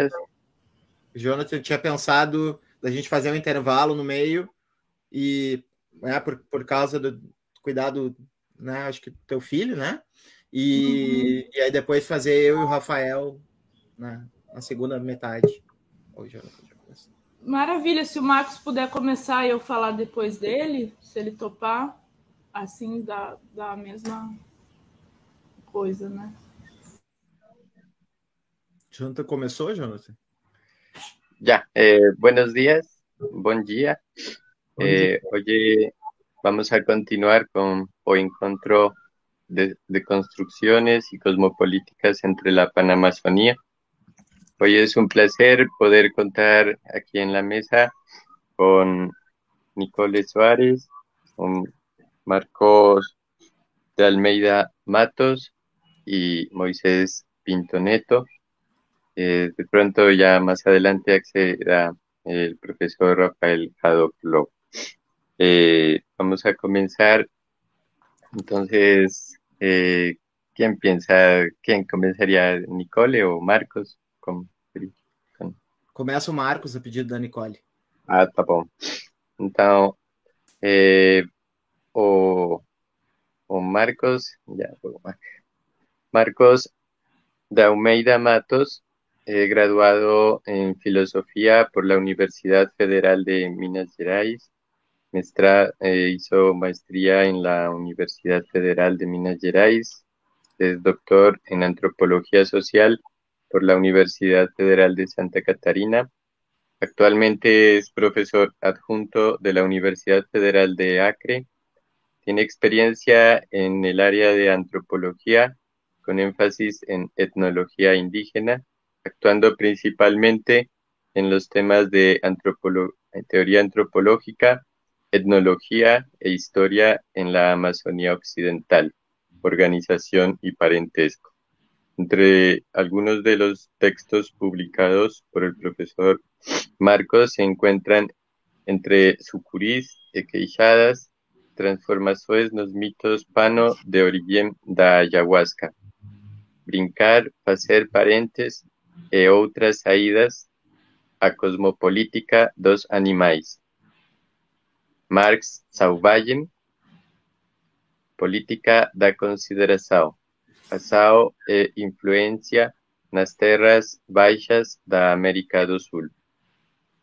dias. Jonathan tinha pensado da gente fazer um intervalo no meio e né, por, por causa do cuidado, né, acho que teu filho, né? E, uhum. e aí depois fazer eu e o Rafael né, na segunda metade. Oi, Jonathan. Maravilha, se o Marcos puder começar e eu falar depois dele, se ele topar, assim dá, dá a mesma coisa, né? Jonathan começou, Jonathan? Ya, eh, buenos días, buen día. Eh, hoy vamos a continuar con o encuentro de, de, construcciones y cosmopolíticas entre la Panamazonía. Hoy es un placer poder contar aquí en la mesa con Nicole Suárez, con Marcos de Almeida Matos y Moisés Pintoneto. Eh, de pronto ya más adelante accederá el profesor Rafael Haddock eh, vamos a comenzar. Entonces, eh, ¿quién piensa? ¿Quién comenzaría? ¿Nicole o Marcos? Com... Começa o Marcos a pedido da Nicole. Ah, tá bom. Então, o, o Marcos, já, Marcos de Almeida Matos, eh, graduado en filosofía por la Universidad Federal de Minas Gerais, eh, hizo maestría en la Universidad Federal de Minas Gerais, es doctor en antropología social por la Universidad Federal de Santa Catarina. Actualmente es profesor adjunto de la Universidad Federal de Acre. Tiene experiencia en el área de antropología con énfasis en etnología indígena, actuando principalmente en los temas de teoría antropológica, etnología e historia en la Amazonía Occidental, organización y parentesco. Entre algunos de los textos publicados por el profesor Marcos se encuentran entre Sucurís e Queixadas, Transformações nos mitos pano de origen da ayahuasca, Brincar, Fazer parentes e outras saídas, a cosmopolítica dos animais. Marx Sauvagen, Política da Consideração. Passado e influencia nas terras baixas da América do Sul.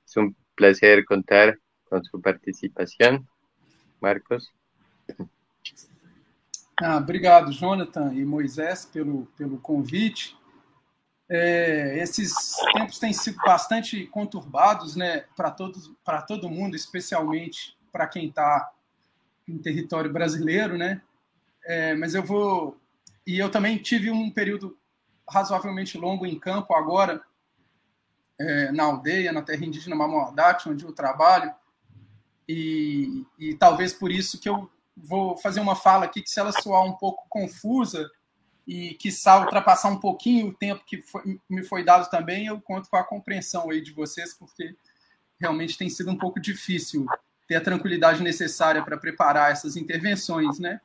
Es un placer contar con su participación. Marcos. Ah, obrigado, Jonathan e Moisés, pelo, pelo convite. É, esses tempos têm sido bastante conturbados né, para todo mundo, especialmente para quem está em território brasileiro, né? É, mas eu vou e eu também tive um período razoavelmente longo em campo agora, é, na aldeia, na terra indígena Mamoadate, onde eu trabalho, e, e talvez por isso que eu vou fazer uma fala aqui que se ela soar um pouco confusa e que ultrapassar um pouquinho o tempo que foi, me foi dado também, eu conto com a compreensão aí de vocês, porque realmente tem sido um pouco difícil ter a tranquilidade necessária para preparar essas intervenções, né?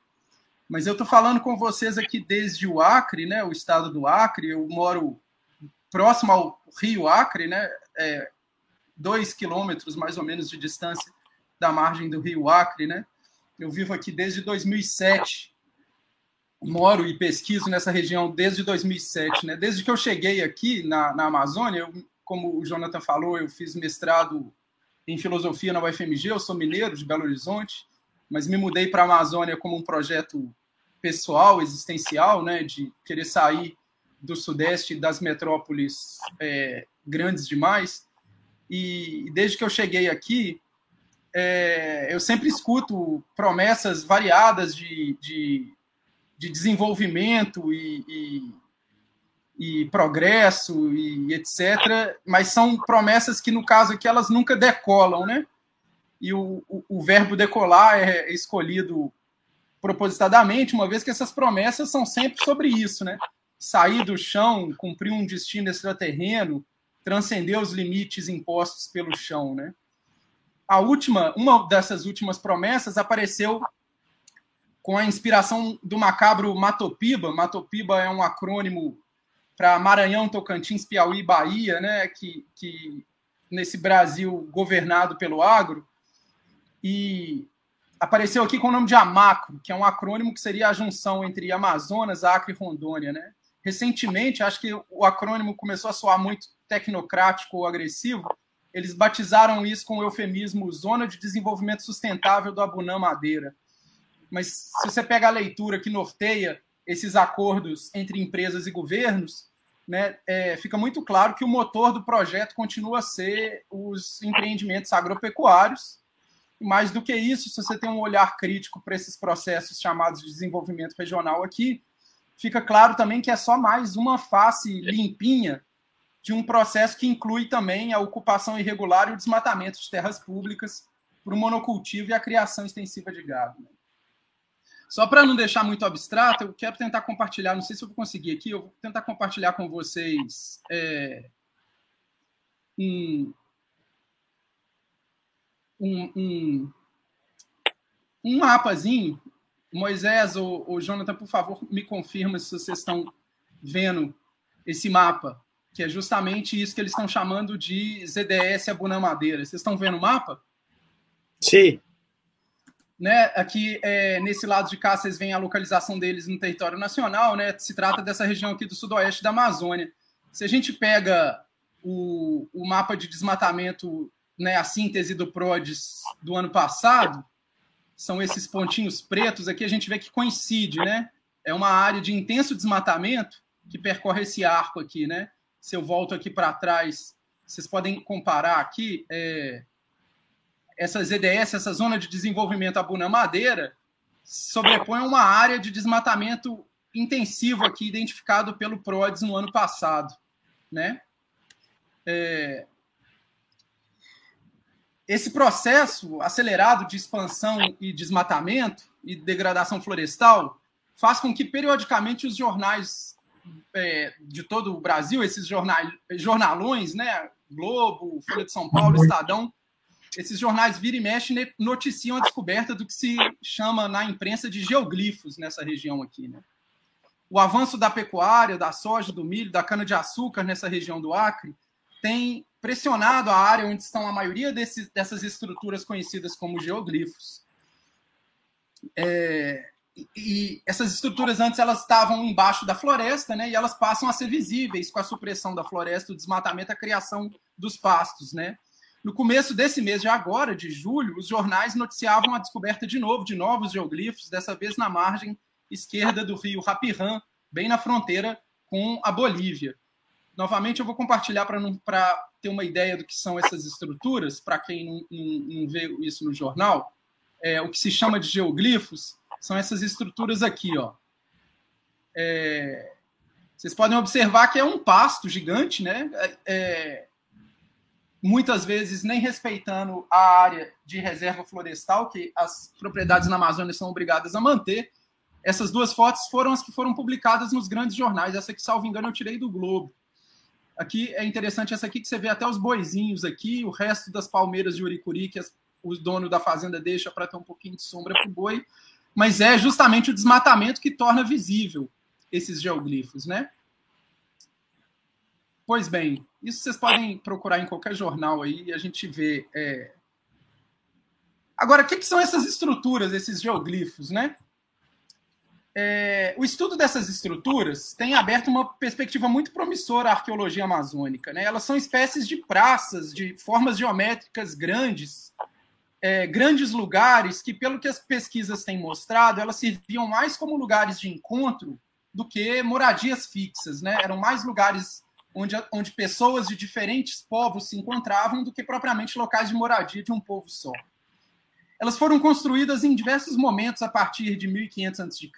Mas eu estou falando com vocês aqui desde o Acre, né, o estado do Acre. Eu moro próximo ao Rio Acre, né, é, dois quilômetros mais ou menos de distância da margem do Rio Acre, né. Eu vivo aqui desde 2007. Moro e pesquiso nessa região desde 2007, né. Desde que eu cheguei aqui na, na Amazônia, eu, como o Jonathan falou, eu fiz mestrado em filosofia na UFMG. Eu sou mineiro de Belo Horizonte mas me mudei para a Amazônia como um projeto pessoal, existencial, né, de querer sair do Sudeste das metrópoles é, grandes demais. E desde que eu cheguei aqui, é, eu sempre escuto promessas variadas de, de, de desenvolvimento e, e, e, progresso e etc. Mas são promessas que, no caso aqui, elas nunca decolam, né? e o, o, o verbo decolar é escolhido propositadamente, uma vez que essas promessas são sempre sobre isso, né? Sair do chão, cumprir um destino extraterreno, transcender os limites impostos pelo chão, né? A última, uma dessas últimas promessas apareceu com a inspiração do macabro Matopiba. Matopiba é um acrônimo para Maranhão, Tocantins, Piauí, Bahia, né, que, que nesse Brasil governado pelo agro, e apareceu aqui com o nome de Amacro, que é um acrônimo que seria a junção entre Amazonas, Acre e Rondônia, né? Recentemente, acho que o acrônimo começou a soar muito tecnocrático ou agressivo, eles batizaram isso com o eufemismo Zona de Desenvolvimento Sustentável do Abunã Madeira. Mas se você pega a leitura que norteia esses acordos entre empresas e governos, né, é, fica muito claro que o motor do projeto continua a ser os empreendimentos agropecuários. Mais do que isso, se você tem um olhar crítico para esses processos chamados de desenvolvimento regional aqui, fica claro também que é só mais uma face limpinha de um processo que inclui também a ocupação irregular e o desmatamento de terras públicas para o monocultivo e a criação extensiva de gado. Né? Só para não deixar muito abstrato, eu quero tentar compartilhar, não sei se eu vou conseguir aqui, eu vou tentar compartilhar com vocês é, um, um, um, um mapazinho. Moisés ou, ou Jonathan, por favor, me confirma se vocês estão vendo esse mapa que é justamente isso que eles estão chamando de ZDS Abuna Madeira. Vocês estão vendo o mapa? Sim. Né, aqui, é, nesse lado de cá, vocês veem a localização deles no território nacional, né? Se trata dessa região aqui do sudoeste da Amazônia. Se a gente pega o, o mapa de desmatamento, né, a síntese do PRODES do ano passado, são esses pontinhos pretos aqui, a gente vê que coincide, né? É uma área de intenso desmatamento que percorre esse arco aqui, né? se eu volto aqui para trás, vocês podem comparar aqui é, essa ZDS, essa zona de desenvolvimento Abuna Madeira, sobrepõe uma área de desmatamento intensivo aqui identificado pelo PRODES no ano passado, né? É, esse processo acelerado de expansão e desmatamento e degradação florestal faz com que periodicamente os jornais é, de todo o Brasil, esses jornais, jornalões, né? Globo, Folha de São Paulo, Estadão, esses jornais vira e mexe noticiam a descoberta do que se chama na imprensa de geoglifos nessa região aqui, né? O avanço da pecuária, da soja, do milho, da cana-de-açúcar nessa região do Acre tem pressionado a área onde estão a maioria desses, dessas estruturas conhecidas como geoglifos. É, e essas estruturas antes elas estavam embaixo da floresta, né? E elas passam a ser visíveis com a supressão da floresta, o desmatamento, a criação dos pastos, né? No começo desse mês de agora, de julho, os jornais noticiavam a descoberta de novo de novos geoglifos, dessa vez na margem esquerda do rio Rapirã, bem na fronteira com a Bolívia. Novamente, eu vou compartilhar para ter uma ideia do que são essas estruturas, para quem não, não, não, vê isso no jornal. É, o que se chama de geoglifos são essas estruturas aqui, ó. É, vocês podem observar que é um pasto gigante, né? É, é, muitas vezes nem respeitando a área de reserva florestal que as propriedades na Amazônia são obrigadas a manter. Essas duas fotos foram as que foram publicadas nos grandes jornais. Essa aqui, salvo engano, eu tirei do Globo. Aqui é interessante essa aqui que você vê até os boizinhos aqui, o resto das palmeiras de Uricuri que as, o dono da fazenda deixa para ter um pouquinho de sombra para o boi mas é justamente o desmatamento que torna visível esses geoglifos, né? Pois bem, isso vocês podem procurar em qualquer jornal aí e a gente vê. É... Agora, o que, que, são essas estruturas, esses geoglifos, né? É... o estudo dessas estruturas tem aberto uma perspectiva muito promissora à arqueologia amazônica. Né? Elas são espécies de praças, de formas geométricas grandes, é, grandes lugares que, pelo que as pesquisas têm mostrado, elas serviam mais como lugares de encontro do que moradias fixas, né? Eram mais lugares onde, onde pessoas de diferentes povos se encontravam do que propriamente locais de moradia de um povo só. Elas foram construídas em diversos momentos a partir de 1500 a.C.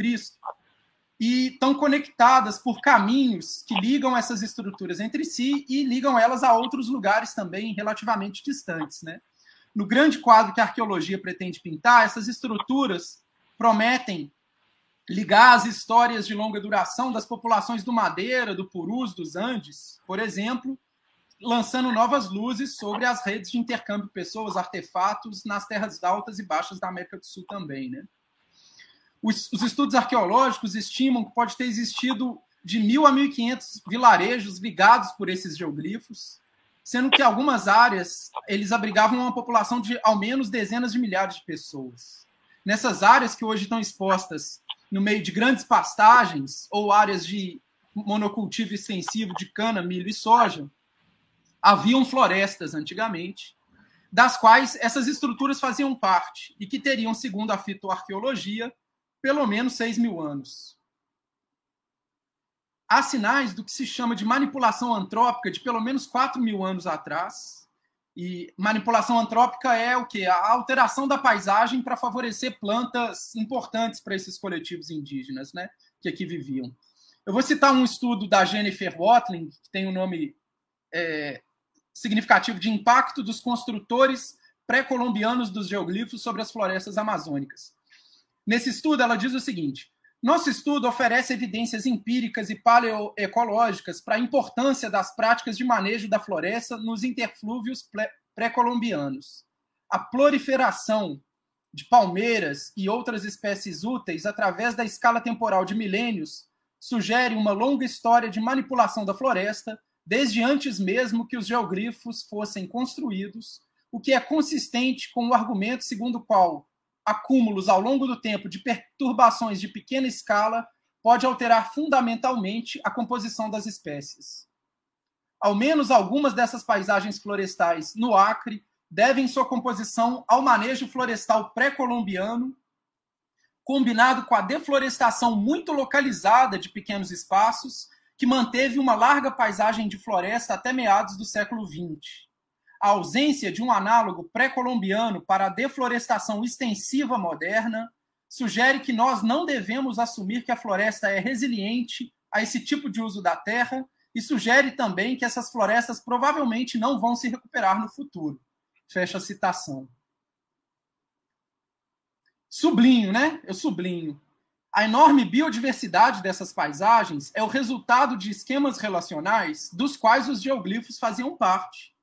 e estão conectadas por caminhos que ligam essas estruturas entre si e ligam elas a outros lugares também relativamente distantes, né? no grande quadro que a arqueologia pretende pintar, essas estruturas prometem ligar as histórias de longa duração das populações do Madeira, do Purus, dos Andes, por exemplo, lançando novas luzes sobre as redes de intercâmbio de pessoas, artefatos nas terras altas e baixas da América do Sul também. Né? Os, os estudos arqueológicos estimam que pode ter existido de 1.000 a 1.500 vilarejos ligados por esses geoglifos, sendo que algumas áreas eles abrigavam uma população de ao menos dezenas de milhares de pessoas. Nessas áreas que hoje estão expostas no meio de grandes pastagens ou áreas de monocultivo extensivo de cana, milho e soja, haviam florestas antigamente, das quais essas estruturas faziam parte e que teriam, segundo a fitoarqueologia, pelo menos 6 mil anos há sinais do que se chama de manipulação antrópica de pelo menos 4 mil anos atrás. E manipulação antrópica é o que? A alteração da paisagem para favorecer plantas importantes para esses coletivos indígenas né, que aqui viviam. Eu vou citar um estudo da Jennifer Watling, que tem o um nome é, significativo de impacto dos construtores pré-colombianos dos geoglifos sobre as florestas amazônicas. Nesse estudo, ela diz o seguinte: nosso estudo oferece evidências empíricas e paleoecológicas para a importância das práticas de manejo da floresta nos interflúvios pré-colombianos. A proliferação de palmeiras e outras espécies úteis através da escala temporal de milênios sugere uma longa história de manipulação da floresta, desde antes mesmo que os geoglifos fossem construídos, o que é consistente com o argumento segundo o qual acúmulos ao longo do tempo de perturbações de pequena escala pode alterar fundamentalmente a composição das espécies. Ao menos algumas dessas paisagens florestais no Acre devem sua composição ao manejo florestal pré-colombiano, combinado com a deflorestação muito localizada de pequenos espaços, que manteve uma larga paisagem de floresta até meados do século XX a ausência de um análogo pré-colombiano para a deflorestação extensiva moderna sugere que nós não devemos assumir que a floresta é resiliente a esse tipo de uso da terra e sugere também que essas florestas provavelmente não vão se recuperar no futuro. Fecha a citação. Sublinho, né? Eu sublinho. A enorme biodiversidade dessas paisagens é o resultado de esquemas relacionais dos quais os geoglifos faziam parte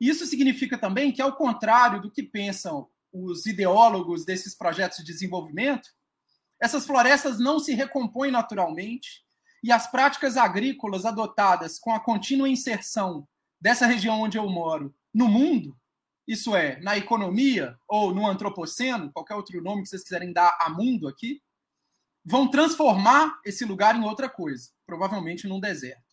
isso significa também que, ao contrário do que pensam os ideólogos desses projetos de desenvolvimento, essas florestas não se recompõem naturalmente e as práticas agrícolas adotadas com a contínua inserção dessa região onde eu moro no mundo, isso é, na economia ou no antropoceno, qualquer outro nome que vocês quiserem dar a mundo aqui, vão transformar esse lugar em outra coisa, provavelmente num deserto.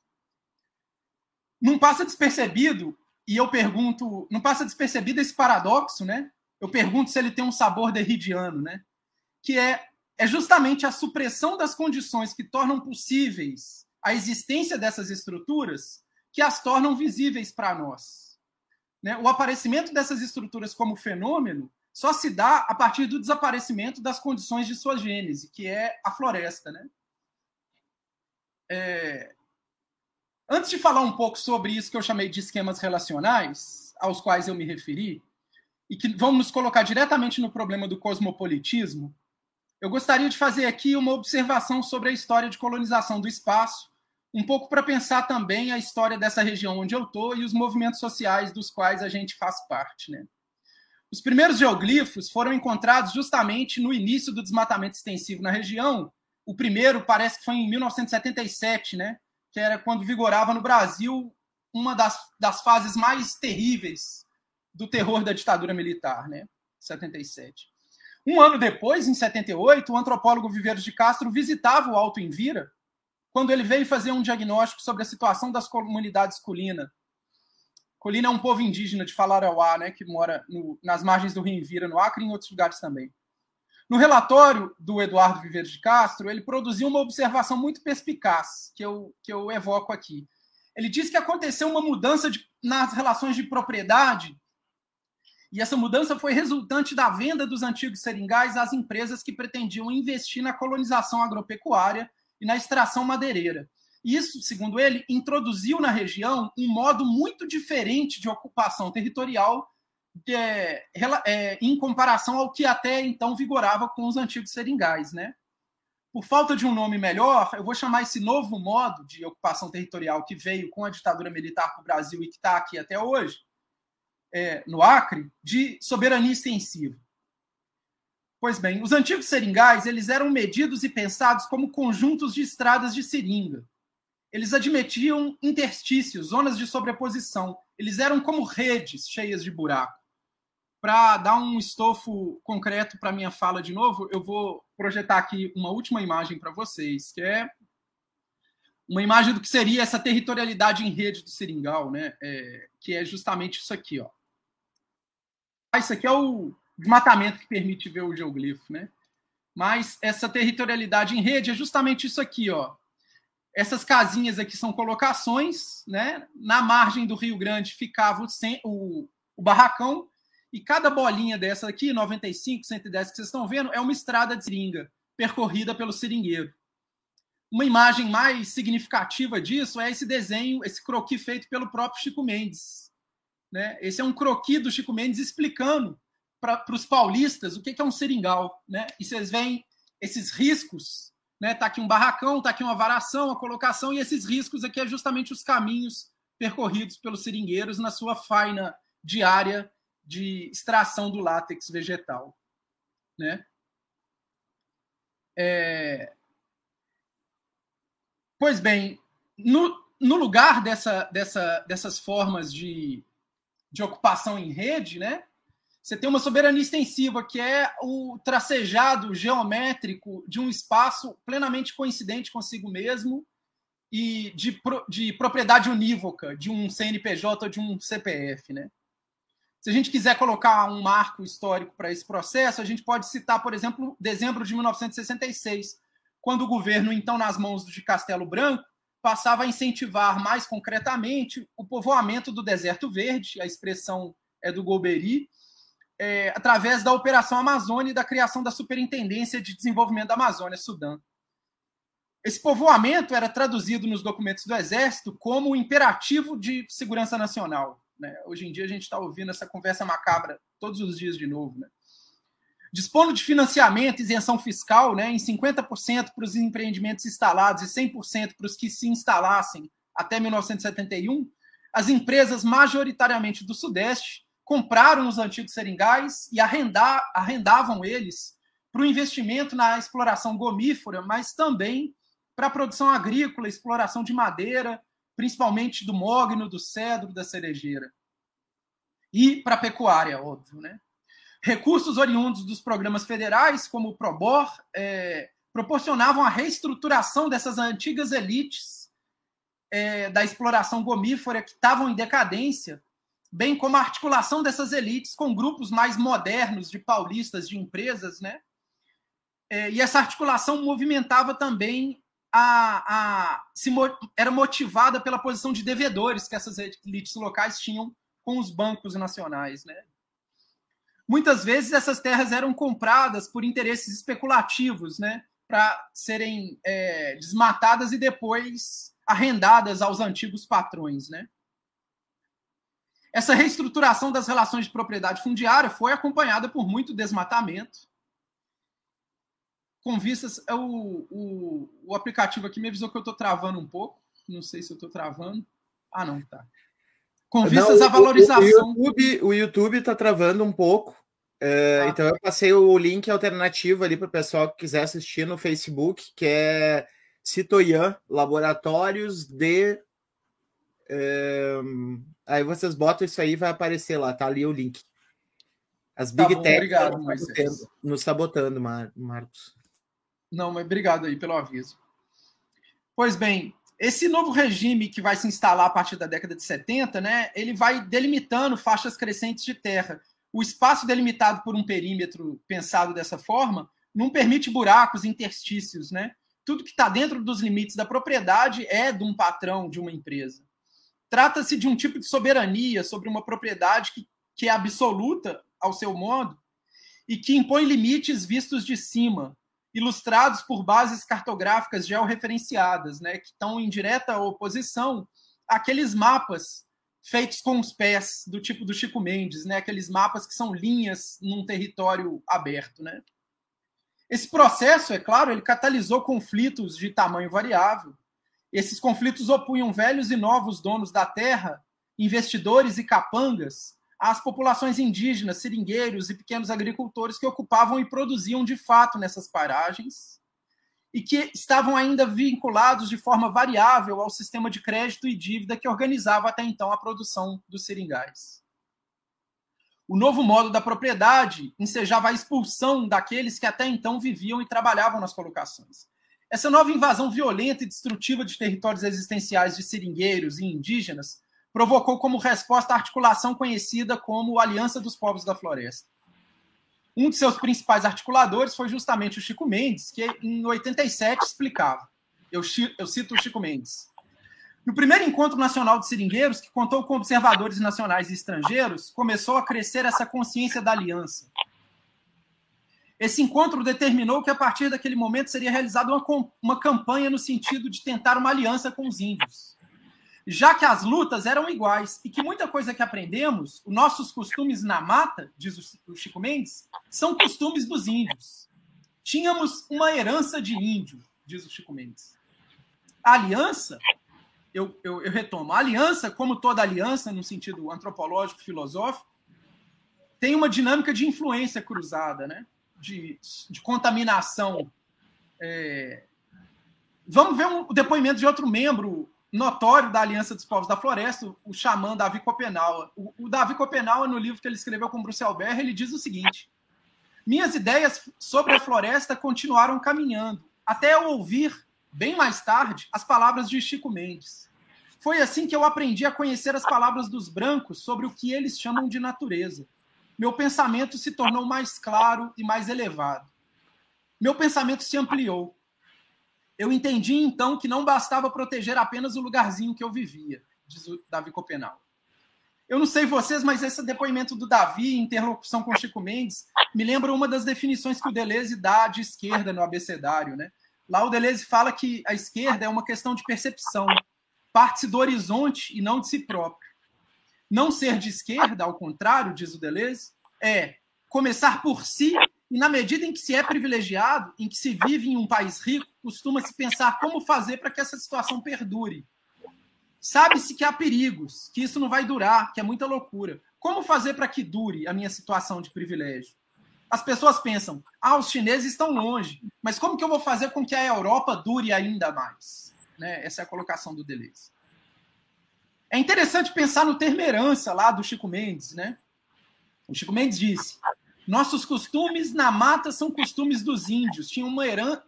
Não passa despercebido e eu pergunto, não passa despercebido esse paradoxo, né? Eu pergunto se ele tem um sabor derridiano, né? Que é, é justamente a supressão das condições que tornam possíveis a existência dessas estruturas que as tornam visíveis para nós. Né? O aparecimento dessas estruturas como fenômeno só se dá a partir do desaparecimento das condições de sua gênese, que é a floresta. Né? É, Antes de falar um pouco sobre isso que eu chamei de esquemas relacionais, aos quais eu me referi, e que vamos nos colocar diretamente no problema do cosmopolitismo, eu gostaria de fazer aqui uma observação sobre a história de colonização do espaço, um pouco para pensar também a história dessa região onde eu estou e os movimentos sociais dos quais a gente faz parte. Né? Os primeiros geoglifos foram encontrados justamente no início do desmatamento extensivo na região. O primeiro parece que foi em 1977, né? Que era quando vigorava no Brasil uma das, das fases mais terríveis do terror da ditadura militar, né? 77. Um ano depois, em 78, o antropólogo Viveiros de Castro visitava o Alto Envira, quando ele veio fazer um diagnóstico sobre a situação das comunidades Colina. Colina é um povo indígena de Falarauá, né, que mora no, nas margens do Rio Envira, no Acre e em outros lugares também. No relatório do Eduardo Viveiro de Castro, ele produziu uma observação muito perspicaz, que eu, que eu evoco aqui. Ele diz que aconteceu uma mudança de, nas relações de propriedade, e essa mudança foi resultante da venda dos antigos seringais às empresas que pretendiam investir na colonização agropecuária e na extração madeireira. Isso, segundo ele, introduziu na região um modo muito diferente de ocupação territorial é, é, em comparação ao que até então vigorava com os antigos seringais, né? Por falta de um nome melhor, eu vou chamar esse novo modo de ocupação territorial que veio com a ditadura militar para o Brasil e que está aqui até hoje, é, no Acre, de soberania extensiva. Pois bem, os antigos seringais eles eram medidos e pensados como conjuntos de estradas de seringa, eles admitiam interstícios, zonas de sobreposição. Eles eram como redes cheias de buraco. Para dar um estofo concreto para minha fala de novo, eu vou projetar aqui uma última imagem para vocês, que é uma imagem do que seria essa territorialidade em rede do seringal, né? É, que é justamente isso aqui, ó. Ah, isso aqui é o desmatamento que permite ver o geoglifo, né? Mas essa territorialidade em rede é justamente isso aqui, ó. Essas casinhas aqui são colocações, né? Na margem do Rio Grande ficava o, o, o barracão e cada bolinha dessa aqui, 95, 110 que vocês estão vendo, é uma estrada de seringa percorrida pelo seringueiro. Uma imagem mais significativa disso é esse desenho, esse croquis feito pelo próprio Chico Mendes. Né? Esse é um croquis do Chico Mendes explicando para os paulistas o que, que é um seringal. Né? E vocês veem esses riscos. Né? Tá aqui um barracão, tá aqui uma varação, a colocação, e esses riscos aqui é justamente os caminhos percorridos pelos seringueiros na sua faina diária de extração do látex vegetal. Né? É, Pois bem, no, no lugar dessa, dessa, dessas formas de, de ocupação em rede, né, você tem uma soberania extensiva, que é o tracejado geométrico de um espaço plenamente coincidente consigo mesmo e de, de propriedade unívoca de um CNPJ ou de um CPF. Né? Se a gente quiser colocar um marco histórico para esse processo, a gente pode citar, por exemplo, dezembro de 1966, quando o governo, então nas mãos de Castelo Branco, passava a incentivar mais concretamente o povoamento do Deserto Verde, a expressão é do Golbery, é, através da Operação Amazônia e da criação da Superintendência de Desenvolvimento da Amazônia, Sudã. Esse povoamento era traduzido nos documentos do Exército como imperativo de segurança nacional. Né? Hoje em dia a gente está ouvindo essa conversa macabra todos os dias de novo. Né? dispondo de financiamento, isenção fiscal, né, em 50% para os empreendimentos instalados e 100% para os que se instalassem até 1971, as empresas majoritariamente do Sudeste compraram os antigos seringais e arrendar, arrendavam eles para o investimento na exploração gomífera, mas também para a produção agrícola, exploração de madeira, principalmente do mogno, do cedro, da cerejeira. E para a pecuária, óbvio, né? Recursos oriundos dos programas federais, como o PROBOR, é, proporcionavam a reestruturação dessas antigas elites é, da exploração gomífera que estavam em decadência, bem como a articulação dessas elites com grupos mais modernos de paulistas, de empresas, né? É, e essa articulação movimentava também a, a se, era motivada pela posição de devedores que essas elites locais tinham com os bancos nacionais, né? muitas vezes essas terras eram compradas por interesses especulativos, né, para serem é, desmatadas e depois arrendadas aos antigos patrões, né. Essa reestruturação das relações de propriedade fundiária foi acompanhada por muito desmatamento. Com vistas, é o, o, o aplicativo aqui me avisou que eu estou travando um pouco. Não sei se eu estou travando. Ah, não, tá. Com vistas à valorização. O, YouTube, o YouTube tá travando um pouco. Uh, ah. Então eu passei o link alternativo ali para o pessoal que quiser assistir no Facebook, que é Citoyan Laboratórios de. Uh, aí vocês botam isso aí vai aparecer lá, tá ali o link. As tá Big tá Tech obrigado, nos sabotando, Mar Marcos. Não, mas obrigado aí pelo aviso. Pois bem, esse novo regime que vai se instalar a partir da década de 70, né, ele vai delimitando faixas crescentes de terra. O espaço delimitado por um perímetro pensado dessa forma não permite buracos, interstícios, né? Tudo que está dentro dos limites da propriedade é de um patrão, de uma empresa. Trata-se de um tipo de soberania sobre uma propriedade que, que é absoluta, ao seu modo, e que impõe limites vistos de cima, ilustrados por bases cartográficas georreferenciadas, né, que estão em direta oposição àqueles mapas feitos com os pés, do tipo do Chico Mendes, né, aqueles mapas que são linhas num território aberto. Né. Esse processo, é claro, ele catalisou conflitos de tamanho variável. Esses conflitos opunham velhos e novos donos da terra, investidores e capangas, às populações indígenas, seringueiros e pequenos agricultores que ocupavam e produziam de fato nessas paragens. e que estavam ainda vinculados de forma variável ao sistema de crédito e dívida que organizava até então a produção dos seringais. O novo modo da propriedade ensejava a expulsão daqueles que até então viviam e trabalhavam nas colocações. Essa nova invasão violenta e destrutiva de territórios existenciais de seringueiros e indígenas provocou como resposta a articulação conhecida como Aliança dos Povos da Floresta. Um de seus principais articuladores foi justamente o Chico Mendes, que em 87 explicava. Eu, eu cito o Chico Mendes. No primeiro encontro nacional de seringueiros, que contou com observadores nacionais e estrangeiros, começou a crescer essa consciência da aliança. Esse encontro determinou que, a partir daquele momento, seria realizada uma, uma campanha no sentido de tentar uma aliança com os índios. Já que as lutas eram iguais e que muita coisa que aprendemos, os nossos costumes na mata, diz o Chico Mendes, são costumes dos índios. Tínhamos uma herança de índio, diz o Chico Mendes. A aliança eu, eu, eu retomo. A aliança, como toda aliança, no sentido antropológico, filosófico, tem uma dinâmica de influência cruzada, né? de, de contaminação. É... Vamos ver um, o depoimento de outro membro notório da Aliança dos Povos da Floresta, o xamã Davi Copenaua. O, o Davi Copenaua, no livro que ele escreveu com Bruce Albert, ele diz o seguinte: Minhas ideias sobre a floresta continuaram caminhando, até eu ouvir, bem mais tarde, as palavras de Chico Mendes. Foi assim que eu aprendi a conhecer as palavras dos brancos sobre o que eles chamam de natureza. Meu pensamento se tornou mais claro e mais elevado. Meu pensamento se ampliou. Eu entendi então que não bastava proteger apenas o lugarzinho que eu vivia, diz o Davi Copenal. Eu não sei vocês, mas esse depoimento do Davi, interlocução com Chico Mendes, me lembra uma das definições que o Deleuze dá de esquerda no abecedário. Né? Lá o Deleuze fala que a esquerda é uma questão de percepção, parte-se do horizonte e não de si próprio. Não ser de esquerda, ao contrário, diz o Deleuze, é começar por si e, na medida em que se é privilegiado, em que se vive em um país rico, costuma-se pensar como fazer para que essa situação perdure. Sabe-se que há perigos, que isso não vai durar, que é muita loucura. Como fazer para que dure a minha situação de privilégio? As pessoas pensam, ah, os chineses estão longe, mas como que eu vou fazer com que a Europa dure ainda mais? Né? Essa é a colocação do Deleuze. É interessante pensar no termo herança lá do Chico Mendes. Né? O Chico Mendes disse: Nossos costumes na mata são costumes dos índios. Tinha uma.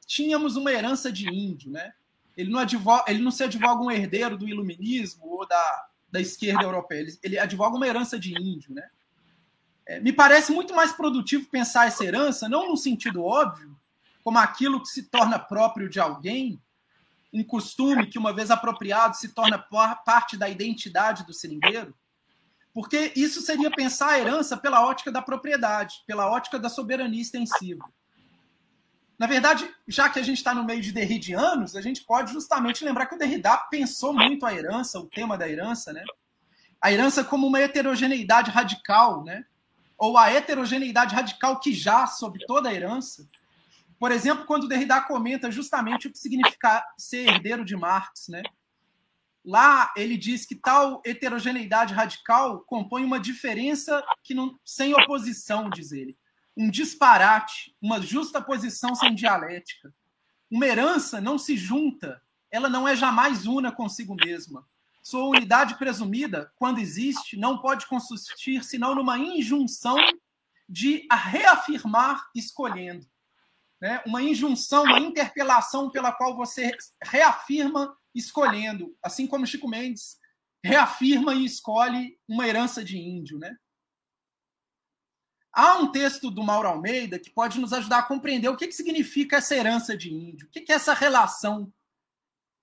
Tínhamos uma herança de índio. Né? Ele, não advoga... ele não se advoga um herdeiro do iluminismo ou da, da esquerda europeia, ele, ele advoga uma herança de índio. Né? É, me parece muito mais produtivo pensar essa herança, não no sentido óbvio, como aquilo que se torna próprio de alguém, um costume que, uma vez apropriado, se torna parte da identidade do seringueiro? Porque isso seria pensar a herança pela ótica da propriedade, pela ótica da soberania extensiva. Na verdade, já que a gente está no meio de derridianos, a gente pode justamente lembrar que o Derrida pensou muito a herança, o tema da herança, né? A herança como uma heterogeneidade radical, né? Ou a heterogeneidade radical que já sobre toda a herança, por exemplo, quando Derrida comenta justamente o que significa ser herdeiro de Marx, né? Lá ele diz que tal heterogeneidade radical compõe uma diferença que não, sem oposição, diz ele. Um disparate, uma justa posição sem dialética. Uma herança não se junta, ela não é jamais una consigo mesma. Sua unidade presumida, quando existe, não pode consistir senão numa injunção de a reafirmar escolhendo né? uma injunção, uma interpelação pela qual você reafirma escolhendo, assim como Chico Mendes reafirma e escolhe uma herança de índio. Né? Há um texto do Mauro Almeida que pode nos ajudar a compreender o que, que significa essa herança de índio, o que, que é essa relação.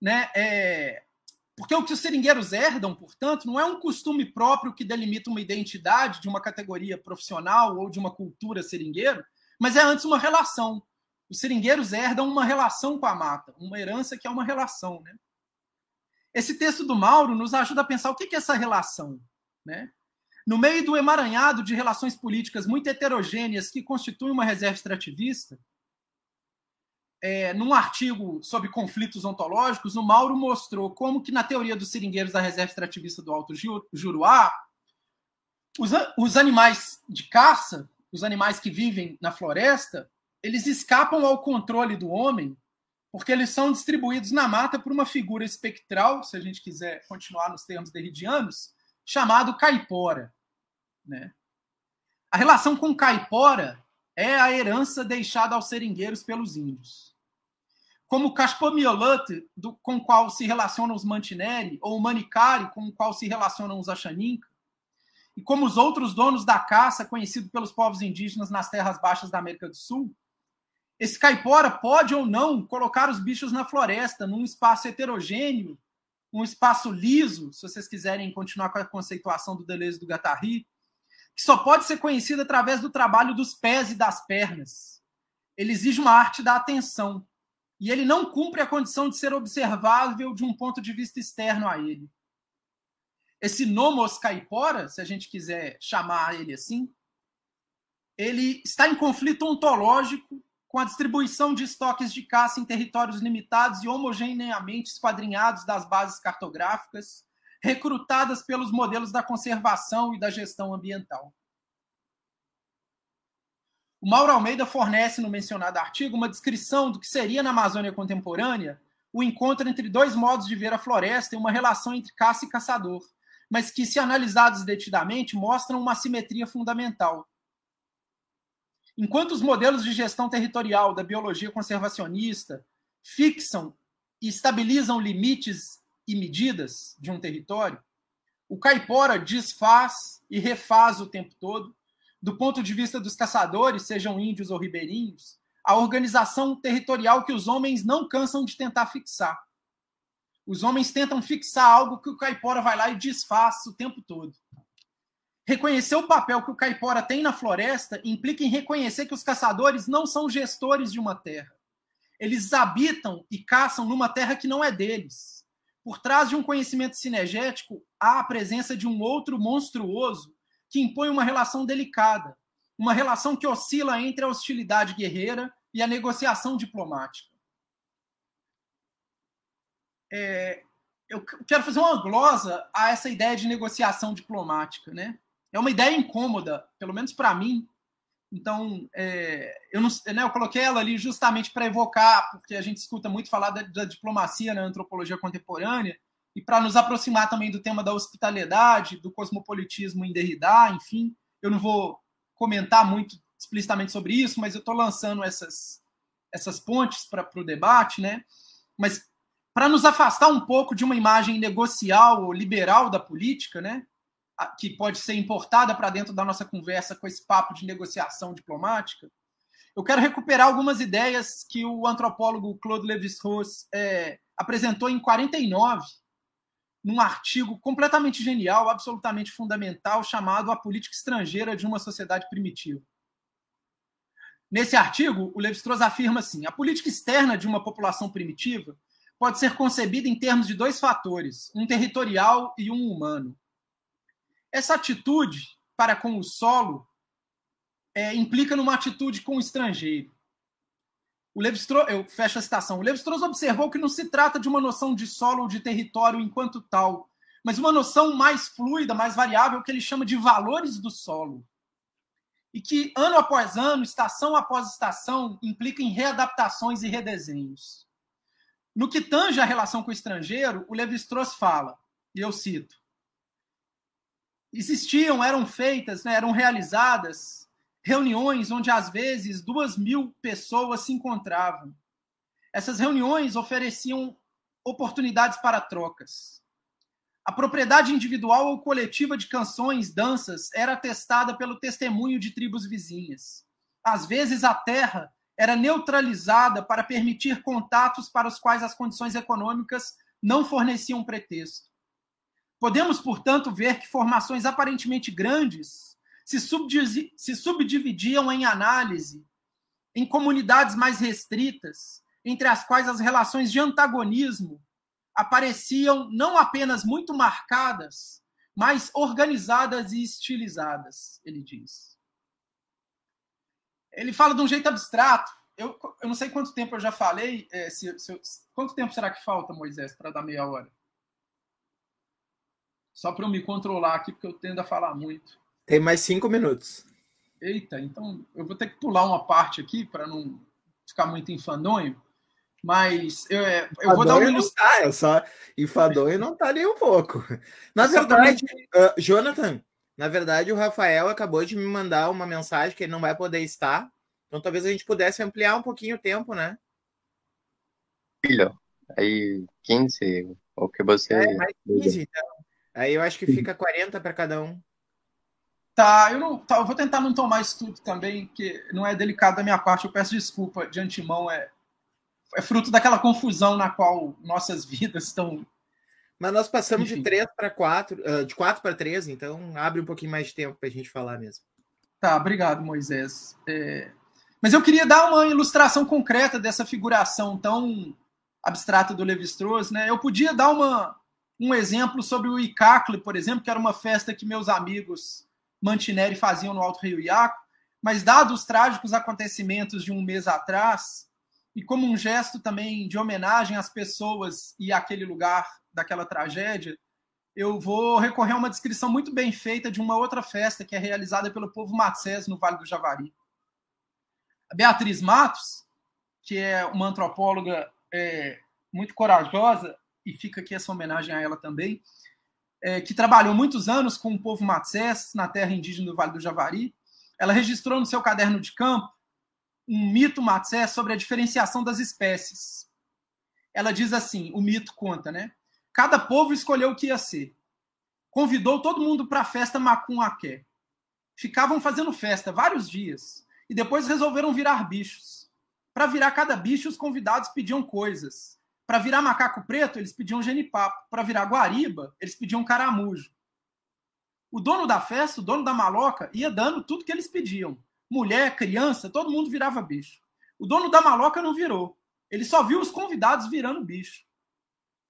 Né? É... Porque o que os seringueiros herdam, portanto, não é um costume próprio que delimita uma identidade de uma categoria profissional ou de uma cultura seringueiro, mas é antes uma relação os seringueiros herdam uma relação com a mata, uma herança que é uma relação. Né? Esse texto do Mauro nos ajuda a pensar o que é essa relação. Né? No meio do emaranhado de relações políticas muito heterogêneas que constituem uma reserva extrativista, é, num artigo sobre conflitos ontológicos, o Mauro mostrou como que na teoria dos seringueiros da reserva extrativista do Alto Juruá, os, os animais de caça, os animais que vivem na floresta, eles escapam ao controle do homem porque eles são distribuídos na mata por uma figura espectral, se a gente quiser continuar nos termos derridianos, chamado caipora. Né? A relação com caipora é a herança deixada aos seringueiros pelos índios. Como o Caspomiolante, com o qual se relacionam os Mantinelli, ou o Manicari, com o qual se relacionam os Achaninca, e como os outros donos da caça, conhecido pelos povos indígenas nas terras baixas da América do Sul, esse caipora pode ou não colocar os bichos na floresta, num espaço heterogêneo, um espaço liso, se vocês quiserem continuar com a conceituação do Deleuze do Guattari, que só pode ser conhecido através do trabalho dos pés e das pernas. Ele exige uma arte da atenção, e ele não cumpre a condição de ser observável de um ponto de vista externo a ele. Esse nomos caipora, se a gente quiser chamar ele assim, ele está em conflito ontológico com a distribuição de estoques de caça em territórios limitados e homogeneamente esquadrinhados das bases cartográficas, recrutadas pelos modelos da conservação e da gestão ambiental. O Mauro Almeida fornece no mencionado artigo uma descrição do que seria na Amazônia contemporânea o encontro entre dois modos de ver a floresta e uma relação entre caça e caçador, mas que, se analisados detidamente, mostram uma simetria fundamental. Enquanto os modelos de gestão territorial da biologia conservacionista fixam e estabilizam limites e medidas de um território, o caipora desfaz e refaz o tempo todo, do ponto de vista dos caçadores, sejam índios ou ribeirinhos, a organização territorial que os homens não cansam de tentar fixar. Os homens tentam fixar algo que o caipora vai lá e desfaz o tempo todo. Reconhecer o papel que o caipora tem na floresta implica em reconhecer que os caçadores não são gestores de uma terra. Eles habitam e caçam numa terra que não é deles. Por trás de um conhecimento cinegético, há a presença de um outro monstruoso que impõe uma relação delicada, uma relação que oscila entre a hostilidade guerreira e a negociação diplomática. É, eu quero fazer uma glosa a essa ideia de negociação diplomática, né? É uma ideia incômoda, pelo menos para mim. Então, é, eu, não, né, eu coloquei ela ali justamente para evocar, porque a gente escuta muito falar da, da diplomacia na antropologia contemporânea, e para nos aproximar também do tema da hospitalidade, do cosmopolitismo em Derrida, enfim. Eu não vou comentar muito explicitamente sobre isso, mas eu estou lançando essas, essas pontes para o debate, né? Mas para nos afastar um pouco de uma imagem negocial ou liberal da política, né? Que pode ser importada para dentro da nossa conversa com esse papo de negociação diplomática, eu quero recuperar algumas ideias que o antropólogo Claude Lévi-Strauss é, apresentou em 49, num artigo completamente genial, absolutamente fundamental, chamado A Política Estrangeira de uma Sociedade Primitiva. Nesse artigo, o Lévi-Strauss afirma assim: a política externa de uma população primitiva pode ser concebida em termos de dois fatores, um territorial e um humano. Essa atitude para com o solo é, implica numa atitude com o estrangeiro. O Levi-Strauss, eu fecho a citação. O Levi-Strauss observou que não se trata de uma noção de solo ou de território enquanto tal, mas uma noção mais fluida, mais variável, que ele chama de valores do solo. E que, ano após ano, estação após estação, implica em readaptações e redesenhos. No que tange a relação com o estrangeiro, o Levi-Strauss fala, e eu cito, existiam, eram feitas, né, eram realizadas reuniões onde às vezes duas mil pessoas se encontravam. Essas reuniões ofereciam oportunidades para trocas. A propriedade individual ou coletiva de canções, danças, era atestada pelo testemunho de tribos vizinhas. Às vezes, a terra era neutralizada para permitir contatos para os quais as condições econômicas não forneciam pretexto. Podemos, portanto, ver que formações aparentemente grandes se, se subdividiam em análise em comunidades mais restritas, entre as quais as relações de antagonismo apareciam não apenas muito marcadas, mas organizadas e estilizadas, ele diz. Ele fala de um jeito abstrato. Eu, eu não sei quanto tempo eu já falei. É, se, se, quanto tempo será que falta, Moisés, para dar meia hora? Só para eu me controlar aqui, porque eu tendo a falar muito. Tem mais cinco minutos. Eita, então eu vou ter que pular uma parte aqui para não ficar muito enfadonho. Mas eu, é, eu vou dar uma ilustração. Tá, eu só enfadonho não tá nem um pouco. Na verdade, uh, Jonathan, na verdade, o Rafael acabou de me mandar uma mensagem que ele não vai poder estar. Então talvez a gente pudesse ampliar um pouquinho o tempo, né? Filho, aí 15, o que você. É, mais 15, então. Aí eu acho que fica 40 para cada um. Tá, eu não, tá, eu vou tentar não tomar isso tudo também, que não é delicado da minha parte. Eu peço desculpa de antemão. É, é fruto daquela confusão na qual nossas vidas estão. Mas nós passamos Enfim. de 3 para 4, de 4 para 3, então abre um pouquinho mais de tempo para a gente falar mesmo. Tá, obrigado, Moisés. É... Mas eu queria dar uma ilustração concreta dessa figuração tão abstrata do Levi-Strauss, né? Eu podia dar uma, um exemplo sobre o Icacle, por exemplo, que era uma festa que meus amigos Mantineri faziam no Alto Rio Iaco, mas dados os trágicos acontecimentos de um mês atrás, e como um gesto também de homenagem às pessoas e àquele lugar daquela tragédia, eu vou recorrer a uma descrição muito bem feita de uma outra festa que é realizada pelo povo Matsés no Vale do Javari. A Beatriz Matos, que é uma antropóloga é, muito corajosa, e fica aqui essa homenagem a ela também, é, que trabalhou muitos anos com o povo Matsés na terra indígena do Vale do Javari. Ela registrou no seu caderno de campo um mito Matsé sobre a diferenciação das espécies. Ela diz assim: o mito conta, né? Cada povo escolheu o que ia ser. Convidou todo mundo para a festa Macunhaqué. Ficavam fazendo festa vários dias e depois resolveram virar bichos. Para virar cada bicho, os convidados pediam coisas. Para virar macaco preto, eles pediam genipapo. Para virar guariba, eles pediam caramujo. O dono da festa, o dono da maloca, ia dando tudo que eles pediam mulher, criança, todo mundo virava bicho. O dono da maloca não virou. Ele só viu os convidados virando bicho.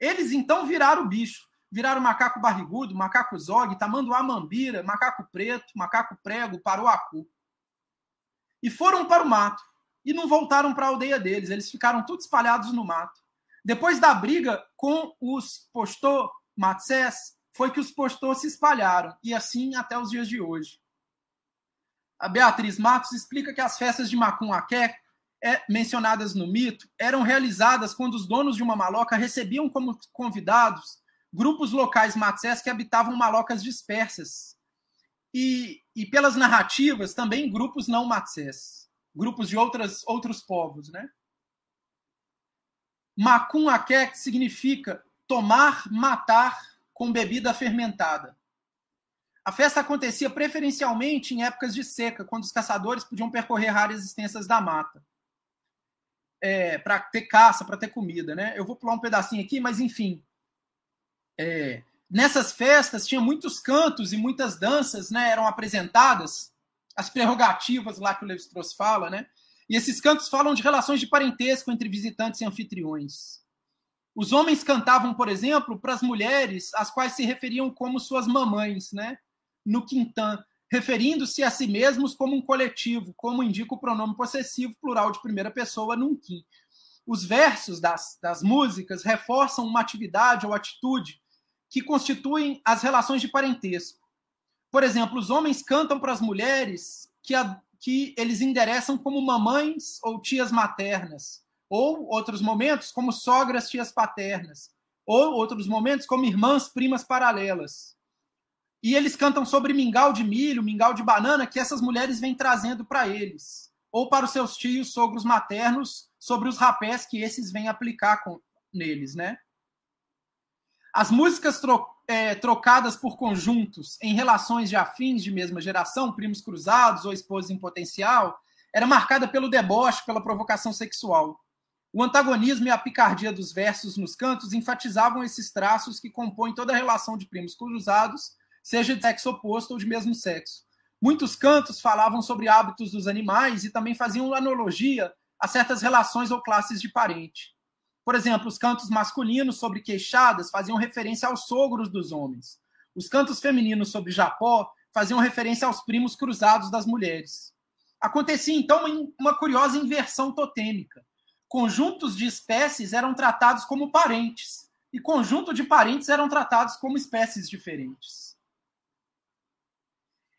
Eles então viraram bicho. Viraram macaco barrigudo, macaco zog, tamanduá mambira, macaco preto, macaco prego, paruacu. E foram para o mato. E não voltaram para a aldeia deles. Eles ficaram todos espalhados no mato. Depois da briga com os postor Matsés, foi que os postor se espalharam. E assim até os dias de hoje a Beatriz Matos explica que as festas de Macunhaqué, é, mencionadas no mito, eram realizadas quando os donos de uma maloca recebiam como convidados grupos locais matsés que habitavam malocas dispersas. E, e pelas narrativas, também grupos não matsés, grupos de outras, outros povos. Né? Macunhaqué significa tomar, matar com bebida fermentada. A festa acontecia preferencialmente em épocas de seca, quando os caçadores podiam percorrer áreas extensas da mata. É, para ter caça, para ter comida, né? Eu vou pular um pedacinho aqui, mas enfim. É, nessas festas tinha muitos cantos e muitas danças, né? Eram apresentadas as prerrogativas lá que o Levi-Strauss fala, né? E esses cantos falam de relações de parentesco entre visitantes e anfitriões. Os homens cantavam, por exemplo, para as mulheres, as quais se referiam como suas mamães, né? no Quintan, referindo-se a si mesmos como um coletivo, como indica o pronome possessivo plural de primeira pessoa num Quim. Os versos das, das músicas reforçam uma atividade ou atitude que constituem as relações de parentesco. Por exemplo, os homens cantam para as mulheres que, a, que eles endereçam como mamães ou tias maternas, ou outros momentos como sogras, tias paternas, ou outros momentos como irmãs, primas paralelas. E eles cantam sobre mingau de milho, mingau de banana que essas mulheres vêm trazendo para eles, ou para os seus tios, sogros maternos, sobre os rapés que esses vêm aplicar com, neles, né? As músicas tro, é, trocadas por conjuntos em relações de afins de mesma geração, primos cruzados ou esposas em potencial, era marcada pelo deboche, pela provocação sexual. O antagonismo e a picardia dos versos nos cantos enfatizavam esses traços que compõem toda a relação de primos cruzados seja de sexo oposto ou de mesmo sexo. Muitos cantos falavam sobre hábitos dos animais e também faziam analogia a certas relações ou classes de parente. Por exemplo, os cantos masculinos sobre queixadas faziam referência aos sogros dos homens. Os cantos femininos sobre Japó faziam referência aos primos cruzados das mulheres. Acontecia então uma curiosa inversão totêmica. Conjuntos de espécies eram tratados como parentes, e conjunto de parentes eram tratados como espécies diferentes.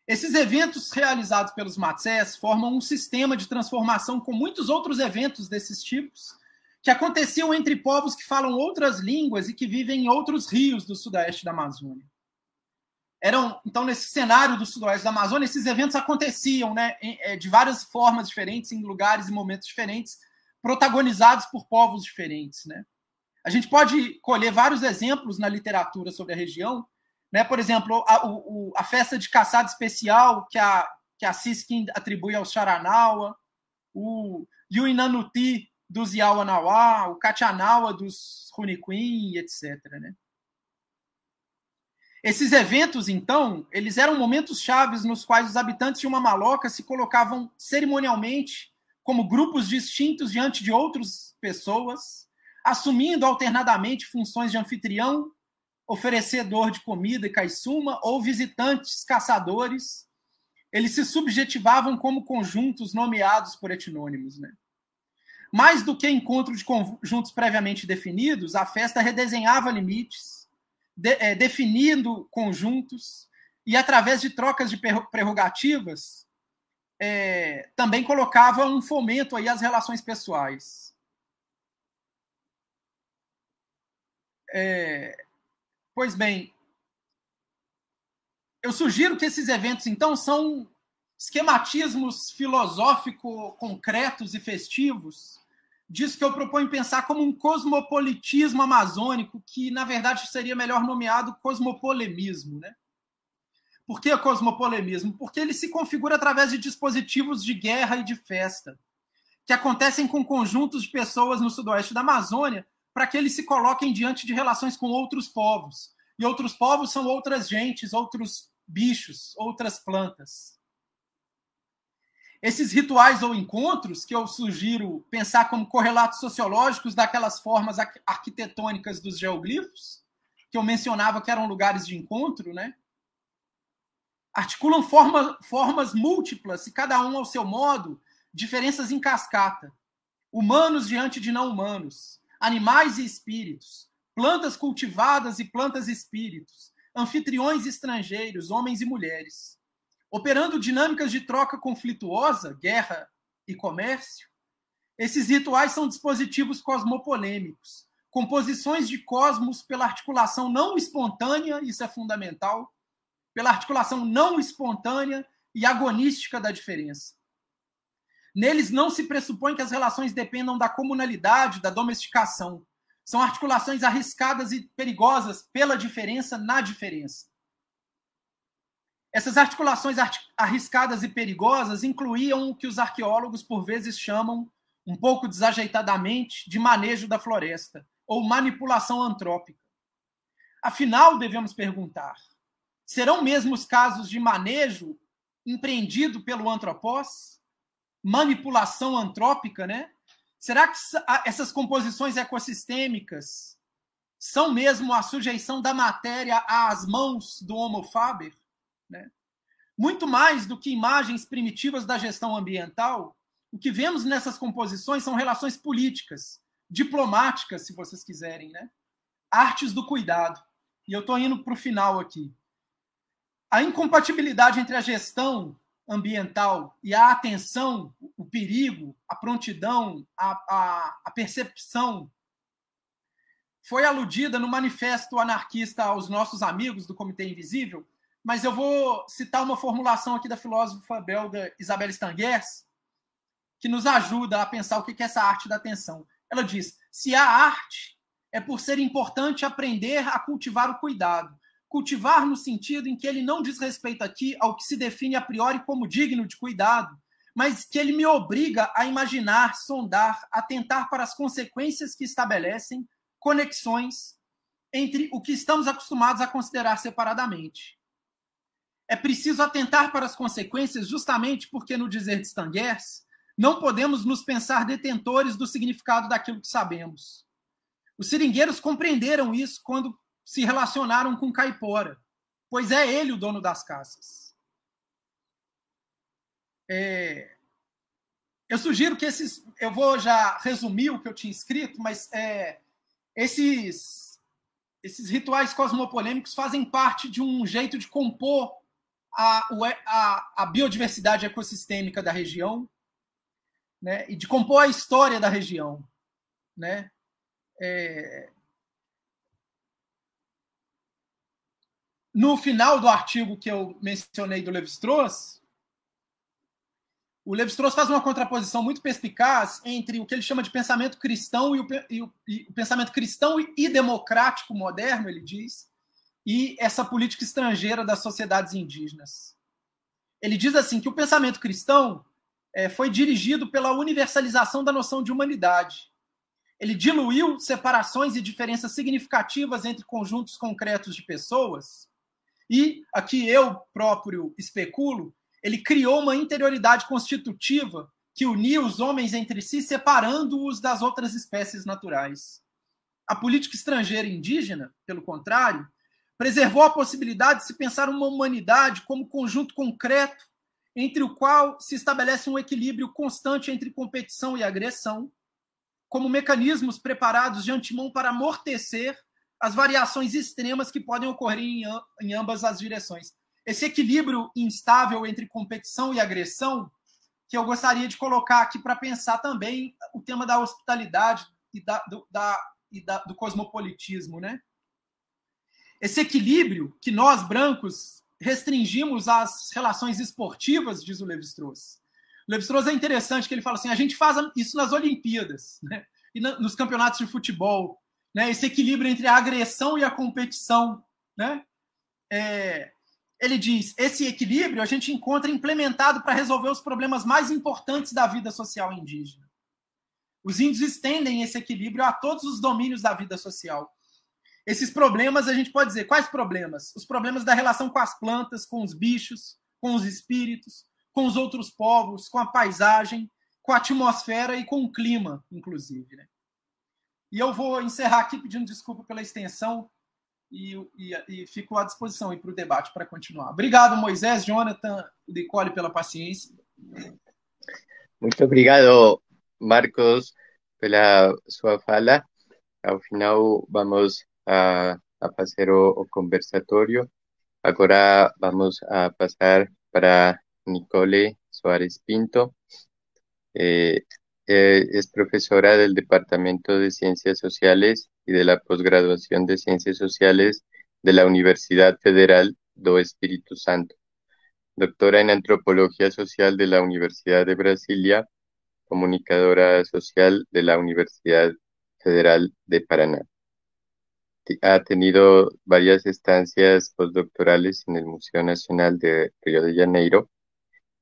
Esses eventos realizados pelos Matsés formam um sistema de transformação com muitos outros eventos desses tipos que aconteciam entre povos que falam outras línguas e que vivem em outros rios do sudoeste da Amazônia. Eram, então, nesse cenário do sudoeste da Amazônia, esses eventos aconteciam né, é, de várias formas diferentes, em lugares e momentos diferentes, protagonizados por povos diferentes. Né? A gente pode colher vários exemplos na literatura sobre a região. Né? Por exemplo, a, o, a festa de caçada especial que a, que a Siskin atribui ao Charanaua, o Yuinanuti, dos Yawanawá, o Katianawa dos Runiquim, etc. Né? Esses eventos, então, eles eram momentos chaves nos quais os habitantes de uma maloca se colocavam cerimonialmente como grupos distintos diante de outras pessoas, assumindo alternadamente funções de anfitrião, oferecedor de comida e caissuma, ou visitantes caçadores. Eles se subjetivavam como conjuntos nomeados por etnônimos. Né? Mais do que encontro de conjuntos previamente definidos, a festa redesenhava limites, de, é, definindo conjuntos, e através de trocas de prerrogativas, é, também colocava um fomento aí às relações pessoais. É, pois bem, eu sugiro que esses eventos, então, são esquematismos filosófico-concretos e festivos disso que eu proponho pensar como um cosmopolitismo amazônico, que na verdade seria melhor nomeado cosmopolemismo. Né? Por que cosmopolemismo? Porque ele se configura através de dispositivos de guerra e de festa, que acontecem com conjuntos de pessoas no sudoeste da Amazônia, para que eles se coloquem diante de relações com outros povos. E outros povos são outras gentes, outros bichos, outras plantas. Esses rituais ou encontros, que eu sugiro pensar como correlatos sociológicos daquelas formas arquitetônicas dos geoglifos, que eu mencionava que eram lugares de encontro, né? articulam forma, formas múltiplas, e cada um ao seu modo, diferenças em cascata. Humanos diante de não humanos, animais e espíritos, plantas cultivadas e plantas espíritos, anfitriões estrangeiros, homens e mulheres operando dinâmicas de troca conflituosa, guerra e comércio, esses rituais são dispositivos cosmopolêmicos, composições de cosmos pela articulação não espontânea, isso é fundamental, pela articulação não espontânea e agonística da diferença. Neles não se pressupõe que as relações dependam da comunalidade, da domesticação. São articulações arriscadas e perigosas pela diferença na diferença. Essas articulações arriscadas e perigosas incluíam o que os arqueólogos por vezes chamam, um pouco desajeitadamente, de manejo da floresta ou manipulação antrópica. Afinal, devemos perguntar: serão mesmo os casos de manejo empreendido pelo antropós? Manipulação antrópica, né? Será que essas composições ecossistêmicas são mesmo a sujeição da matéria às mãos do Homo faber? Né? Muito mais do que imagens primitivas da gestão ambiental, o que vemos nessas composições são relações políticas, diplomáticas, se vocês quiserem, né? artes do cuidado. E eu estou indo para o final aqui. A incompatibilidade entre a gestão ambiental e a atenção, o perigo, a prontidão, a, a, a percepção foi aludida no manifesto anarquista aos nossos amigos do Comitê Invisível, mas eu vou citar uma formulação aqui da filósofa belga Isabelle Stangers, que nos ajuda a pensar o que é essa arte da atenção. Ela diz: se há arte, é por ser importante aprender a cultivar o cuidado. Cultivar no sentido em que ele não diz respeito aqui ao que se define a priori como digno de cuidado, mas que ele me obriga a imaginar, sondar, atentar para as consequências que estabelecem conexões entre o que estamos acostumados a considerar separadamente. É preciso atentar para as consequências, justamente porque, no dizer de Stangers, não podemos nos pensar detentores do significado daquilo que sabemos. Os seringueiros compreenderam isso quando se relacionaram com Caipora, pois é ele o dono das caças. É... Eu sugiro que esses. Eu vou já resumir o que eu tinha escrito, mas é... esses, esses rituais cosmopolêmicos fazem parte de um jeito de compor a, a, a biodiversidade ecossistêmica da região né, e de compor a história da região. né? É... No final do artigo que eu mencionei do Levi-Strauss, o Levi-Strauss faz uma contraposição muito perspicaz entre o que ele chama de pensamento cristão e o, e o, e o pensamento cristão e democrático moderno, ele diz, e essa política estrangeira das sociedades indígenas. Ele diz assim que o pensamento cristão é, foi dirigido pela universalização da noção de humanidade. Ele diluiu separações e diferenças significativas entre conjuntos concretos de pessoas. E aqui eu próprio especulo, ele criou uma interioridade constitutiva que unia os homens entre si, separando-os das outras espécies naturais. A política estrangeira indígena, pelo contrário, preservou a possibilidade de se pensar uma humanidade como conjunto concreto entre o qual se estabelece um equilíbrio constante entre competição e agressão, como mecanismos preparados de antemão para amortecer as variações extremas que podem ocorrer em, ambas as direções. Esse equilíbrio instável entre competição e agressão, que eu gostaria de colocar aqui para pensar também o tema da hospitalidade e, da, do, da, e da, do cosmopolitismo. Né? Esse equilíbrio que nós, brancos, restringimos às relações esportivas, diz o Levi-Strauss. O Levi-Strauss é interessante que ele fala assim, a gente faz isso nas Olimpíadas, né? e nos campeonatos de futebol, né? esse equilíbrio entre a agressão e a competição. Né? É, ele diz, esse equilíbrio a gente encontra implementado para resolver os problemas mais importantes da vida social indígena. Os índios estendem esse equilíbrio a todos os domínios da vida social. Esses problemas, a gente pode dizer, quais problemas? Os problemas da relação com as plantas, com os bichos, com os espíritos, com os outros povos, com a paisagem, com a atmosfera e com o clima, inclusive. Né? E eu vou encerrar aqui pedindo desculpa pela extensão e, e, e fico à disposição para o debate para continuar. Obrigado, Moisés, Jonathan Nicole, pela paciência. Muito obrigado, Marcos, pela sua fala. Ao final, vamos a, a o, o conversatório. Agora vamos a pasar para Nicole Suárez Pinto. Eh, eh, es profesora del Departamento de Ciencias Sociales y de la posgraduación de Ciencias Sociales de la Universidad Federal do Espíritu Santo. Doctora en Antropología Social de la Universidad de Brasilia, comunicadora social de la Universidad Federal de Paraná ha tenido varias estancias postdoctorales en el Museo Nacional de Río de Janeiro.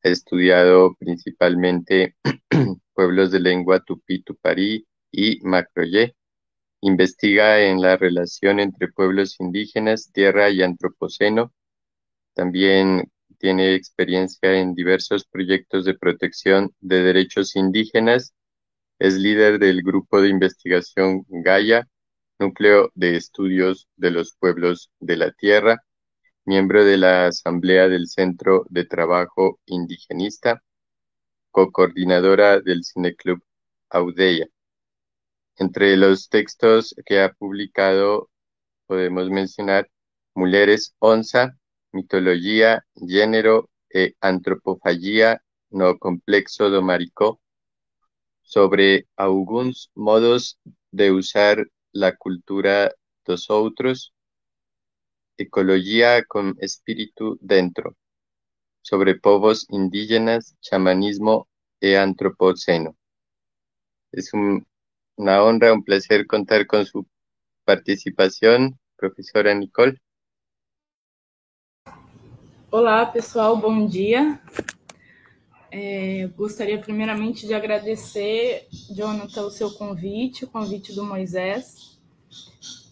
Ha estudiado principalmente pueblos de lengua tupí, tuparí y macroyé. Investiga en la relación entre pueblos indígenas, tierra y antropoceno. También tiene experiencia en diversos proyectos de protección de derechos indígenas. Es líder del grupo de investigación Gaia Núcleo de Estudios de los Pueblos de la Tierra, miembro de la Asamblea del Centro de Trabajo Indigenista, co-coordinadora del Cineclub Audeia. Entre los textos que ha publicado podemos mencionar Mujeres Onza, Mitología, Género e Antropofagia no Complexo do Maricó, sobre algunos modos de usar la cultura dos outros, ecología con espíritu dentro, sobre povos indígenas, chamanismo e antropoceno. Es una honra, un placer contar con su participación, profesora Nicole. Olá, pessoal, bom dia. É, gostaria primeiramente de agradecer, Jonathan, o seu convite, o convite do Moisés.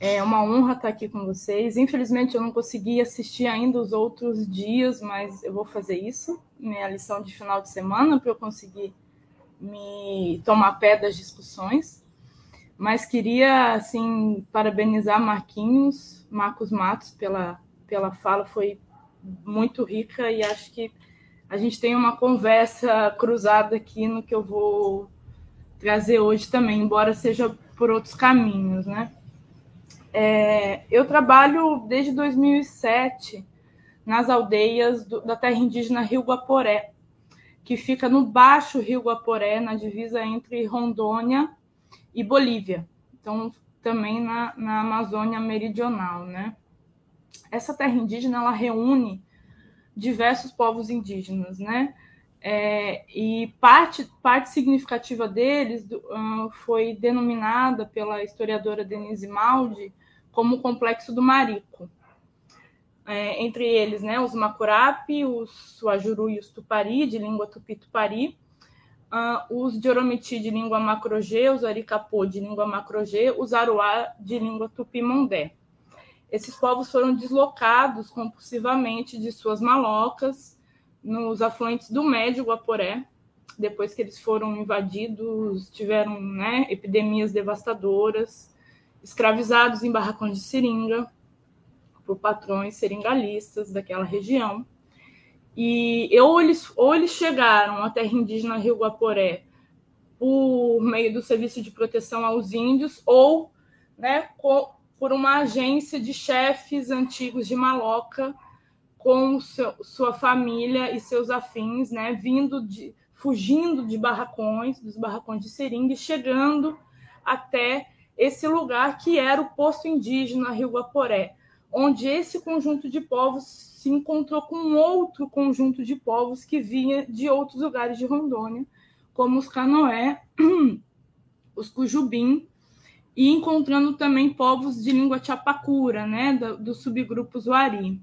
É uma honra estar aqui com vocês. Infelizmente, eu não consegui assistir ainda os outros dias, mas eu vou fazer isso, minha lição de final de semana, para eu conseguir me tomar pé das discussões. Mas queria, assim, parabenizar Marquinhos, Marcos Matos, pela, pela fala, foi muito rica e acho que a gente tem uma conversa cruzada aqui no que eu vou trazer hoje também, embora seja por outros caminhos, né? É, eu trabalho desde 2007 nas aldeias do, da terra indígena Rio Guaporé, que fica no Baixo Rio Guaporé, na divisa entre Rondônia e Bolívia. Então, também na, na Amazônia Meridional, né? Essa terra indígena, ela reúne diversos povos indígenas, né? É, e parte, parte significativa deles uh, foi denominada pela historiadora Denise Maldi como o Complexo do Marico. É, entre eles, né, os Macurapi, os Suajuru e os Tupari, de língua tupi-tupari, uh, os Joromiti, de língua macrogê, os Aricapô, de língua macrogê, os Aruá, de língua tupi-mondé. Esses povos foram deslocados compulsivamente de suas malocas nos afluentes do Médio Guaporé, depois que eles foram invadidos, tiveram né, epidemias devastadoras, escravizados em barracões de seringa por patrões seringalistas daquela região. E ou eles, ou eles chegaram à terra indígena Rio Guaporé por meio do Serviço de Proteção aos Índios, ou né, por uma agência de chefes antigos de Maloca com seu, sua família e seus afins, né, vindo de, fugindo de barracões, dos barracões de seringa, e chegando até esse lugar que era o posto indígena Rio Guaporé, onde esse conjunto de povos se encontrou com outro conjunto de povos que vinha de outros lugares de Rondônia, como os Canoé, os Cujubim, e encontrando também povos de língua chapacura, né, do, do subgrupo Zuari.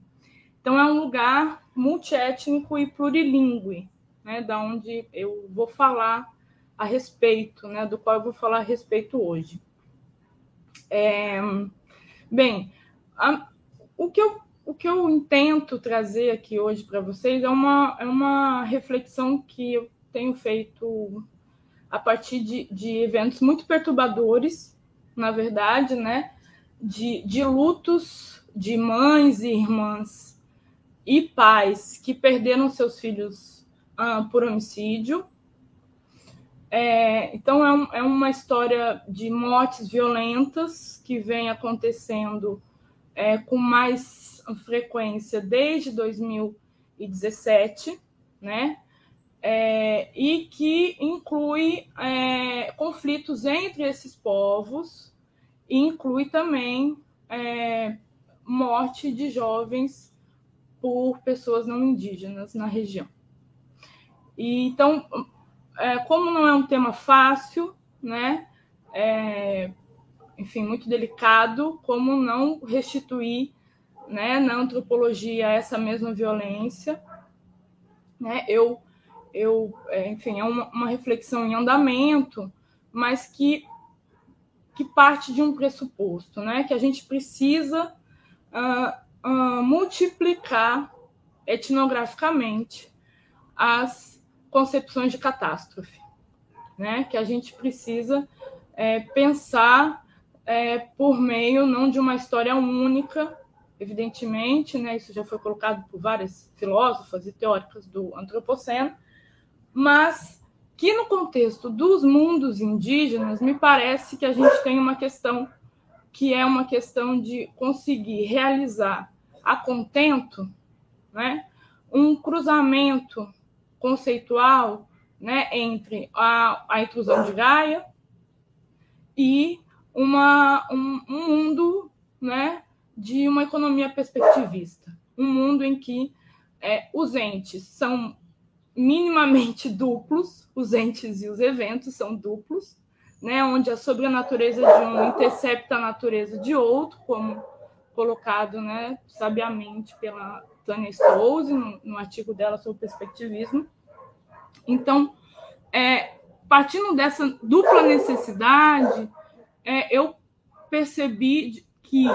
Então, é um lugar multiétnico e plurilingüe, né, da onde eu vou falar a respeito, né, do qual eu vou falar a respeito hoje. É, bem, a, o, que eu, o que eu intento trazer aqui hoje para vocês é uma, é uma reflexão que eu tenho feito a partir de, de eventos muito perturbadores, na verdade, né, de, de lutos de mães e irmãs e pais que perderam seus filhos ah, por homicídio. É, então, é, um, é, uma história de mortes violentas que vem acontecendo é, com mais frequência desde 2017, né? É, e que inclui é, conflitos entre esses povos e inclui também é, morte de jovens por pessoas não indígenas na região. E, então, é, como não é um tema fácil, né, é, enfim, muito delicado, como não restituir né, na antropologia essa mesma violência, né, eu, eu é, enfim, é uma, uma reflexão em andamento, mas que, que parte de um pressuposto, né, que a gente precisa uh, uh, multiplicar etnograficamente as concepções de catástrofe, né? Que a gente precisa é, pensar é, por meio não de uma história única, evidentemente, né? Isso já foi colocado por várias filósofas e teóricas do antropoceno, mas que no contexto dos mundos indígenas me parece que a gente tem uma questão que é uma questão de conseguir realizar a contento né, um cruzamento conceitual né, entre a, a intrusão de Gaia e uma, um, um mundo né, de uma economia perspectivista. Um mundo em que é, os entes são minimamente duplos, os entes e os eventos são duplos, né, onde a sobrenatureza de um intercepta a natureza de outro, como colocado né, sabiamente pela Tânia Stolze, no, no artigo dela sobre perspectivismo. Então, é, partindo dessa dupla necessidade, é, eu percebi que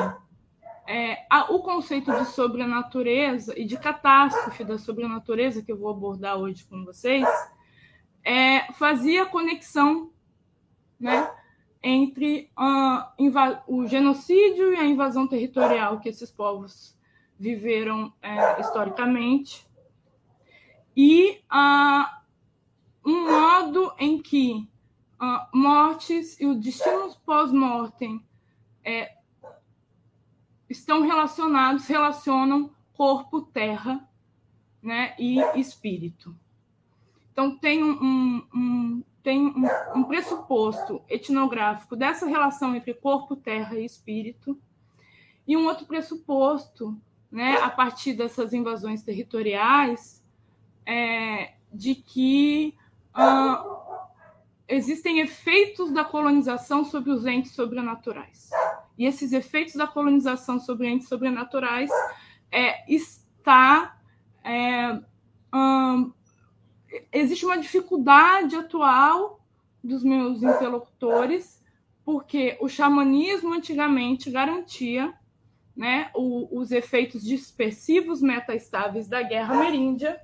é, a, o conceito de sobrenatureza e de catástrofe da sobrenatureza, que eu vou abordar hoje com vocês, é, fazia conexão né, entre uh, o genocídio e a invasão territorial que esses povos viveram é, historicamente. E uh, um modo em que uh, mortes e os destinos pós-mortem é, estão relacionados, relacionam corpo, terra né, e espírito. Então, tem um, um tem um, um pressuposto etnográfico dessa relação entre corpo, terra e espírito, e um outro pressuposto, né, a partir dessas invasões territoriais, é, de que uh, existem efeitos da colonização sobre os entes sobrenaturais. E esses efeitos da colonização sobre entes sobrenaturais é, está é, existe uma dificuldade atual dos meus interlocutores, porque o xamanismo antigamente garantia né, o, os efeitos dispersivos metaestáveis da guerra ameríndia,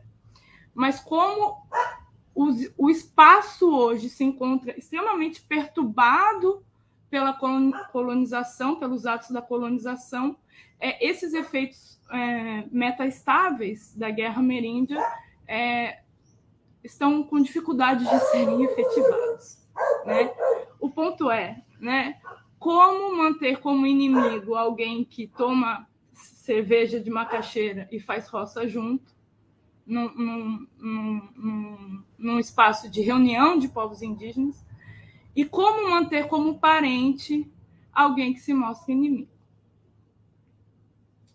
mas como o espaço hoje se encontra extremamente perturbado pela colonização, pelos atos da colonização, é, esses efeitos é, metaestáveis da guerra ameríndia é, estão com dificuldade de serem efetivados. Né? O ponto é, né, como manter como inimigo alguém que toma cerveja de macaxeira e faz roça junto, num, num, num, num, espaço de reunião de povos indígenas, e como manter como parente alguém que se mostra inimigo.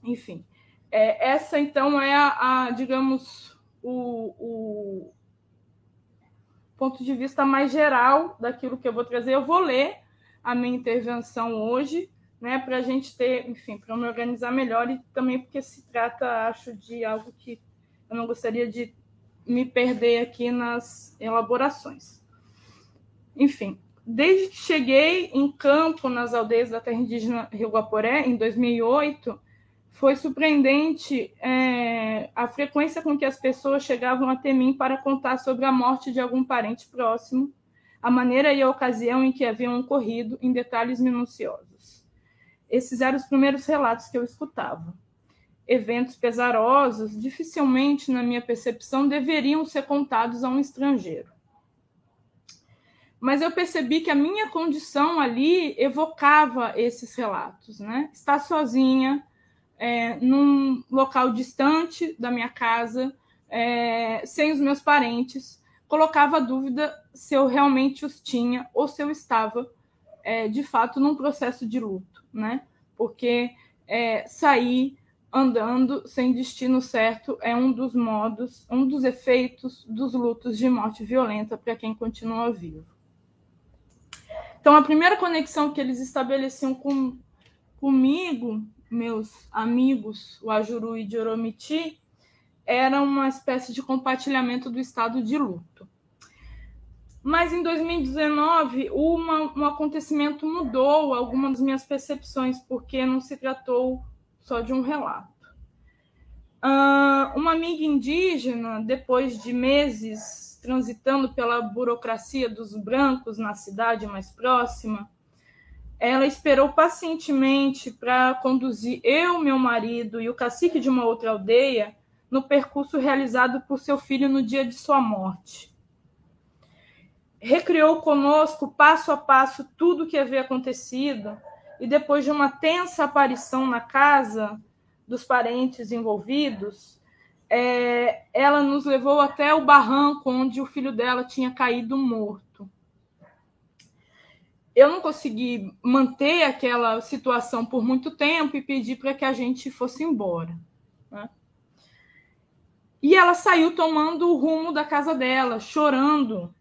Enfim, é, essa então é a, a digamos, o, o, ponto de vista mais geral daquilo que eu vou trazer. Eu vou ler a minha intervenção hoje, né, para a gente ter, enfim, para me organizar melhor e também porque se trata, acho, de algo que eu não gostaria de me perder aqui nas elaborações. Enfim, desde que cheguei em campo nas aldeias da terra indígena Rio Guaporé, em 2008, foi surpreendente é, a frequência com que as pessoas chegavam até mim para contar sobre a morte de algum parente próximo, a maneira e a ocasião em que haviam ocorrido, em detalhes minuciosos. Esses eram os primeiros relatos que eu escutava. Eventos pesarosos, dificilmente, na minha percepção, deveriam ser contados a um estrangeiro. Mas eu percebi que a minha condição ali evocava esses relatos, né? Estar sozinha, é, num local distante da minha casa, é, sem os meus parentes, colocava dúvida se eu realmente os tinha ou se eu estava, é, de fato, num processo de luto, né? Porque é, sair andando sem destino certo é um dos modos, um dos efeitos dos lutos de morte violenta para quem continua vivo. Então, a primeira conexão que eles estabeleciam com, comigo meus amigos, o Ajuru e Joromiti, era uma espécie de compartilhamento do estado de luto. Mas em 2019, uma, um acontecimento mudou algumas das minhas percepções, porque não se tratou só de um relato. Uh, uma amiga indígena, depois de meses transitando pela burocracia dos brancos na cidade mais próxima, ela esperou pacientemente para conduzir eu, meu marido e o cacique de uma outra aldeia no percurso realizado por seu filho no dia de sua morte. Recriou conosco passo a passo tudo o que havia acontecido e depois de uma tensa aparição na casa dos parentes envolvidos, é, ela nos levou até o barranco onde o filho dela tinha caído morto eu não consegui manter aquela situação por muito tempo e pedi para que a gente fosse embora. Né? E ela saiu tomando o rumo da casa dela, chorando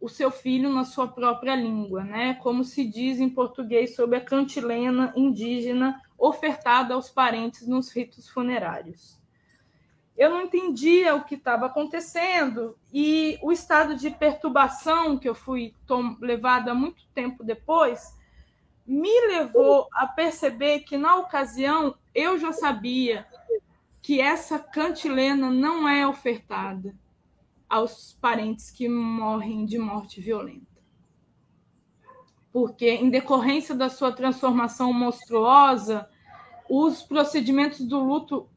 o seu filho na sua própria língua, né? como se diz em português sobre a cantilena indígena ofertada aos parentes nos ritos funerários eu não entendia o que estava acontecendo e o estado de perturbação que eu fui levada muito tempo depois me levou a perceber que na ocasião eu já sabia que essa cantilena não é ofertada aos parentes que morrem de morte violenta. Porque, em decorrência da sua transformação monstruosa, os procedimentos do luto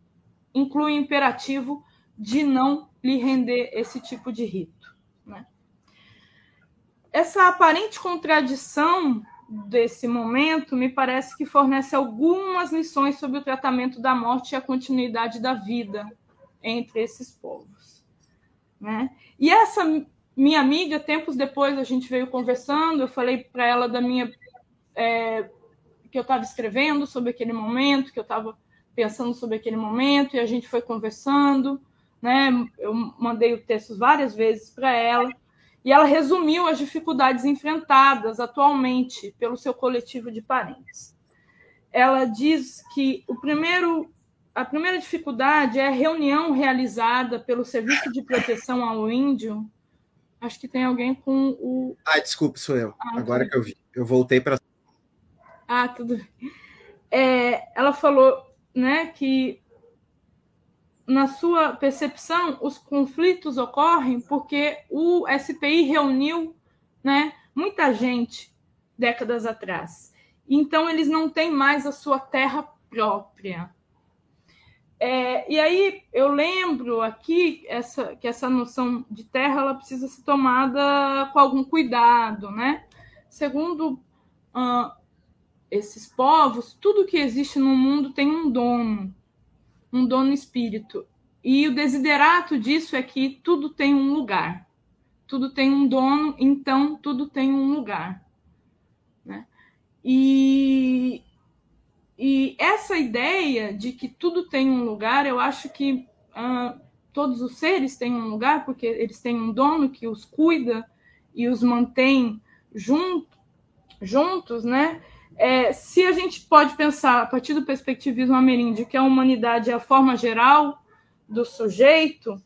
inclui o imperativo de não lhe render esse tipo de rito. Né? Essa aparente contradição desse momento me parece que fornece algumas lições sobre o tratamento da morte e a continuidade da vida entre esses povos. Né? E essa minha amiga, tempos depois, a gente veio conversando, eu falei para ela da minha. É, que eu estava escrevendo sobre aquele momento, que eu estava pensando sobre aquele momento, e a gente foi conversando, né? Eu mandei o texto várias vezes para ela, e ela resumiu as dificuldades enfrentadas atualmente pelo seu coletivo de parentes. Ela diz que o primeiro a primeira dificuldade é a reunião realizada pelo Serviço de Proteção ao Índio. Acho que tem alguém com o. Ah, desculpe, sou eu. Ah, Agora que eu vi. Eu voltei para. Ah, tudo. É, ela falou né, que, na sua percepção, os conflitos ocorrem porque o SPI reuniu né, muita gente décadas atrás. Então, eles não têm mais a sua terra própria. É, e aí eu lembro aqui essa, que essa noção de terra ela precisa ser tomada com algum cuidado, né? Segundo uh, esses povos, tudo que existe no mundo tem um dono, um dono espírito. E o desiderato disso é que tudo tem um lugar, tudo tem um dono, então tudo tem um lugar. Né? E, e essa ideia de que tudo tem um lugar, eu acho que uh, todos os seres têm um lugar, porque eles têm um dono que os cuida e os mantém junto, juntos, né? É, se a gente pode pensar a partir do perspectivismo ameríndio que a humanidade é a forma geral do sujeito,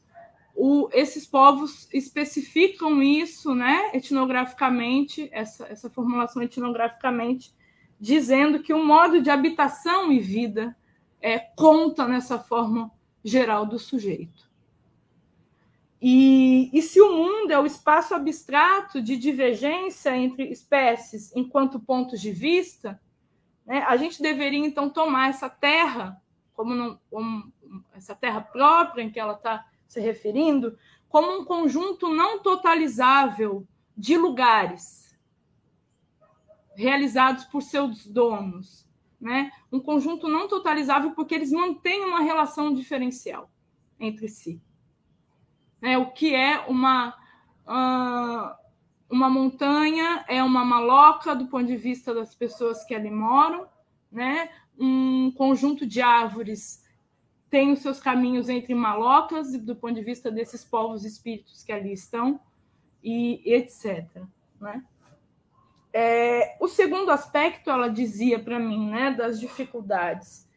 o, esses povos especificam isso, né, etnograficamente, essa, essa formulação etnograficamente, dizendo que o modo de habitação e vida é, conta nessa forma geral do sujeito. E, e, se o mundo é o espaço abstrato de divergência entre espécies enquanto pontos de vista, né, a gente deveria então tomar essa terra, como, não, como essa terra própria em que ela está se referindo, como um conjunto não totalizável de lugares realizados por seus donos, né? Um conjunto não totalizável porque eles mantêm uma relação diferencial entre si. É, o que é uma uh, uma montanha é uma maloca do ponto de vista das pessoas que ali moram, né? Um conjunto de árvores tem os seus caminhos entre malocas do ponto de vista desses povos espíritos que ali estão e etc. Né? É, o segundo aspecto, ela dizia para mim, né, das dificuldades,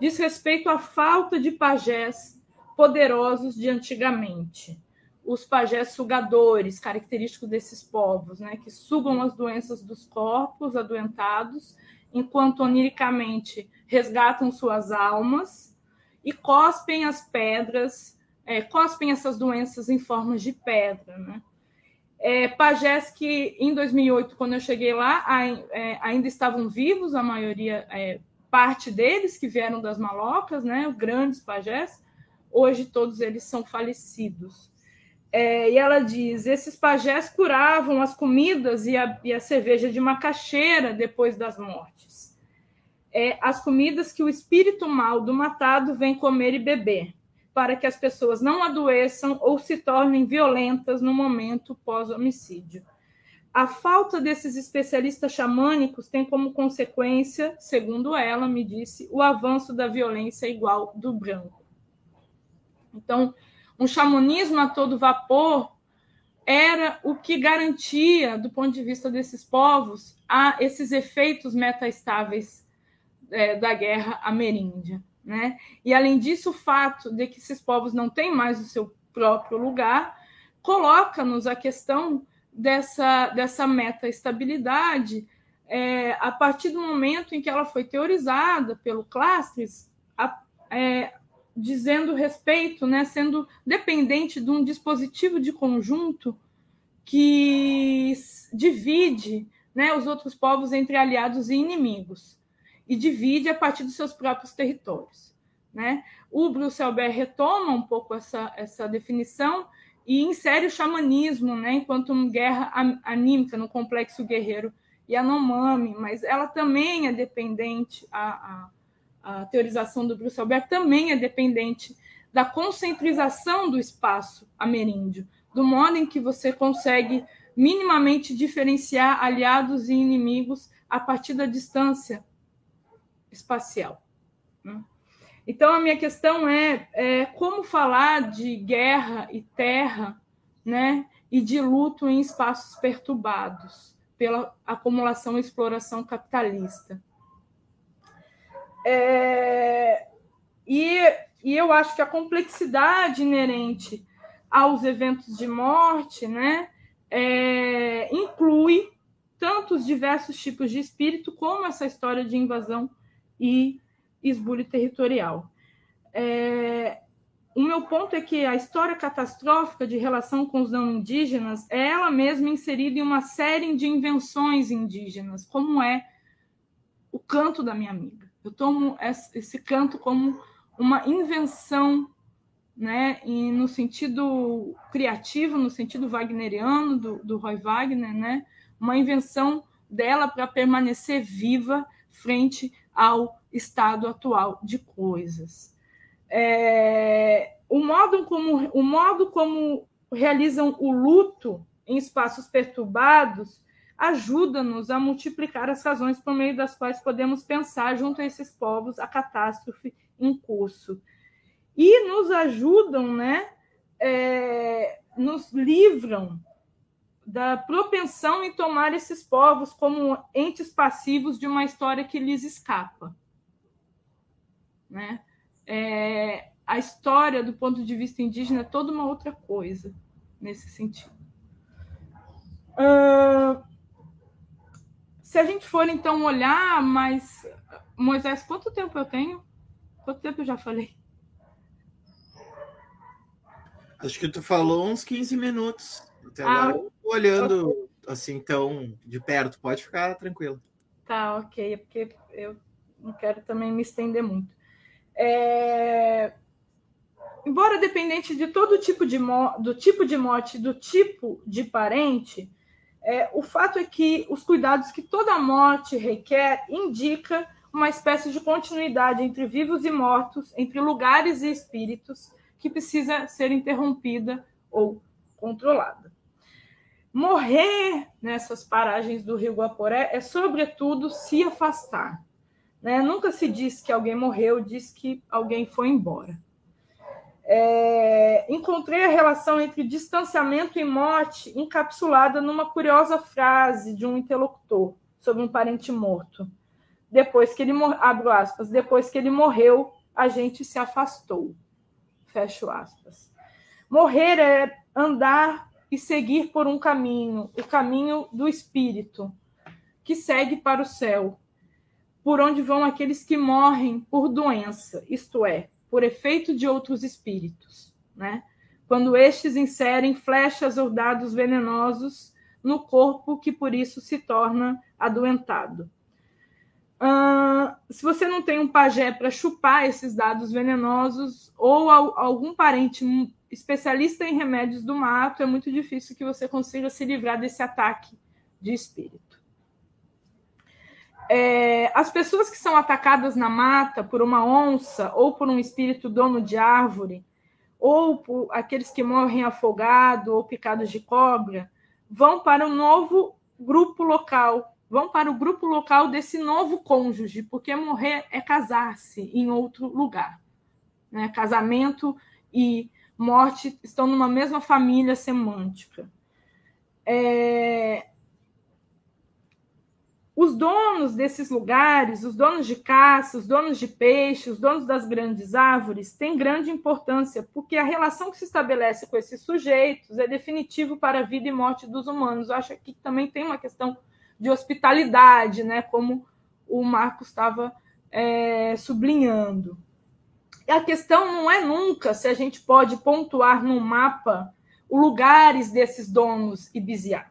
diz respeito à falta de pajés poderosos de antigamente. Os pajés sugadores, característicos desses povos, né, que sugam as doenças dos corpos adoentados, enquanto oniricamente resgatam suas almas e cospem as pedras, é, cospem essas doenças em formas de pedra, né? É, pajés que em 2008, quando eu cheguei lá, é, ainda estavam vivos, a maioria, é, parte deles que vieram das malocas, né, grandes pajés, hoje todos eles são falecidos. É, e ela diz: esses pajés curavam as comidas e a, e a cerveja de macaxeira depois das mortes. É, as comidas que o espírito mal do matado vem comer e beber para que as pessoas não adoeçam ou se tornem violentas no momento pós-homicídio. A falta desses especialistas xamânicos tem como consequência, segundo ela me disse, o avanço da violência igual do branco. Então, um xamanismo a todo vapor era o que garantia, do ponto de vista desses povos, a esses efeitos metaestáveis é, da guerra ameríndia. Né? E, além disso, o fato de que esses povos não têm mais o seu próprio lugar coloca-nos a questão dessa, dessa meta-estabilidade é, a partir do momento em que ela foi teorizada pelo Clastres, é, dizendo respeito, né, sendo dependente de um dispositivo de conjunto que divide né, os outros povos entre aliados e inimigos e divide a partir dos seus próprios territórios. Né? O Bruce Albert retoma um pouco essa, essa definição e insere o xamanismo né, enquanto uma guerra anímica no complexo guerreiro Yanomami, mas ela também é dependente, a, a, a teorização do Bruce Albert também é dependente da concentrização do espaço ameríndio, do modo em que você consegue minimamente diferenciar aliados e inimigos a partir da distância espacial. Né? Então, a minha questão é, é, como falar de guerra e terra né, e de luto em espaços perturbados pela acumulação e exploração capitalista. É, e, e eu acho que a complexidade inerente aos eventos de morte né, é, inclui tanto os diversos tipos de espírito, como essa história de invasão e esbulho territorial. É, o meu ponto é que a história catastrófica de relação com os não indígenas é ela mesma inserida em uma série de invenções indígenas, como é o canto da minha amiga. Eu tomo esse canto como uma invenção, né, e no sentido criativo, no sentido wagneriano do, do Roy Wagner, né, uma invenção dela para permanecer viva frente ao estado atual de coisas. É, o, modo como, o modo como realizam o luto em espaços perturbados ajuda-nos a multiplicar as razões por meio das quais podemos pensar junto a esses povos a catástrofe em curso. E nos ajudam, né, é, nos livram da propensão em tomar esses povos como entes passivos de uma história que lhes escapa. Né? É, a história, do ponto de vista indígena, é toda uma outra coisa nesse sentido. Uh, se a gente for então olhar, mas Moisés, quanto tempo eu tenho? Quanto tempo eu já falei? Acho que tu falou uns 15 minutos. Até ah, agora olhando assim tão de perto, pode ficar tranquilo. Tá, ok, é porque eu não quero também me estender muito. É... Embora dependente de todo tipo de do tipo de morte, do tipo de parente, é, o fato é que os cuidados que toda morte requer indica uma espécie de continuidade entre vivos e mortos, entre lugares e espíritos, que precisa ser interrompida ou controlada. Morrer nessas paragens do Rio Guaporé é, sobretudo, se afastar. Né? Nunca se diz que alguém morreu, diz que alguém foi embora. É, encontrei a relação entre distanciamento e morte encapsulada numa curiosa frase de um interlocutor sobre um parente morto. Depois que ele abro aspas, depois que ele morreu, a gente se afastou. Fecho aspas. Morrer é andar e seguir por um caminho, o caminho do espírito, que segue para o céu, por onde vão aqueles que morrem por doença, isto é, por efeito de outros espíritos, né? Quando estes inserem flechas ou dados venenosos no corpo que por isso se torna adoentado. Uh, se você não tem um pajé para chupar esses dados venenosos ou algum parente especialista em remédios do mato, é muito difícil que você consiga se livrar desse ataque de espírito. É, as pessoas que são atacadas na mata por uma onça ou por um espírito dono de árvore, ou por aqueles que morrem afogados ou picados de cobra, vão para um novo grupo local, vão para o grupo local desse novo cônjuge, porque morrer é casar-se em outro lugar. Né? Casamento e morte estão numa mesma família semântica. É, os donos desses lugares, os donos de caça, os donos de peixe, os donos das grandes árvores, têm grande importância, porque a relação que se estabelece com esses sujeitos é definitivo para a vida e morte dos humanos. Eu acho que também tem uma questão de hospitalidade, né, como o Marcos estava é, sublinhando. E a questão não é nunca se a gente pode pontuar no mapa os lugares desses donos e biziar.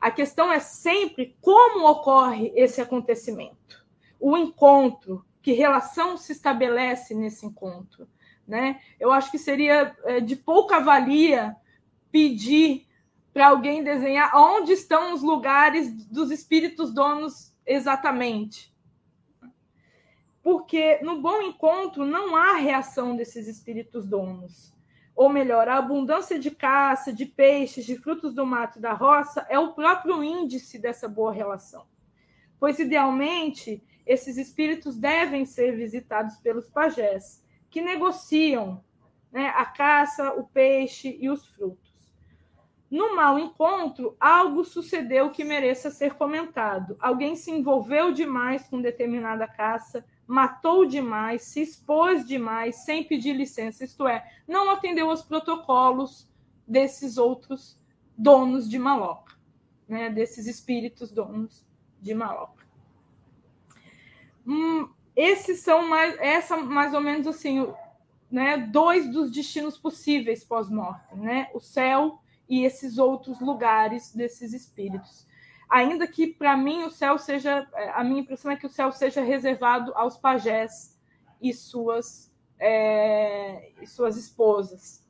A questão é sempre como ocorre esse acontecimento, o encontro, que relação se estabelece nesse encontro. Né? Eu acho que seria é, de pouca valia pedir para alguém desenhar onde estão os lugares dos espíritos donos exatamente. porque no bom encontro não há reação desses espíritos donos. Ou melhor, a abundância de caça, de peixes, de frutos do mato e da roça é o próprio índice dessa boa relação. Pois, idealmente, esses espíritos devem ser visitados pelos pajés, que negociam né, a caça, o peixe e os frutos. No mau encontro, algo sucedeu que mereça ser comentado. Alguém se envolveu demais com determinada caça, matou demais, se expôs demais, sem pedir licença, isto é, não atendeu aos protocolos desses outros donos de maloca, né, desses espíritos donos de maloca. Hum, esses são mais, essa mais ou menos assim, né, dois dos destinos possíveis pós-morte, né, o céu e esses outros lugares desses espíritos. Ainda que para mim o céu seja, é, a minha impressão é que o céu seja reservado aos pajés e suas, é, e suas esposas.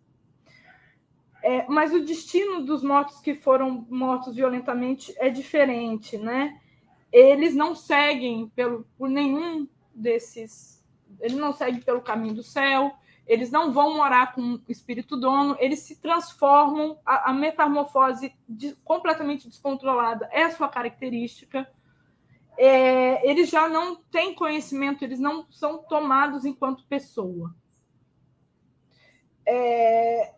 É, mas o destino dos mortos que foram mortos violentamente é diferente, né? Eles não seguem pelo, por nenhum desses, eles não seguem pelo caminho do céu, eles não vão morar com o espírito dono, eles se transformam, a, a metamorfose de, completamente descontrolada é sua característica. É, eles já não têm conhecimento, eles não são tomados enquanto pessoa. É,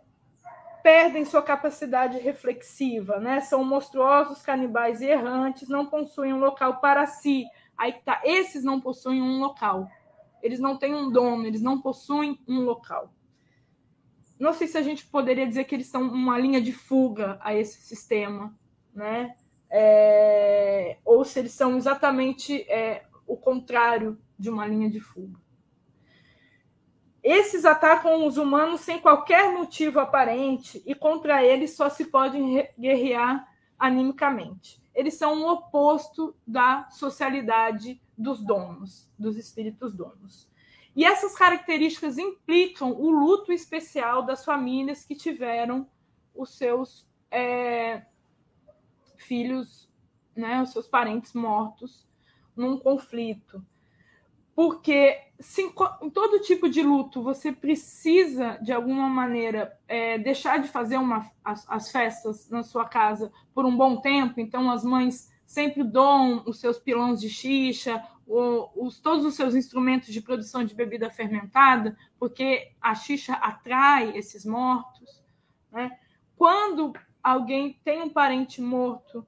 perdem sua capacidade reflexiva, né? São monstruosos, canibais errantes, não possuem um local para si. Aí tá, esses não possuem um local eles não têm um dono, eles não possuem um local. Não sei se a gente poderia dizer que eles são uma linha de fuga a esse sistema, né? É, ou se eles são exatamente é, o contrário de uma linha de fuga. Esses atacam os humanos sem qualquer motivo aparente e contra eles só se pode guerrear animicamente. Eles são o oposto da socialidade dos donos, dos espíritos donos. E essas características implicam o luto especial das famílias que tiveram os seus é, filhos, né, os seus parentes mortos num conflito. Porque em todo tipo de luto você precisa, de alguma maneira, é, deixar de fazer uma, as, as festas na sua casa por um bom tempo, então as mães sempre doam os seus pilões de xixa, os, todos os seus instrumentos de produção de bebida fermentada, porque a xixa atrai esses mortos. Né? Quando alguém tem um parente morto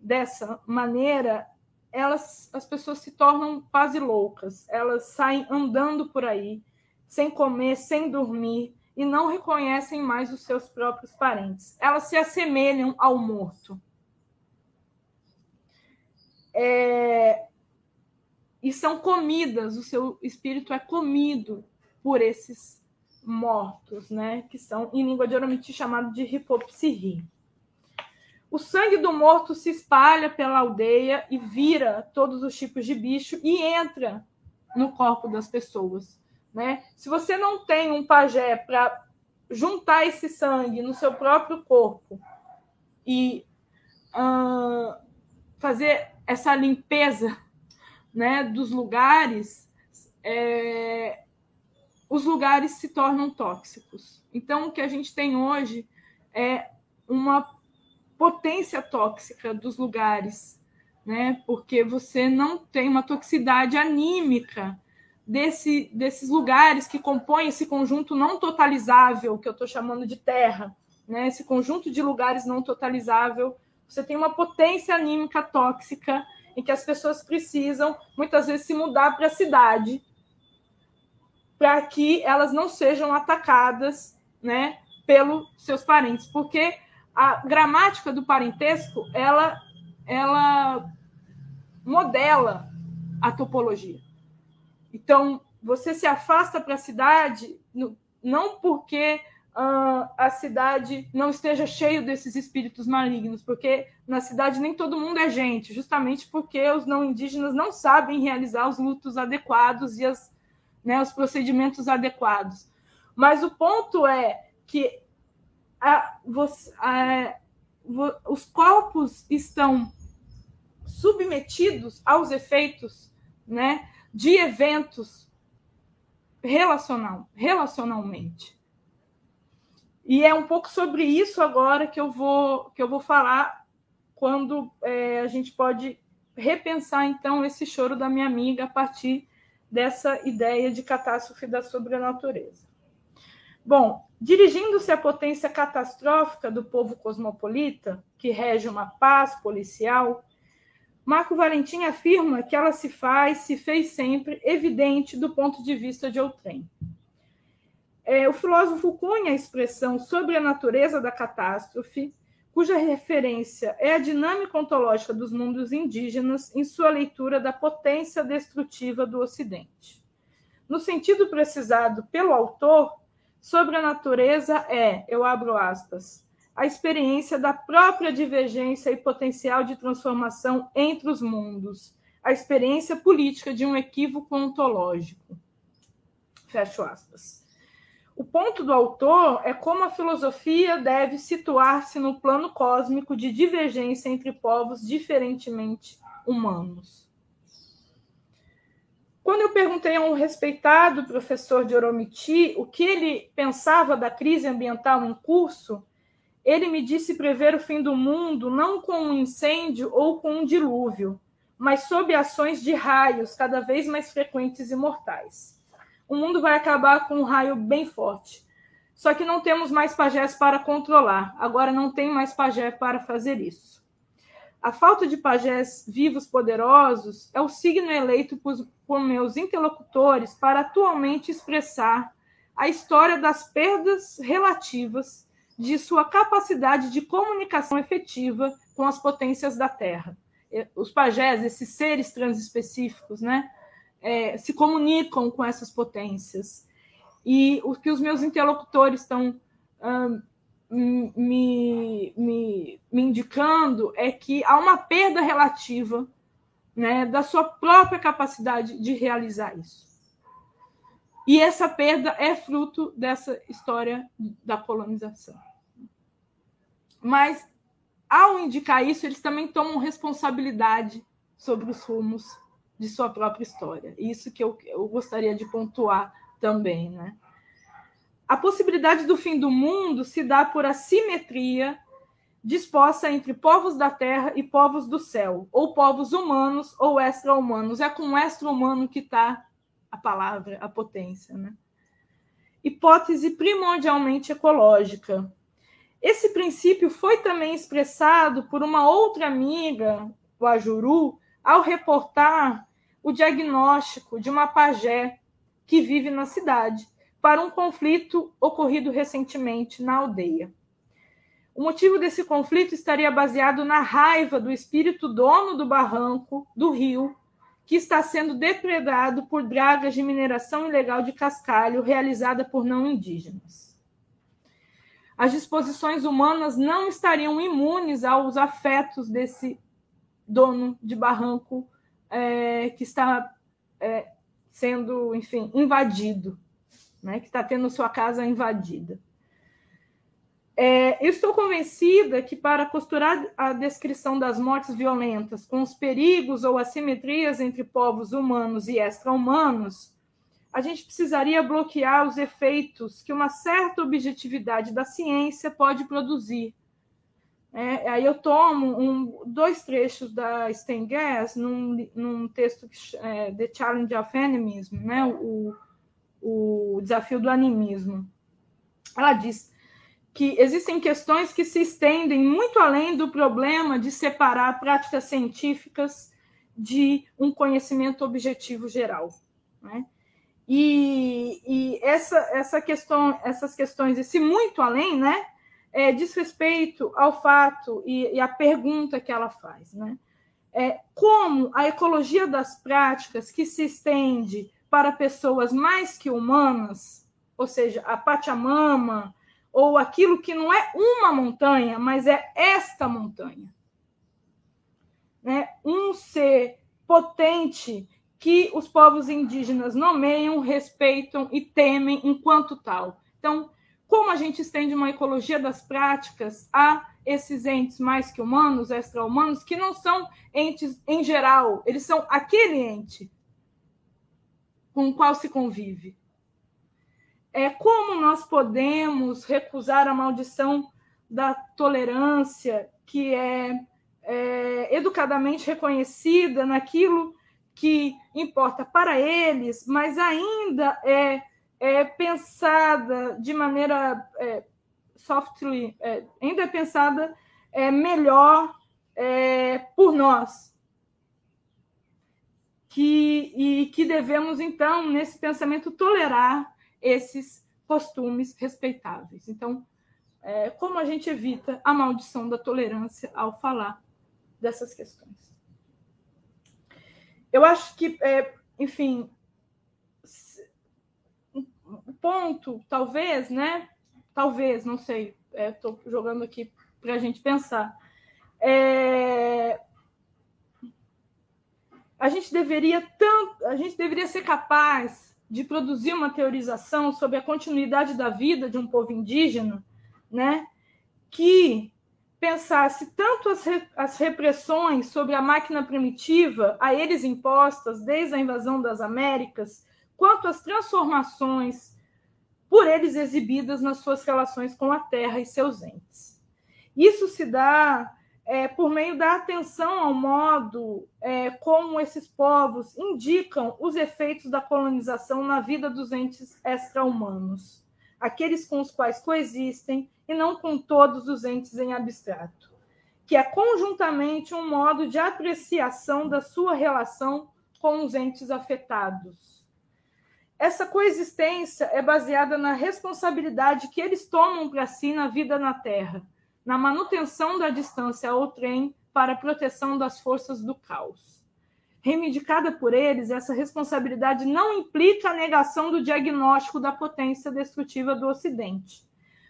dessa maneira, elas, as pessoas se tornam quase loucas. Elas saem andando por aí, sem comer, sem dormir, e não reconhecem mais os seus próprios parentes. Elas se assemelham ao morto é, e são comidas, o seu espírito é comido por esses mortos, né? Que são, em língua de Oromiti, chamados de hipopsirri. O sangue do morto se espalha pela aldeia e vira todos os tipos de bicho e entra no corpo das pessoas, né? Se você não tem um pajé para juntar esse sangue no seu próprio corpo e uh, fazer essa limpeza né, dos lugares, é, os lugares se tornam tóxicos. Então, o que a gente tem hoje é uma potência tóxica dos lugares, né? Porque você não tem uma toxicidade anímica desse, desses lugares que compõem esse conjunto não totalizável que eu estou chamando de terra, né? Esse conjunto de lugares não totalizável você tem uma potência anímica tóxica em que as pessoas precisam muitas vezes se mudar para a cidade para que elas não sejam atacadas, né, pelos seus parentes, porque a gramática do parentesco ela ela modela a topologia. Então, você se afasta para a cidade não porque uh, a cidade não esteja cheio desses espíritos malignos, porque na cidade nem todo mundo é gente, justamente porque os não indígenas não sabem realizar os lutos adequados e as, né, os procedimentos adequados. Mas o ponto é que a, você, a, os corpos estão submetidos aos efeitos né, de eventos relacional, relacionalmente. E é um pouco sobre isso agora que eu vou, que eu vou falar quando é, a gente pode repensar, então, esse choro da minha amiga a partir dessa ideia de catástrofe da sobrenatureza. Bom, dirigindo-se à potência catastrófica do povo cosmopolita, que rege uma paz policial, Marco Valentim afirma que ela se faz, se fez sempre, evidente do ponto de vista de outrem. É, o filósofo cunha a expressão sobre a natureza da catástrofe, cuja referência é a dinâmica ontológica dos mundos indígenas em sua leitura da potência destrutiva do Ocidente. No sentido precisado pelo autor, sobre a natureza é, eu abro aspas, a experiência da própria divergência e potencial de transformação entre os mundos, a experiência política de um equívoco ontológico. Fecho aspas. O ponto do autor é como a filosofia deve situar-se no plano cósmico de divergência entre povos diferentemente humanos. Quando eu perguntei a um respeitado professor de Oromiti o que ele pensava da crise ambiental em curso, ele me disse prever o fim do mundo não com um incêndio ou com um dilúvio, mas sob ações de raios cada vez mais frequentes e mortais. O mundo vai acabar com um raio bem forte. Só que não temos mais pajés para controlar. Agora não tem mais pajé para fazer isso. A falta de pajés vivos poderosos é o signo eleito por, por meus interlocutores para atualmente expressar a história das perdas relativas de sua capacidade de comunicação efetiva com as potências da Terra. Os pajés, esses seres transespecíficos, né, é, se comunicam com essas potências. E o que os meus interlocutores estão hum, me, me, me indicando é que há uma perda relativa né, da sua própria capacidade de realizar isso. E essa perda é fruto dessa história da colonização. Mas, ao indicar isso, eles também tomam responsabilidade sobre os rumos de sua própria história. Isso que eu, eu gostaria de pontuar também. Né? A possibilidade do fim do mundo se dá por assimetria disposta entre povos da terra e povos do céu, ou povos humanos ou extra-humanos. É com o extra-humano que está a palavra, a potência. Né? Hipótese primordialmente ecológica. Esse princípio foi também expressado por uma outra amiga, o Ajuru, ao reportar o diagnóstico de uma pajé que vive na cidade para um conflito ocorrido recentemente na aldeia. O motivo desse conflito estaria baseado na raiva do espírito dono do barranco do rio que está sendo depredado por dragas de mineração ilegal de cascalho realizada por não indígenas. As disposições humanas não estariam imunes aos afetos desse dono de barranco é, que está é, sendo, enfim, invadido, né, que está tendo sua casa invadida. É, eu estou convencida que, para costurar a descrição das mortes violentas com os perigos ou assimetrias entre povos humanos e extra-humanos, a gente precisaria bloquear os efeitos que uma certa objetividade da ciência pode produzir. É, aí eu tomo um, dois trechos da Stengas num, num texto que é The Challenge of Animism, né, o, o desafio do animismo. Ela diz que existem questões que se estendem muito além do problema de separar práticas científicas de um conhecimento objetivo geral. Né? E, e essa, essa questão, essas questões, esse muito além, né, é, diz respeito ao fato e, e a pergunta que ela faz. Né? É, como a ecologia das práticas que se estende para pessoas mais que humanas, ou seja, a Pachamama, ou aquilo que não é uma montanha, mas é esta montanha. Né? Um ser potente que os povos indígenas nomeiam, respeitam e temem enquanto tal. Então, como a gente estende uma ecologia das práticas a esses entes mais que humanos, extra-humanos, que não são entes em geral, eles são aquele ente. Com o qual se convive. É como nós podemos recusar a maldição da tolerância que é, é educadamente reconhecida naquilo que importa para eles, mas ainda é, é pensada de maneira é, softly, é, ainda é pensada é, melhor é, por nós. Que, e que devemos, então, nesse pensamento, tolerar esses costumes respeitáveis. Então, é, como a gente evita a maldição da tolerância ao falar dessas questões? Eu acho que, é, enfim, um ponto, talvez, né? Talvez, não sei, estou é, jogando aqui para a gente pensar. É, a gente deveria tanto, a gente deveria ser capaz de produzir uma teorização sobre a continuidade da vida de um povo indígena, né? Que pensasse tanto as, re, as repressões sobre a máquina primitiva a eles impostas desde a invasão das Américas, quanto as transformações por eles exibidas nas suas relações com a terra e seus entes. Isso se dá é, por meio da atenção ao modo é, como esses povos indicam os efeitos da colonização na vida dos entes extra-humanos, aqueles com os quais coexistem e não com todos os entes em abstrato, que é conjuntamente um modo de apreciação da sua relação com os entes afetados. Essa coexistência é baseada na responsabilidade que eles tomam para si na vida na Terra na manutenção da distância ao trem para proteção das forças do caos. Reivindicada por eles, essa responsabilidade não implica a negação do diagnóstico da potência destrutiva do Ocidente,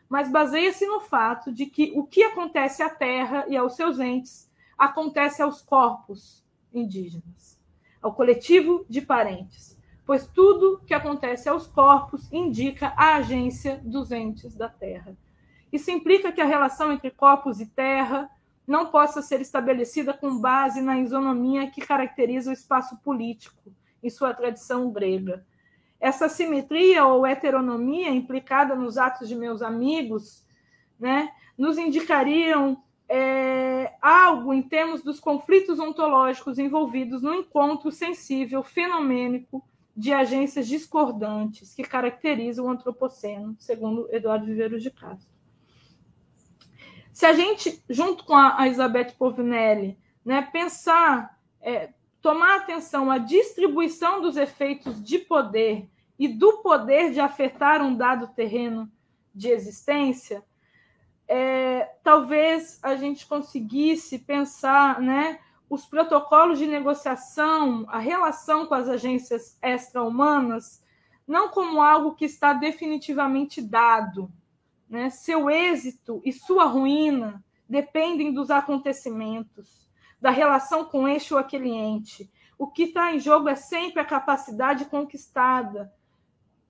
mas baseia-se no fato de que o que acontece à Terra e aos seus entes acontece aos corpos indígenas, ao coletivo de parentes, pois tudo que acontece aos corpos indica a agência dos entes da Terra isso implica que a relação entre corpos e terra não possa ser estabelecida com base na isonomia que caracteriza o espaço político em sua tradição grega. Essa simetria ou heteronomia implicada nos atos de meus amigos né, nos indicariam é, algo em termos dos conflitos ontológicos envolvidos no encontro sensível fenomênico de agências discordantes que caracterizam o antropoceno, segundo Eduardo Viveiros de Castro. Se a gente, junto com a, a Povinelli, né, pensar, é, tomar atenção à distribuição dos efeitos de poder e do poder de afetar um dado terreno de existência, é, talvez a gente conseguisse pensar né, os protocolos de negociação, a relação com as agências extra-humanas, não como algo que está definitivamente dado, né? Seu êxito e sua ruína dependem dos acontecimentos, da relação com este ou aquele ente. O que está em jogo é sempre a capacidade conquistada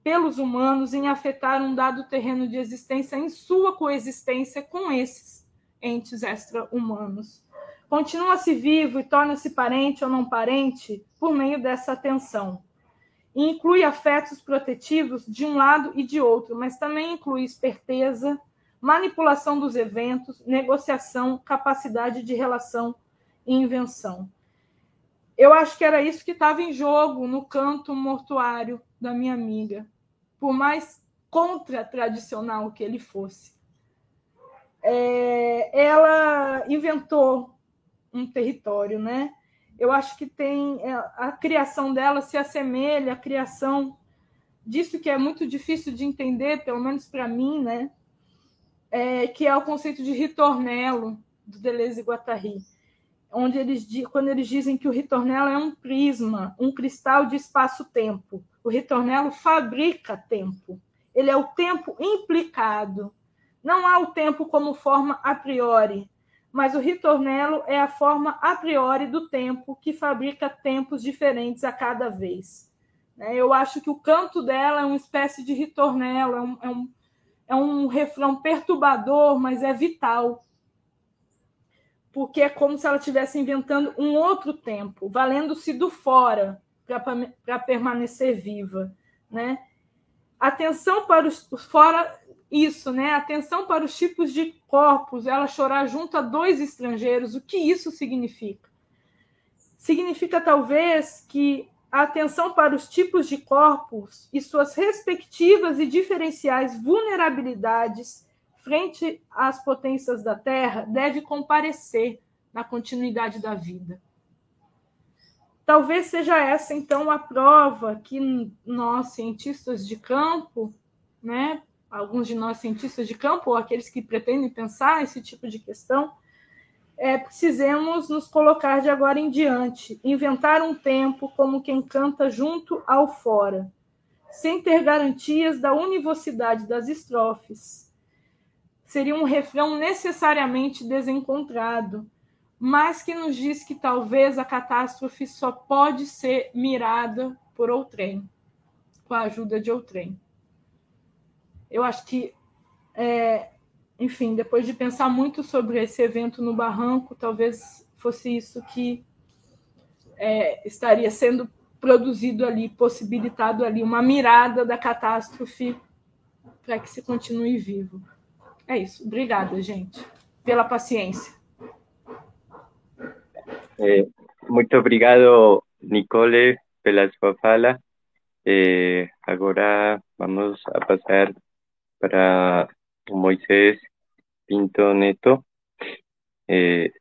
pelos humanos em afetar um dado terreno de existência em sua coexistência com esses entes extra-humanos. Continua-se vivo e torna-se parente ou não parente por meio dessa atenção inclui afetos protetivos de um lado e de outro, mas também inclui esperteza, manipulação dos eventos, negociação, capacidade de relação e invenção. Eu acho que era isso que estava em jogo no canto mortuário da minha amiga, por mais contra-tradicional que ele fosse. É, ela inventou um território, né? Eu acho que tem é, a criação dela se assemelha à criação disso que é muito difícil de entender, pelo menos para mim, né? É, que é o conceito de ritornelo do Deleuze e Guattari, onde eles quando eles dizem que o ritornelo é um prisma, um cristal de espaço-tempo. O ritornelo fabrica tempo. Ele é o tempo implicado. Não há o tempo como forma a priori, mas o ritornelo é a forma a priori do tempo que fabrica tempos diferentes a cada vez. Né? Eu acho que o canto dela é uma espécie de ritornelo, é um, é um, é um refrão perturbador, mas é vital. Porque é como se ela estivesse inventando um outro tempo, valendo-se do fora, para permanecer viva, né? Atenção para os fora isso, né? Atenção para os tipos de corpos, ela chorar junto a dois estrangeiros. O que isso significa? Significa talvez que a atenção para os tipos de corpos e suas respectivas e diferenciais vulnerabilidades frente às potências da Terra deve comparecer na continuidade da vida. Talvez seja essa, então, a prova que nós, cientistas de campo, né, alguns de nós, cientistas de campo, ou aqueles que pretendem pensar esse tipo de questão, é, precisemos nos colocar de agora em diante, inventar um tempo como quem canta junto ao fora, sem ter garantias da univocidade das estrofes. Seria um refrão necessariamente desencontrado, mas que nos diz que talvez a catástrofe só pode ser mirada por outrem, com a ajuda de outrem. Eu acho que é, enfim, depois de pensar muito sobre esse evento no Barranco, talvez fosse isso que é, estaria sendo produzido ali, possibilitado ali, uma mirada da catástrofe para que se continue vivo. É isso. Obrigada, gente, pela paciência. É, muito obrigado, Nicole, pela sua fala. É, agora vamos a passar para Moisés Pinto Neto. Eh,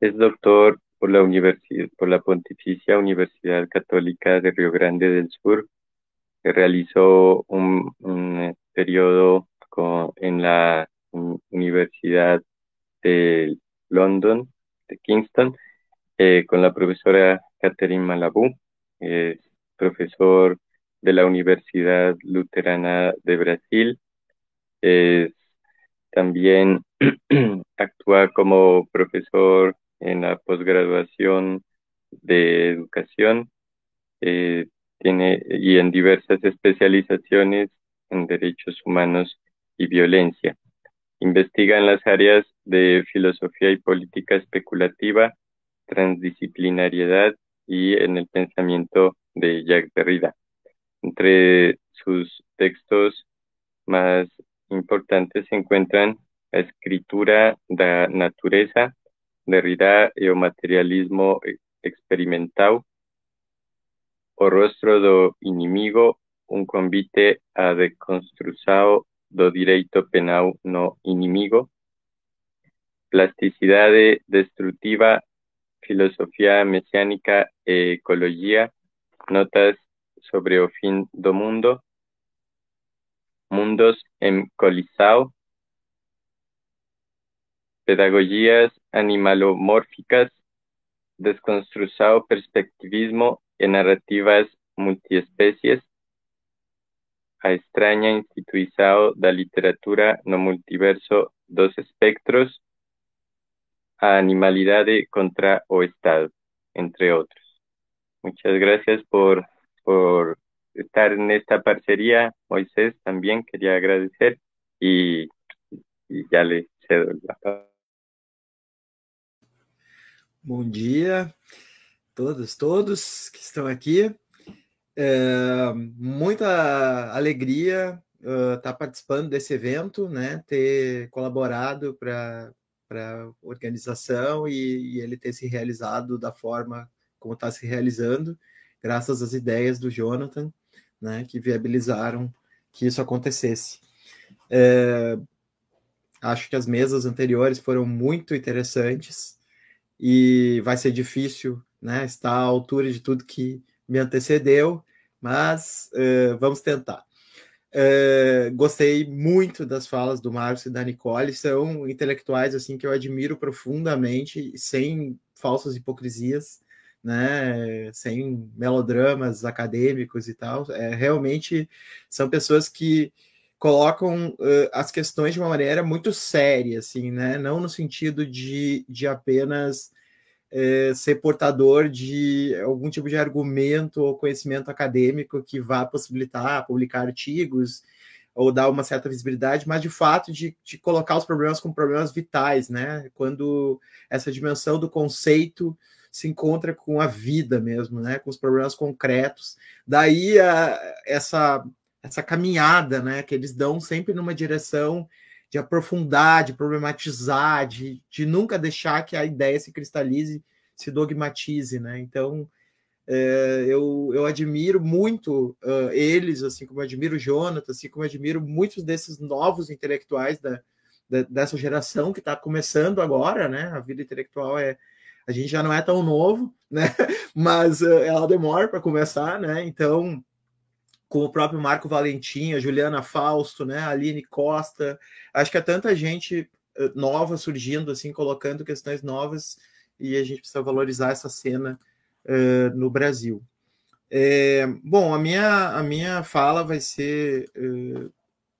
es doctor por la, Universidad, por la Pontificia Universidad Católica de Río Grande del Sur. Realizó un, periodo en la Universidad de London, de Kingston, eh, con la profesora Catherine Malabú. Es profesor de la Universidad Luterana de Brasil también actúa como profesor en la posgraduación de educación eh, tiene, y en diversas especializaciones en derechos humanos y violencia. Investiga en las áreas de filosofía y política especulativa, transdisciplinariedad y en el pensamiento de Jacques Derrida. Entre sus textos más importantes se encuentran la escritura da natureza, Derrida e o materialismo experimental, o rostro do inimigo, un convite a deconstrução do direito penal no inimigo, plasticidade destrutiva, filosofía mesiánica e ecologia, notas sobre o fin do mundo, mundos en Colisao, pedagogías animalomórficas, desconstrução perspectivismo en narrativas multiespecies, a extraña instituição da literatura no multiverso dos espectros, a animalidade contra o Estado, entre otros. Muchas gracias por, por estar en esta parcería. Moisés también quería agradecer y, y ya le cedo la palabra. Bom dia, todos, todos que estão aqui. É, muita alegria uh, estar participando desse evento, né? Ter colaborado para a organização e, e, ele ter se realizado da forma como está se realizando, graças às ideias do Jonathan né, que viabilizaram que isso acontecesse. É, acho que as mesas anteriores foram muito interessantes e vai ser difícil né, estar à altura de tudo que me antecedeu, mas é, vamos tentar. É, gostei muito das falas do Marcos e da Nicole, são intelectuais assim que eu admiro profundamente, sem falsas hipocrisias né, sem melodramas acadêmicos e tal. É, realmente são pessoas que colocam uh, as questões de uma maneira muito séria, assim, né? Não no sentido de, de apenas uh, ser portador de algum tipo de argumento ou conhecimento acadêmico que vá possibilitar publicar artigos ou dar uma certa visibilidade, mas de fato de, de colocar os problemas como problemas vitais, né? Quando essa dimensão do conceito se encontra com a vida mesmo, né? Com os problemas concretos. Daí a, essa essa caminhada, né? Que eles dão sempre numa direção de aprofundar, de problematizar, de, de nunca deixar que a ideia se cristalize, se dogmatize, né? Então é, eu, eu admiro muito uh, eles, assim como eu admiro o Jonathan, assim como eu admiro muitos desses novos intelectuais da, da dessa geração que está começando agora, né? A vida intelectual é. A gente já não é tão novo, né? Mas uh, ela demora para começar, né? Então, com o próprio Marco Valentim, a Juliana Fausto, né? A Aline Costa, acho que há tanta gente uh, nova surgindo, assim, colocando questões novas, e a gente precisa valorizar essa cena uh, no Brasil. É, bom, a minha, a minha fala vai ser uh,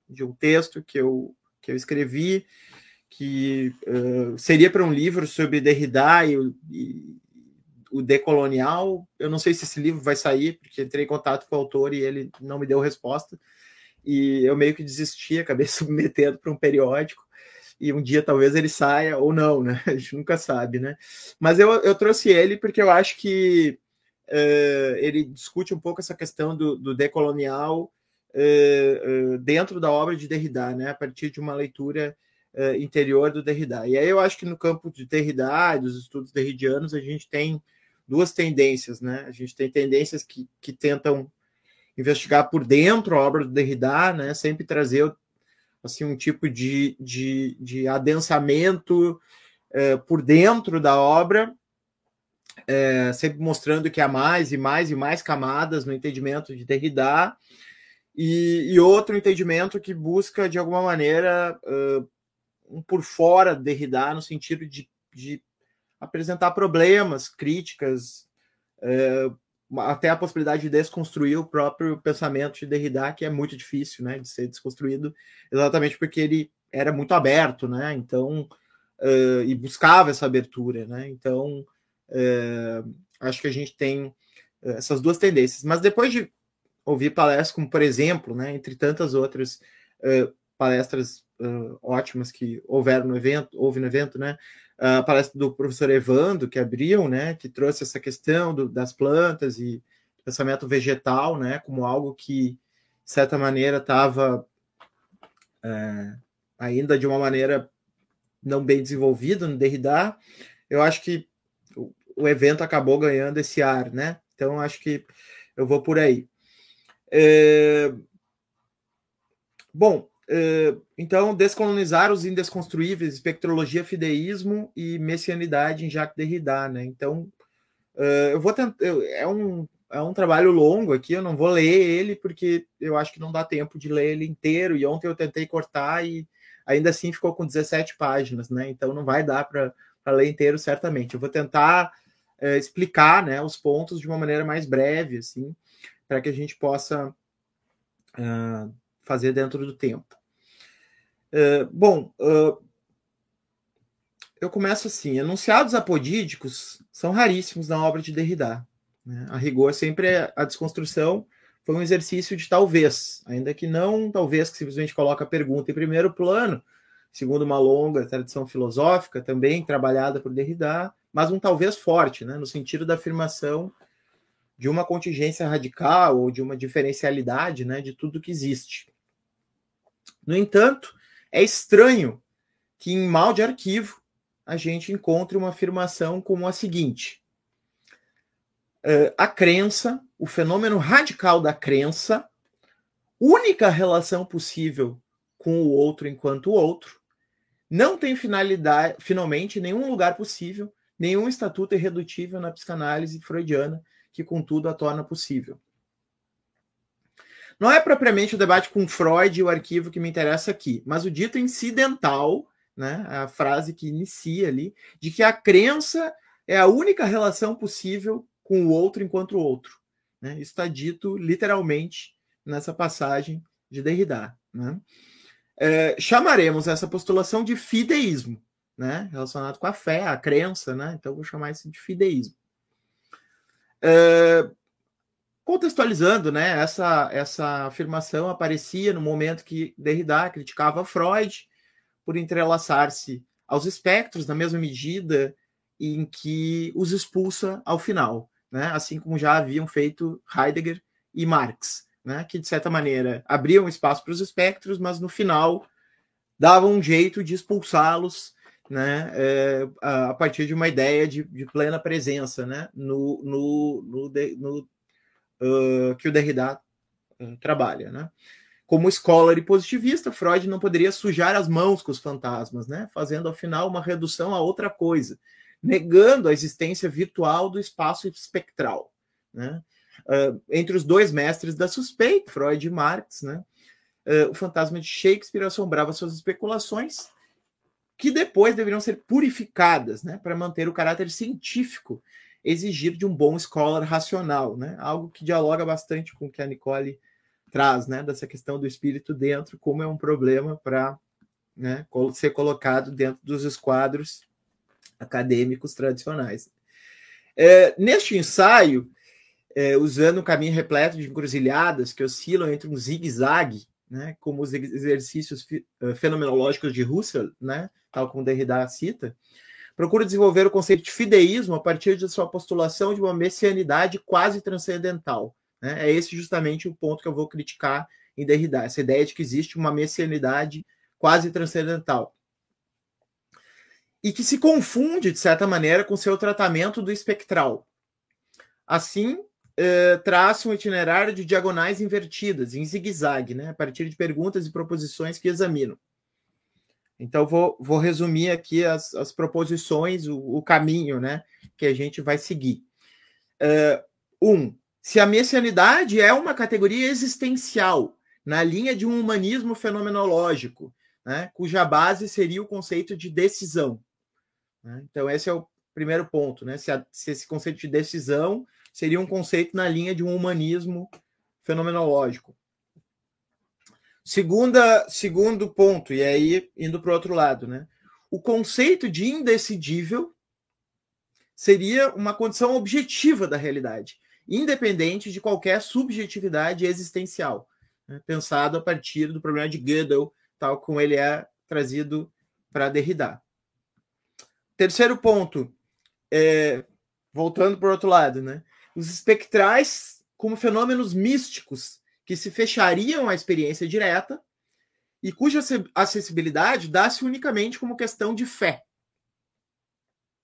de um texto que eu, que eu escrevi, que uh, seria para um livro sobre Derrida e, e, o decolonial. Eu não sei se esse livro vai sair, porque entrei em contato com o autor e ele não me deu resposta. E eu meio que desisti, acabei submetendo para um periódico e um dia talvez ele saia ou não, né? A gente nunca sabe, né? Mas eu, eu trouxe ele porque eu acho que uh, ele discute um pouco essa questão do, do decolonial uh, dentro da obra de Derrida, né? A partir de uma leitura interior do Derrida. E aí eu acho que no campo de Derrida, dos estudos derridianos, a gente tem duas tendências, né? A gente tem tendências que, que tentam investigar por dentro a obra do Derrida, né? Sempre trazer assim um tipo de, de, de adensamento é, por dentro da obra, é, sempre mostrando que há mais e mais e mais camadas no entendimento de Derrida, e, e outro entendimento que busca, de alguma maneira, uh, um por fora de Derrida, no sentido de, de apresentar problemas, críticas, uh, até a possibilidade de desconstruir o próprio pensamento de Derrida, que é muito difícil, né, de ser desconstruído, exatamente porque ele era muito aberto, né, então, uh, e buscava essa abertura, né, então, uh, acho que a gente tem essas duas tendências, mas depois de ouvir palestras como, por exemplo, né, entre tantas outras uh, palestras ótimas que houveram no evento, houve no evento, né, a palestra do professor Evando, que abriu, né, que trouxe essa questão do, das plantas e pensamento vegetal, né, como algo que, de certa maneira, estava é, ainda de uma maneira não bem desenvolvida no Derrida. Eu acho que o, o evento acabou ganhando esse ar, né? Então, acho que eu vou por aí. É... Bom, Uh, então, descolonizar os indesconstruíveis, espectrologia, fideísmo e messianidade em Jacques Derrida, né? Então, uh, eu vou tentar. É um, é um trabalho longo aqui, eu não vou ler ele porque eu acho que não dá tempo de ler ele inteiro. E ontem eu tentei cortar e ainda assim ficou com 17 páginas, né? Então não vai dar para ler inteiro, certamente. Eu vou tentar uh, explicar né, os pontos de uma maneira mais breve, assim, para que a gente possa fazer dentro do tempo. Uh, bom, uh, eu começo assim: enunciados apodídicos são raríssimos na obra de Derrida. Né? A rigor, sempre é a desconstrução foi um exercício de talvez, ainda que não talvez que simplesmente coloca a pergunta em primeiro plano, segundo uma longa tradição filosófica também trabalhada por Derrida, mas um talvez forte, né, no sentido da afirmação de uma contingência radical ou de uma diferencialidade né, de tudo que existe. No entanto, é estranho que em mal de arquivo a gente encontre uma afirmação como a seguinte: uh, a crença, o fenômeno radical da crença, única relação possível com o outro enquanto outro, não tem finalidade, finalmente, nenhum lugar possível, nenhum estatuto irredutível na psicanálise freudiana que, contudo, a torna possível. Não é propriamente o debate com Freud e o arquivo que me interessa aqui, mas o dito incidental, né, a frase que inicia ali, de que a crença é a única relação possível com o outro enquanto o outro. Né? Isso está dito literalmente nessa passagem de Derrida. Né? É, chamaremos essa postulação de fideísmo, né? relacionado com a fé, a crença, né? então vou chamar isso de fideísmo. É, contextualizando, né, essa, essa afirmação aparecia no momento que Derrida criticava Freud por entrelaçar-se aos espectros na mesma medida em que os expulsa ao final, né? assim como já haviam feito Heidegger e Marx, né? que de certa maneira abriam espaço para os espectros, mas no final davam um jeito de expulsá-los né, é, a partir de uma ideia de, de plena presença né, no, no, no, no uh, que o Derrida uh, trabalha. Né? Como escola e positivista, Freud não poderia sujar as mãos com os fantasmas, né, fazendo ao final uma redução a outra coisa, negando a existência virtual do espaço espectral. Né? Uh, entre os dois mestres da suspeita, Freud e Marx, né, o fantasma de Shakespeare assombrava suas especulações que depois deveriam ser purificadas, né, para manter o caráter científico exigido de um bom scholar racional, né? Algo que dialoga bastante com o que a Nicole traz, né, dessa questão do espírito dentro, como é um problema para né, ser colocado dentro dos esquadros acadêmicos tradicionais. É, neste ensaio, é, usando um caminho repleto de encruzilhadas que oscilam entre um zigue-zague, né, como os exercícios eh, fenomenológicos de Husserl, né, tal como Derrida cita, procura desenvolver o conceito de fideísmo a partir de sua postulação de uma messianidade quase transcendental. Né? É esse justamente o ponto que eu vou criticar em Derrida, essa ideia de que existe uma messianidade quase transcendental. E que se confunde, de certa maneira, com seu tratamento do espectral. Assim, eh, traça um itinerário de diagonais invertidas, em zigue-zague, né? a partir de perguntas e proposições que examinam. Então, vou, vou resumir aqui as, as proposições, o, o, caminho né, que a gente vai seguir. Uh, um, se a messianidade é uma categoria existencial, na linha de um humanismo fenomenológico, né, cuja base seria o conceito de decisão. Né? Então, esse é o primeiro ponto, né? Se, a, se, esse conceito de decisão seria um conceito na linha de um humanismo fenomenológico. Segunda, segundo ponto, e aí indo para o outro lado, né? O conceito de indecidível seria uma condição objetiva da realidade, independente de qualquer subjetividade existencial, né? pensado a partir do problema de Gödel, tal como ele é trazido para Derrida. Terceiro ponto, é, voltando para o outro lado, né? Os espectrais como fenômenos místicos que se fechariam à experiência direta e cuja acessibilidade dá-se unicamente como questão de fé.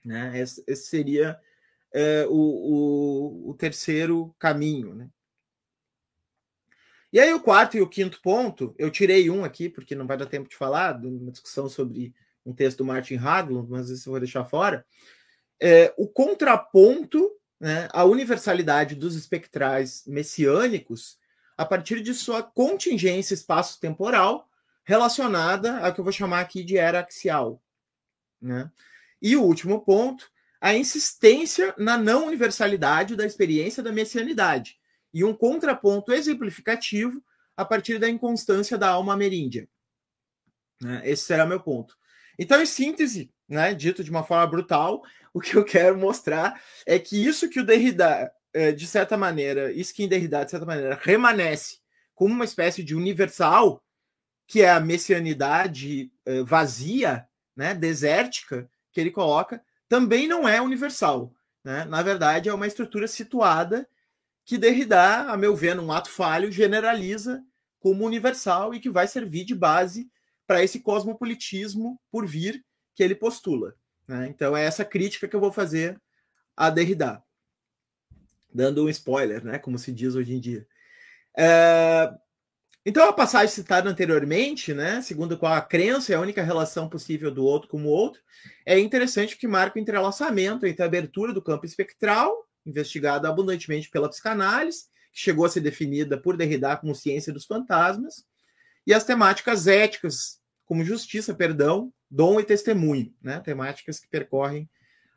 Né? Esse, seria é, o, o, o, terceiro caminho. Né? E aí, o quarto e o quinto ponto, eu tirei um aqui, porque não vai dar tempo de falar, de uma discussão sobre um texto do Martin Haglund, mas isso eu vou deixar fora. É, o contraponto né, à universalidade dos espectrais messiânicos a partir de sua contingência espaço-temporal relacionada a que eu vou chamar aqui de era axial. Né? E o último ponto, a insistência na não universalidade da experiência da messianidade e um contraponto exemplificativo a partir da inconstância da alma ameríndia. Né? Esse será meu ponto. Então, em síntese, né, dito de uma forma brutal, o que eu quero mostrar é que isso que o Derrida é, de certa maneira, Derrida, de certa maneira, remanesce como uma espécie de universal, que é a messianidade é, vazia, né, desértica, que ele coloca, também não é universal. Né? Na verdade, é uma estrutura situada que Derrida, a meu ver, num ato falho, generaliza como universal e que vai servir de base para esse cosmopolitismo por vir que ele postula. Né? Então, é essa crítica que eu vou fazer a Derrida dando um spoiler, né? Como se diz hoje em dia. É... Então, a passagem citada anteriormente, né, segundo a qual a crença é a única relação possível do outro com o outro, é interessante que marca o entrelaçamento entre a abertura do campo espectral, investigado abundantemente pela psicanálise, que chegou a ser definida por Derrida como ciência dos fantasmas, e as temáticas éticas, como justiça, perdão, dom e testemunho, né, temáticas que percorrem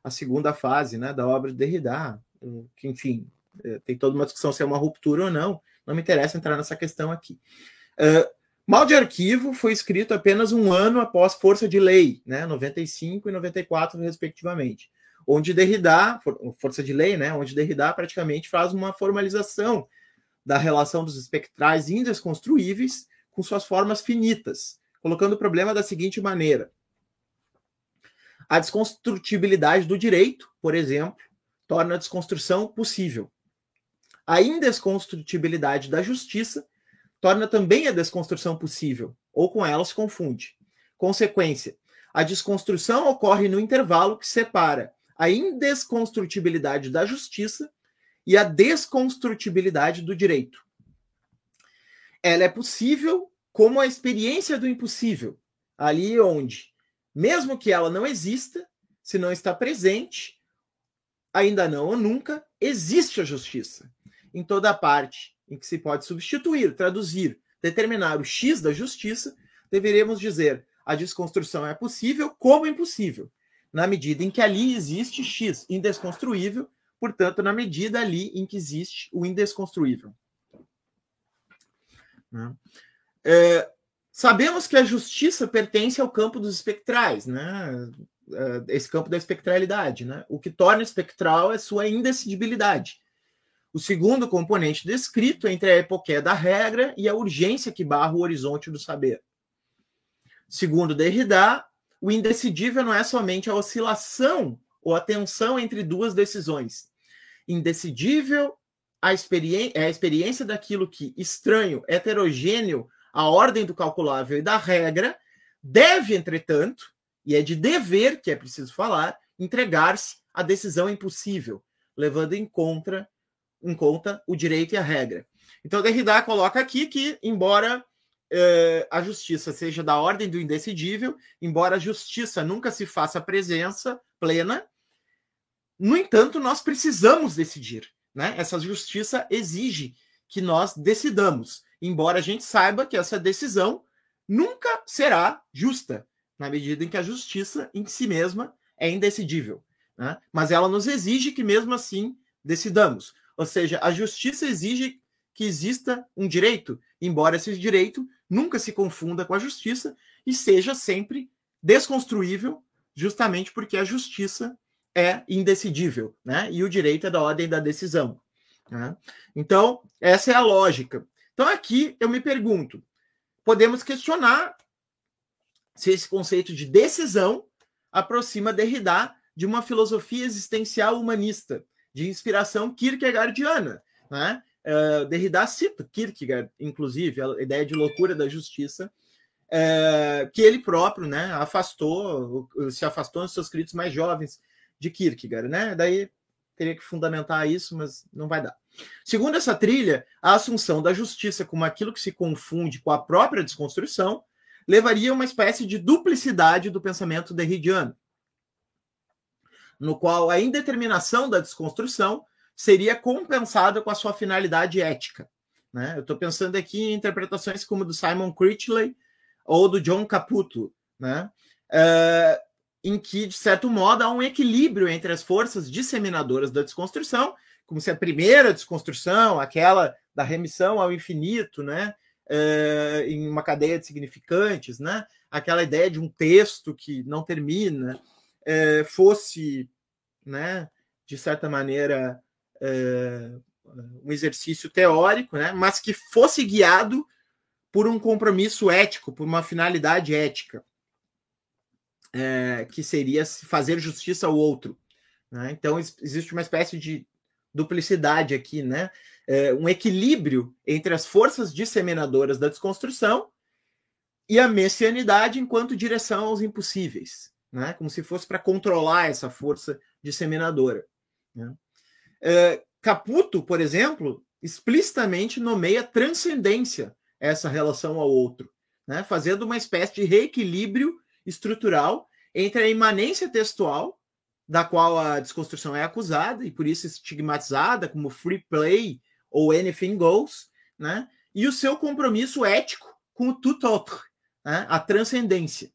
a segunda fase né, da obra de Derrida, que, enfim, é, tem toda uma discussão se é uma ruptura ou não, não me interessa entrar nessa questão aqui. Uh, Mal de Arquivo foi escrito apenas um ano após Força de Lei, né, 95 e 94, respectivamente, onde Derrida, Força de Lei, né, onde Derrida praticamente faz uma formalização da relação dos espectrais indesconstruíveis com suas formas finitas, colocando o problema da seguinte maneira: A desconstrutibilidade do direito, por exemplo, torna a desconstrução possível. A indesconstrutibilidade da justiça torna também a desconstrução possível, ou com ela se confunde. Consequência: a desconstrução ocorre no intervalo que separa a indesconstrutibilidade da justiça e a desconstrutibilidade do direito. Ela é possível como a experiência do impossível, ali onde, mesmo que ela não exista, se não está presente, ainda não ou nunca, existe a justiça. Em toda parte em que se pode substituir, traduzir, determinar o X da justiça, deveremos dizer a desconstrução é possível como impossível, na medida em que ali existe X indesconstruível, portanto, na medida ali em que existe o indesconstruível. Né? É, sabemos que a justiça pertence ao campo dos espectrais, né? É, esse campo da espectralidade. Né? O que torna espectral é sua indecidibilidade. O segundo componente descrito entre a epoqué da regra e a urgência que barra o horizonte do saber. Segundo Derrida, o indecidível não é somente a oscilação ou a tensão entre duas decisões. Indecidível a é a experiência daquilo que estranho, heterogêneo à ordem do calculável e da regra, deve, entretanto, e é de dever que é preciso falar, entregar-se à decisão impossível, levando em conta, em conta o direito e a regra. Então, Derrida coloca aqui que, embora eh, a justiça seja da ordem do indecidível, embora a justiça nunca se faça presença plena, no entanto, nós precisamos decidir. Né? Essa justiça exige que nós decidamos, embora a gente saiba que essa decisão nunca será justa, na medida em que a justiça em si mesma é indecidível. Né? Mas ela nos exige que, mesmo assim, decidamos. Ou seja, a justiça exige que exista um direito, embora esse direito nunca se confunda com a justiça e seja sempre desconstruível, justamente porque a justiça é indecidível, né? E o direito é da ordem da decisão. Né? Então, essa é a lógica. Então, aqui eu me pergunto: podemos questionar se esse conceito de decisão aproxima Derrida de uma filosofia existencial humanista, de inspiração kierkegaardiana. Né? Uh, Derrida cita Kierkegaard, inclusive, a ideia de loucura da justiça, uh, que ele próprio né, afastou, se afastou nos seus escritos mais jovens de Kierkegaard, né? Daí teria que fundamentar isso, mas não vai dar. Segundo essa trilha, a assunção da justiça como aquilo que se confunde com a própria desconstrução levaria a uma espécie de duplicidade do pensamento derridiano, no qual a indeterminação da desconstrução seria compensada com a sua finalidade ética. Né? Eu estou pensando aqui em interpretações como do Simon Critchley ou do John Caputo, né? Uh, em que, de certo modo, há um equilíbrio entre as forças disseminadoras da desconstrução, como se a primeira desconstrução, aquela da remissão ao infinito, né, é, em uma cadeia de significantes, né, aquela ideia de um texto que não termina, é, fosse, né, de certa maneira, é, um exercício teórico, né, mas que fosse guiado por um compromisso ético, por uma finalidade ética que seria fazer justiça ao outro. Né? Então, existe uma espécie de duplicidade aqui, né? É, um equilíbrio entre as forças disseminadoras da desconstrução e a messianidade enquanto direção aos impossíveis, né? como se fosse para controlar essa força disseminadora. Né? É, Caputo, por exemplo, explicitamente nomeia transcendência essa relação ao outro, né? fazendo uma espécie de reequilíbrio estrutural entre a imanência textual, da qual a desconstrução é acusada e por isso estigmatizada como free play ou anything goes, né? e o seu compromisso ético com o tout autre, né? a transcendência.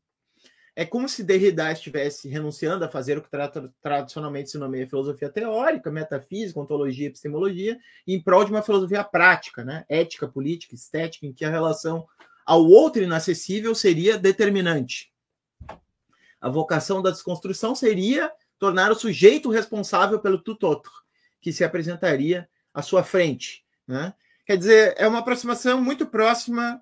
É como se Derrida estivesse renunciando a fazer o que tra tradicionalmente se nomeia filosofia teórica, metafísica, ontologia, epistemologia, em prol de uma filosofia prática, né? ética, política, estética, em que a relação ao outro inacessível seria determinante. A vocação da desconstrução seria tornar o sujeito responsável pelo tutoto, que se apresentaria à sua frente. Né? Quer dizer, é uma aproximação muito próxima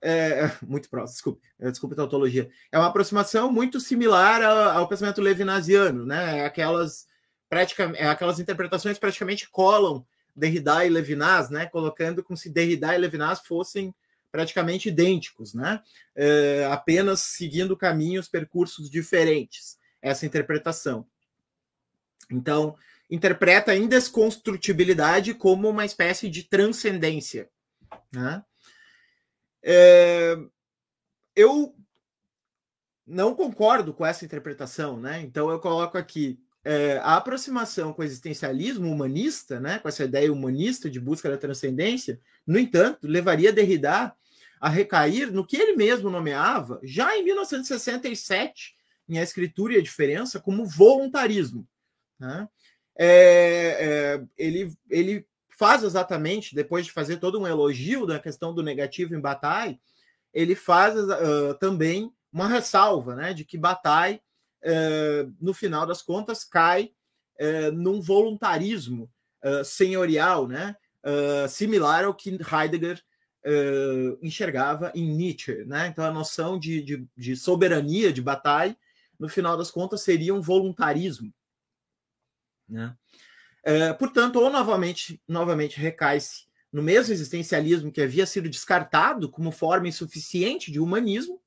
é, muito próximo, desculpe, desculpe a tautologia. É uma aproximação muito similar ao, ao pensamento levinasiano, né? É aquelas, praticamente, é aquelas interpretações praticamente colam Derrida e Levinas, né? Colocando como se Derrida e Levinas fossem praticamente idênticos, né? É, apenas seguindo caminhos, percursos diferentes. Essa interpretação. Então, interpreta a indesconstrutibilidade como uma espécie de transcendência. Né? É, eu não concordo com essa interpretação, né? Então eu coloco aqui é, a aproximação com o existencialismo humanista, né? Com essa ideia humanista de busca da transcendência, no entanto, levaria Derrida a recair no que ele mesmo nomeava, já em 1967, em A Escritura e a Diferença, como voluntarismo. Né? É, é, ele, ele faz exatamente, depois de fazer todo um elogio da questão do negativo em Bataille, ele faz uh, também uma ressalva né, de que Bataille, uh, no final das contas, cai uh, num voluntarismo senhorial, né, similar ao que Heidegger enxergava em Nietzsche. Né? Então, a noção de, de, de soberania de Bataille, no final das contas, seria um voluntarismo. Né? É, portanto, ou novamente, novamente recai-se no mesmo existencialismo que havia sido descartado como forma insuficiente de humanismo,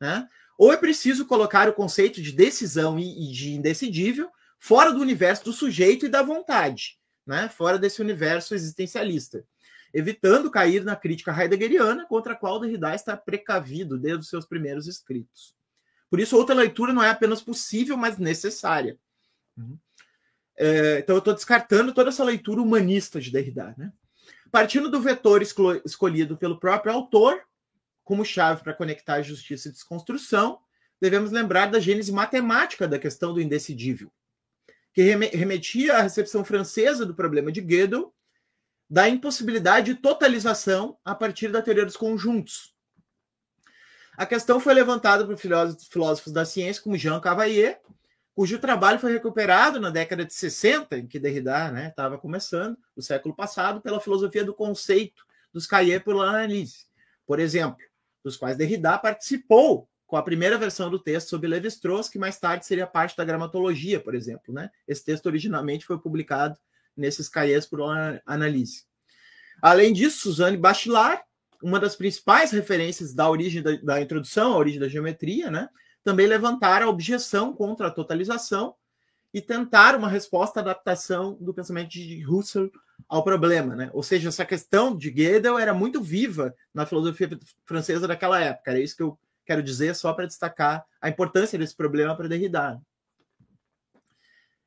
né? ou é preciso colocar o conceito de decisão e, e de indecidível fora do universo do sujeito e da vontade, né? fora desse universo existencialista, evitando cair na crítica heideggeriana contra a qual Derrida está precavido desde os seus primeiros escritos. Por isso, outra leitura não é apenas possível, mas necessária. Uhum. É, então, eu estou descartando toda essa leitura humanista de Derrida. Né? Partindo do vetor escolhido pelo próprio autor, como chave para conectar justiça e desconstrução, devemos lembrar da gênese matemática da questão do indecidível, que remetia à recepção francesa do problema de Gödel, da impossibilidade de totalização a partir da teoria dos conjuntos. A questão foi levantada por filósofos, da ciência como Jean Cavalier, cujo trabalho foi recuperado na década de 60, em que Derrida estava né, começando, no século passado, pela filosofia do conceito dos Cahiers por l'analyse, por exemplo, dos quais Derrida participou com a primeira versão do texto sobre Levi-Strauss, que mais tarde seria parte da gramatologia, por exemplo. Né? Esse texto originalmente foi publicado nesses Cahiers por l'analyse. Além disso, Suzanne Bachelard, uma das principais referências da origem da, da introdução à origem da geometria, né? Também levantaram a objeção contra a totalização e tentaram uma resposta à adaptação do pensamento de Husserl ao problema, né? Ou seja, essa questão de Gödel era muito viva na filosofia francesa daquela época. Era isso que eu quero dizer só para destacar a importância desse problema para Derrida.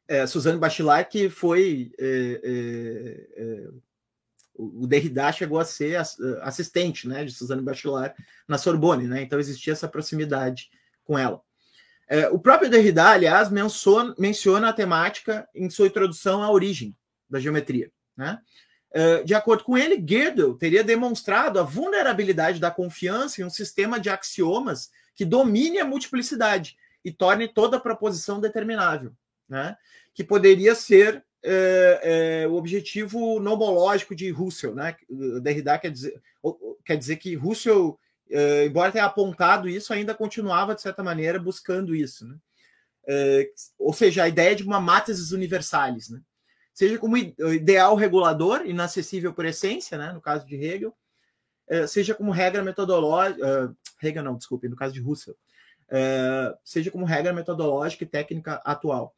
É, Suzanne Bachelard, que foi é, é, é o Derrida chegou a ser assistente, né, de Suzanne Bachelard na Sorbonne, né? Então existia essa proximidade com ela. É, o próprio Derrida, aliás, menciona, menciona, a temática em sua introdução à origem da geometria. Né? É, de acordo com ele, Gödel teria demonstrado a vulnerabilidade da confiança em um sistema de axiomas que domine a multiplicidade e torne toda proposição determinável, né? que poderia ser é, é, o objetivo nomológico de Russell. Né? Derrida quer dizer, quer dizer que Russell Uh, embora tenha apontado isso, ainda continuava, de certa maneira, buscando isso. Né? Uh, ou seja, a ideia de uma matriz universalis. Né? Seja como ideal regulador, inacessível por essência, né? no caso de Hegel, uh, seja como regra metodológica. Hegel, não, desculpe, no caso de Russell. seja como regra metodológica e técnica atual.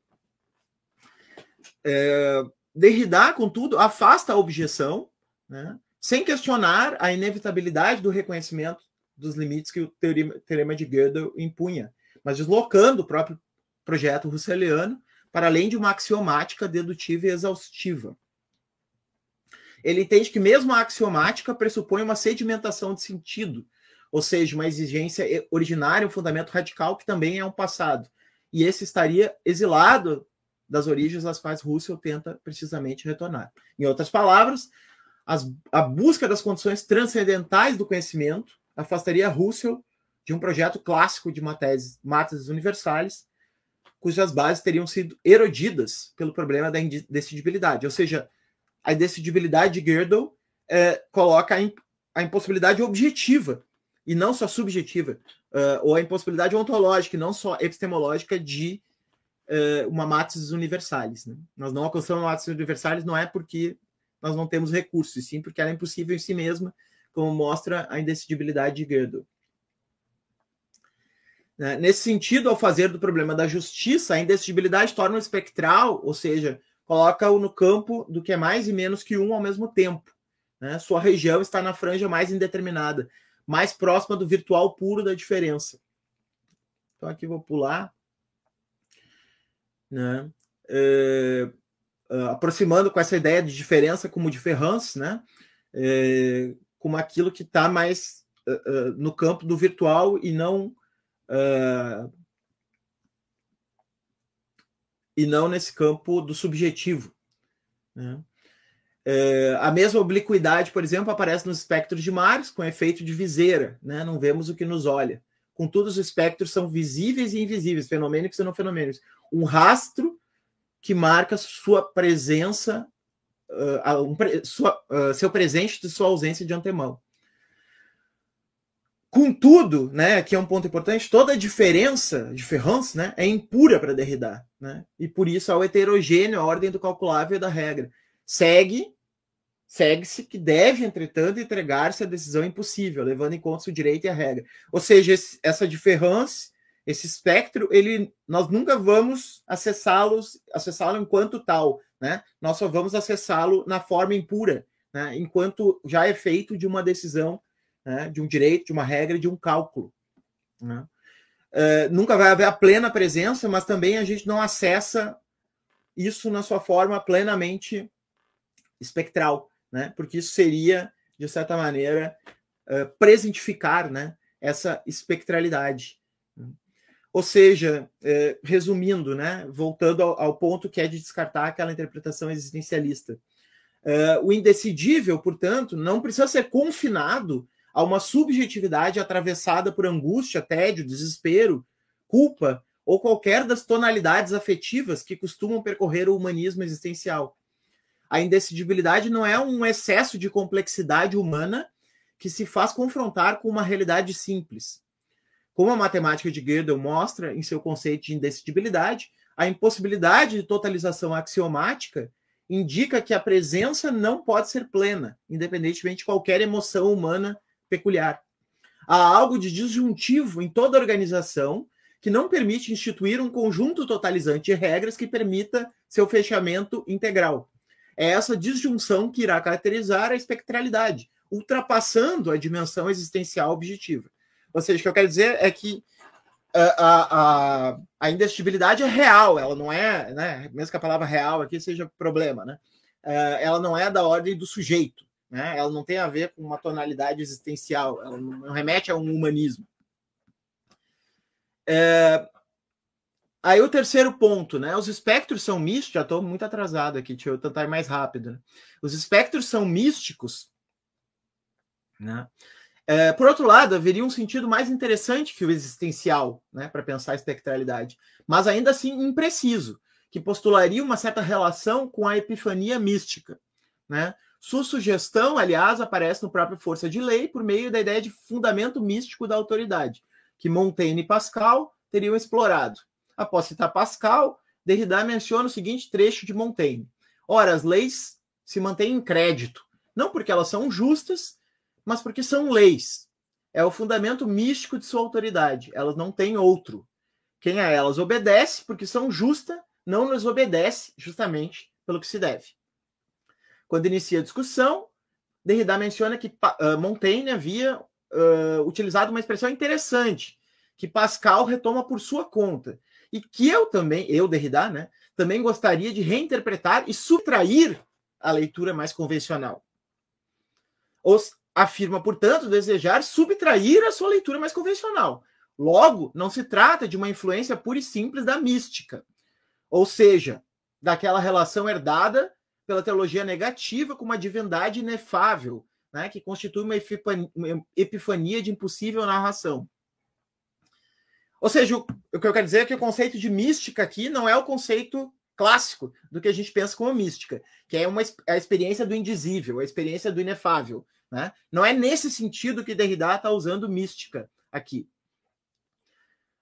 Derrida, contudo, afasta a objeção, né? sem questionar a inevitabilidade do reconhecimento dos limites que o teorema de Gödel impunha, mas deslocando o próprio projeto russelliano para além de uma axiomática dedutiva e exaustiva. Ele entende que mesmo a axiomática pressupõe uma sedimentação de sentido, ou seja, uma exigência originária, um fundamento radical que também é um passado. E esse estaria exilado das origens às quais Russell tenta precisamente retornar. Em outras palavras, as, a busca das condições transcendentais do conhecimento afastaria Russell de um projeto clássico de matrizes, matrizes universais, cujas bases teriam sido erodidas pelo problema da indecidibilidade. Ou seja, a indecidibilidade de Gödel é, coloca a, a, impossibilidade objetiva e não só subjetiva, uh, ou a impossibilidade ontológica e não só epistemológica de uh, uma matriz universalis. Né? Nós não alcançamos a matriz universalis não é porque nós não temos recursos, sim porque ela é impossível em si mesma, como mostra a indecidibilidade de Gödel. Né? Nesse sentido, ao fazer do problema da justiça, a indecidibilidade torna o espectral, ou seja, coloca-o no campo do que é mais e menos que um ao mesmo tempo. Né? Sua região está na franja mais indeterminada, mais próxima do virtual puro da diferença. Então aqui vou pular. Né? É, aproximando com essa ideia de diferença como diferença, né? É, como aquilo que está mais uh, uh, no campo do virtual e não uh, e não nesse campo do subjetivo. Né? É, a mesma obliquidade, por exemplo, aparece nos espectros de Marx com efeito de viseira, né? não vemos o que nos olha. Contudo, os espectros são visíveis e invisíveis, fenomênicos e não fenomênicos. Um rastro que marca sua presença, uh, um, sua, uh, seu presente de sua ausência de antemão. Contudo, né, que é um ponto importante, toda a diferença, diferença, né, é impura para Derrida, né? E por isso é o heterogêneo, a ordem do calculável da regra. Segue, segue-se que deve, entretanto, entregar-se a decisão impossível, levando em conta o direito e a regra. Ou seja, esse, essa diferença, esse espectro, ele nós nunca vamos acessá-los, acessá-lo enquanto tal, né? Nós só vamos acessá-lo na forma impura, né? Enquanto já é feito de uma decisão né, de um direito, de uma regra, de um cálculo. Né? Uh, nunca vai haver a plena presença, mas também a gente não acessa isso na sua forma plenamente espectral, né? porque isso seria, de certa maneira, uh, presentificar né, essa espectralidade. Ou seja, uh, resumindo, né, voltando ao, ao, ponto que é de descartar aquela interpretação existencialista. o indecidível, portanto, não precisa ser confinado a uma subjetividade atravessada por angústia, tédio, desespero, culpa ou qualquer das tonalidades afetivas que costumam percorrer o humanismo existencial. A indecidibilidade não é um excesso de complexidade humana que se faz confrontar com uma realidade simples. Como a matemática de Gödel mostra em seu conceito de indecidibilidade, a impossibilidade de totalização axiomática indica que a presença não pode ser plena, independentemente de qualquer emoção humana peculiar. Há algo de disjuntivo em toda organização que não permite instituir um conjunto totalizante de regras que permita seu fechamento integral. É essa disjunção que irá caracterizar a espectralidade, ultrapassando a dimensão existencial objetiva. Ou seja, o que eu quero dizer é que a, a, a indestibilidade é real, ela não é, né, mesmo que a palavra real aqui seja problema, né, ela não é da ordem do sujeito né? Ela não tem a ver com uma tonalidade existencial, ela não remete a um humanismo. É... Aí o terceiro ponto, né? Os espectros são místicos, já estou muito atrasado aqui, deixa eu tentar ir mais rápido. Né? Os espectros são místicos, né? É, por outro lado, haveria um sentido mais interessante que o existencial, né, para pensar a espectralidade, mas ainda assim impreciso, que postularia uma certa relação com a epifania mística, né? Sua sugestão, aliás, aparece no próprio Força de Lei por meio da ideia de fundamento místico da autoridade, que Montaigne e Pascal teriam explorado. Após citar Pascal, Derrida menciona o seguinte trecho de Montaigne: Ora, as leis se mantêm em crédito, não porque elas são justas, mas porque são leis. É o fundamento místico de sua autoridade. Elas não têm outro. Quem a elas obedece, porque são justas, não nos obedece justamente pelo que se deve. Quando inicia a discussão, Derrida menciona que uh, Montaigne havia uh, utilizado uma expressão interessante, que Pascal retoma por sua conta, e que eu também, eu, Derrida, né, também gostaria de reinterpretar e subtrair a leitura mais convencional. Os afirma, portanto, desejar subtrair a sua leitura mais convencional. Logo, não se trata de uma influência pura e simples da mística, ou seja, daquela relação herdada pela teologia negativa com uma divindade inefável, né, que constitui uma epifania de impossível narração. Ou seja, o, o que eu quero dizer é que o conceito de mística aqui não é o conceito clássico do que a gente pensa como mística, que é uma, a experiência do indizível, a experiência do inefável, Né? Não é nesse sentido que Derrida está usando mística aqui.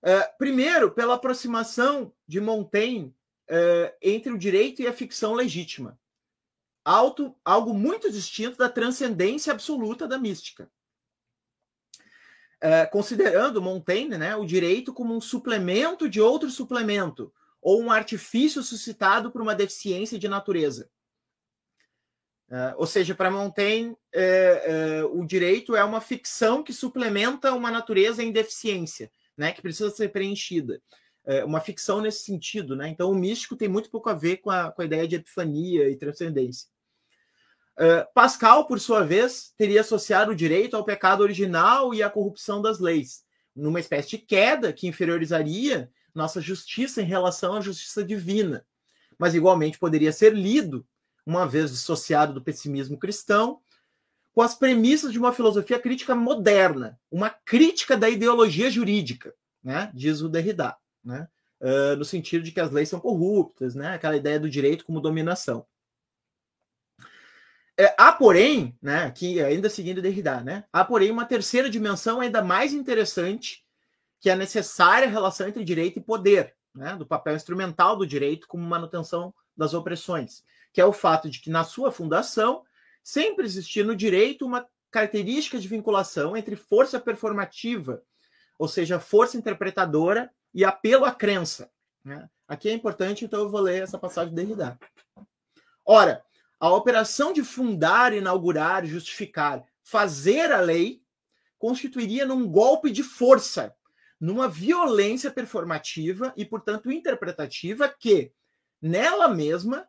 É, primeiro, pela aproximação de Montaigne é, entre o direito e a ficção legítima. Alto, algo muito distinto da transcendência absoluta da mística. É, considerando Montaigne né, o direito como um suplemento de outro suplemento, ou um artifício suscitado por uma deficiência de natureza. Uh, ou seja, para Montaigne, uh, uh, o direito é uma ficção que suplementa uma natureza em deficiência, né, que precisa ser preenchida. É uma ficção nesse sentido. Né? Então, o místico tem muito pouco a ver com a, com a ideia de epifania e transcendência. Pascal, por sua vez, teria associado o direito ao pecado original e à corrupção das leis, numa espécie de queda que inferiorizaria nossa justiça em relação à justiça divina. Mas, igualmente, poderia ser lido uma vez dissociado do pessimismo cristão, com as premissas de uma filosofia crítica moderna, uma crítica da ideologia jurídica, né? diz o Derrida, né? Uh, no sentido de que as leis são corruptas, né? aquela ideia do direito como dominação. É, há, porém, né, aqui ainda seguindo Derrida, né, há, porém, uma terceira dimensão ainda mais interessante, que é a necessária relação entre direito e poder, né, do papel instrumental do direito como manutenção das opressões que é o fato de que na sua fundação sempre existia no direito uma característica de vinculação entre força performativa, ou seja, força interpretadora e apelo à crença. Né? Aqui é importante, então eu vou ler essa passagem de Derrida. Ora, a operação de fundar, inaugurar, justificar, fazer a lei, constituiria num golpe de força, numa violência performativa e, portanto, interpretativa que, nela mesma,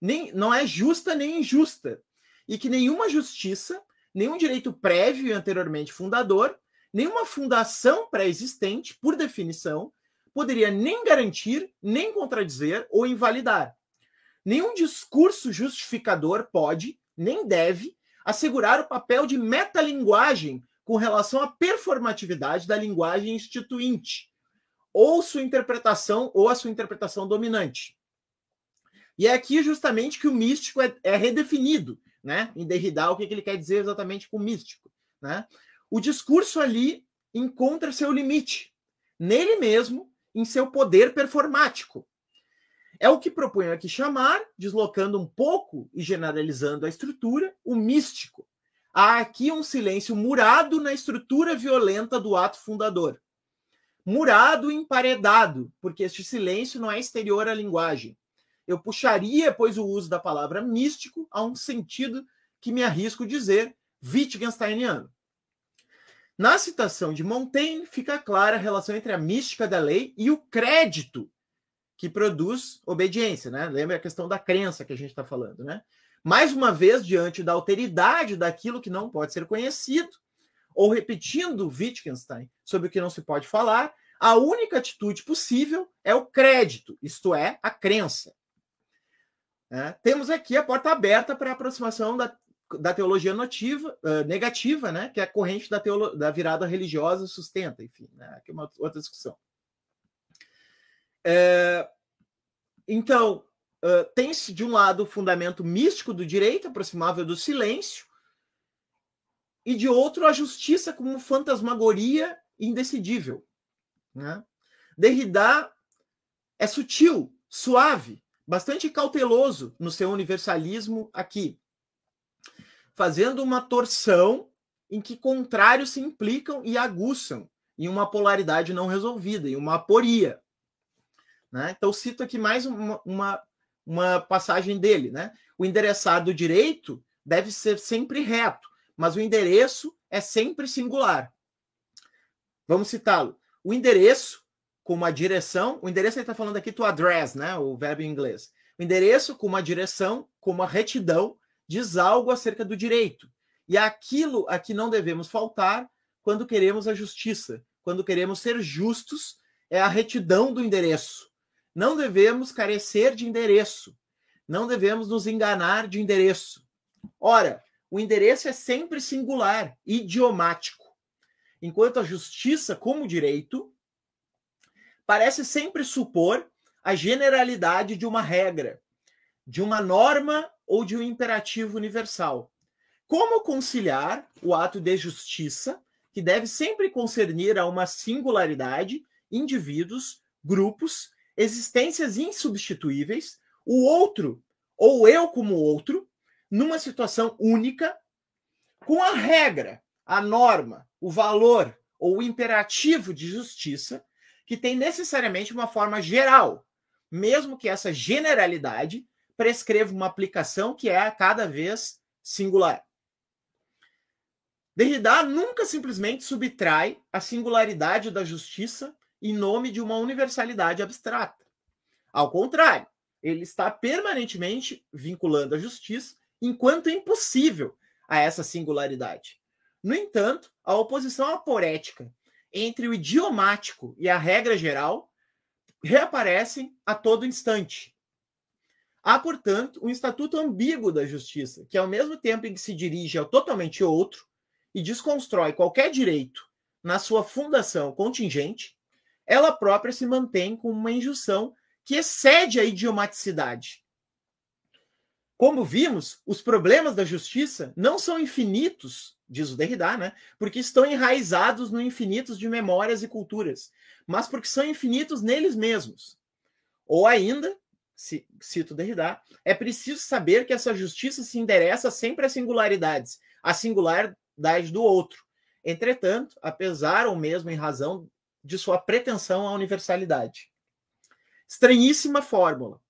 nem, não é justa nem injusta, e que nenhuma justiça, nenhum direito prévio e anteriormente fundador, nenhuma fundação pré-existente, por definição, poderia nem garantir, nem contradizer ou invalidar. Nenhum discurso justificador pode, nem deve, assegurar o papel de metalinguagem com relação à performatividade da linguagem instituinte, ou sua interpretação ou a sua interpretação dominante. E é aqui justamente que o místico é, é redefinido, né? Em Derrida, o que, que ele quer dizer exatamente com místico, né? O discurso ali encontra seu limite, nele mesmo, em seu poder performático. É o que proponho aqui chamar, deslocando um pouco e generalizando a estrutura, o místico. Há aqui um silêncio murado na estrutura violenta do ato fundador. Murado e emparedado, porque este silêncio não é exterior à linguagem, eu puxaria, pois, o uso da palavra místico a um sentido que me arrisco dizer Wittgensteiniano. Na citação de Montaigne, fica clara a relação entre a mística da lei e o crédito que produz obediência, né? Lembra a questão da crença que a gente está falando, né? Mais uma vez, diante da alteridade daquilo que não pode ser conhecido, ou repetindo Wittgenstein sobre o que não se pode falar, a única atitude possível é o crédito, isto é, a crença. É, temos aqui a porta aberta para a aproximação da, da teologia notiva, uh, negativa, né, que é a corrente da, teolo, da virada religiosa sustenta, enfim, né, aqui é uma outra discussão. É, então, uh, tem-se de um lado o fundamento místico do direito, aproximável do silêncio, e de outro a justiça como fantasmagoria indecidível. Né? Derrida é sutil, suave, bastante cauteloso no seu universalismo aqui, fazendo uma torção em que contrários se implicam e aguçam em uma polaridade não resolvida, em uma aporia. Né? Então, cito aqui mais uma, uma, uma passagem dele. Né? O endereçado do direito deve ser sempre reto, mas o endereço é sempre singular. Vamos citá-lo. O endereço com uma direção. O endereço ele está falando aqui to address, né? O verbo em inglês. O endereço com uma direção, com uma retidão, diz algo acerca do direito. E aquilo a que não devemos faltar quando queremos a justiça, quando queremos ser justos, é a retidão do endereço. Não devemos carecer de endereço. Não devemos nos enganar de endereço. Ora, o endereço é sempre singular, idiomático. Enquanto a justiça, como direito, parece sempre supor a generalidade de uma regra, de uma norma ou de um imperativo universal. como conciliar o ato de justiça, que deve sempre concernir a uma singularidade, indivíduos, grupos, existências insubstituíveis, o outro, ou eu como outro, numa situação única, com a regra, a norma, o valor ou o imperativo de justiça, que tem necessariamente uma forma geral, mesmo que essa generalidade prescreva uma aplicação que é cada vez singular. Derrida nunca simplesmente subtrai a singularidade da justiça em nome de uma universalidade abstrata. Ao contrário, ele está permanentemente vinculando a justiça enquanto impossível a essa singularidade. No entanto, a oposição aporética entre o idiomático e a regra geral reaparecem a todo instante. Há, portanto, um estatuto ambíguo da justiça, que, ao mesmo tempo em que se dirige ao totalmente outro, e desconstrói qualquer direito na sua fundação contingente, ela própria se mantém com uma injunção que excede a idiomaticidade. Como vimos, os problemas da justiça não são infinitos, diz o Derrida, né? porque estão enraizados no infinitos de memórias e culturas, mas porque são infinitos neles mesmos. Ou ainda, cito Derrida, é preciso saber que essa justiça se endereça sempre às singularidades, a singular do outro. Entretanto, apesar ou mesmo em razão de sua pretensão à universalidade. Estranhíssima fórmula.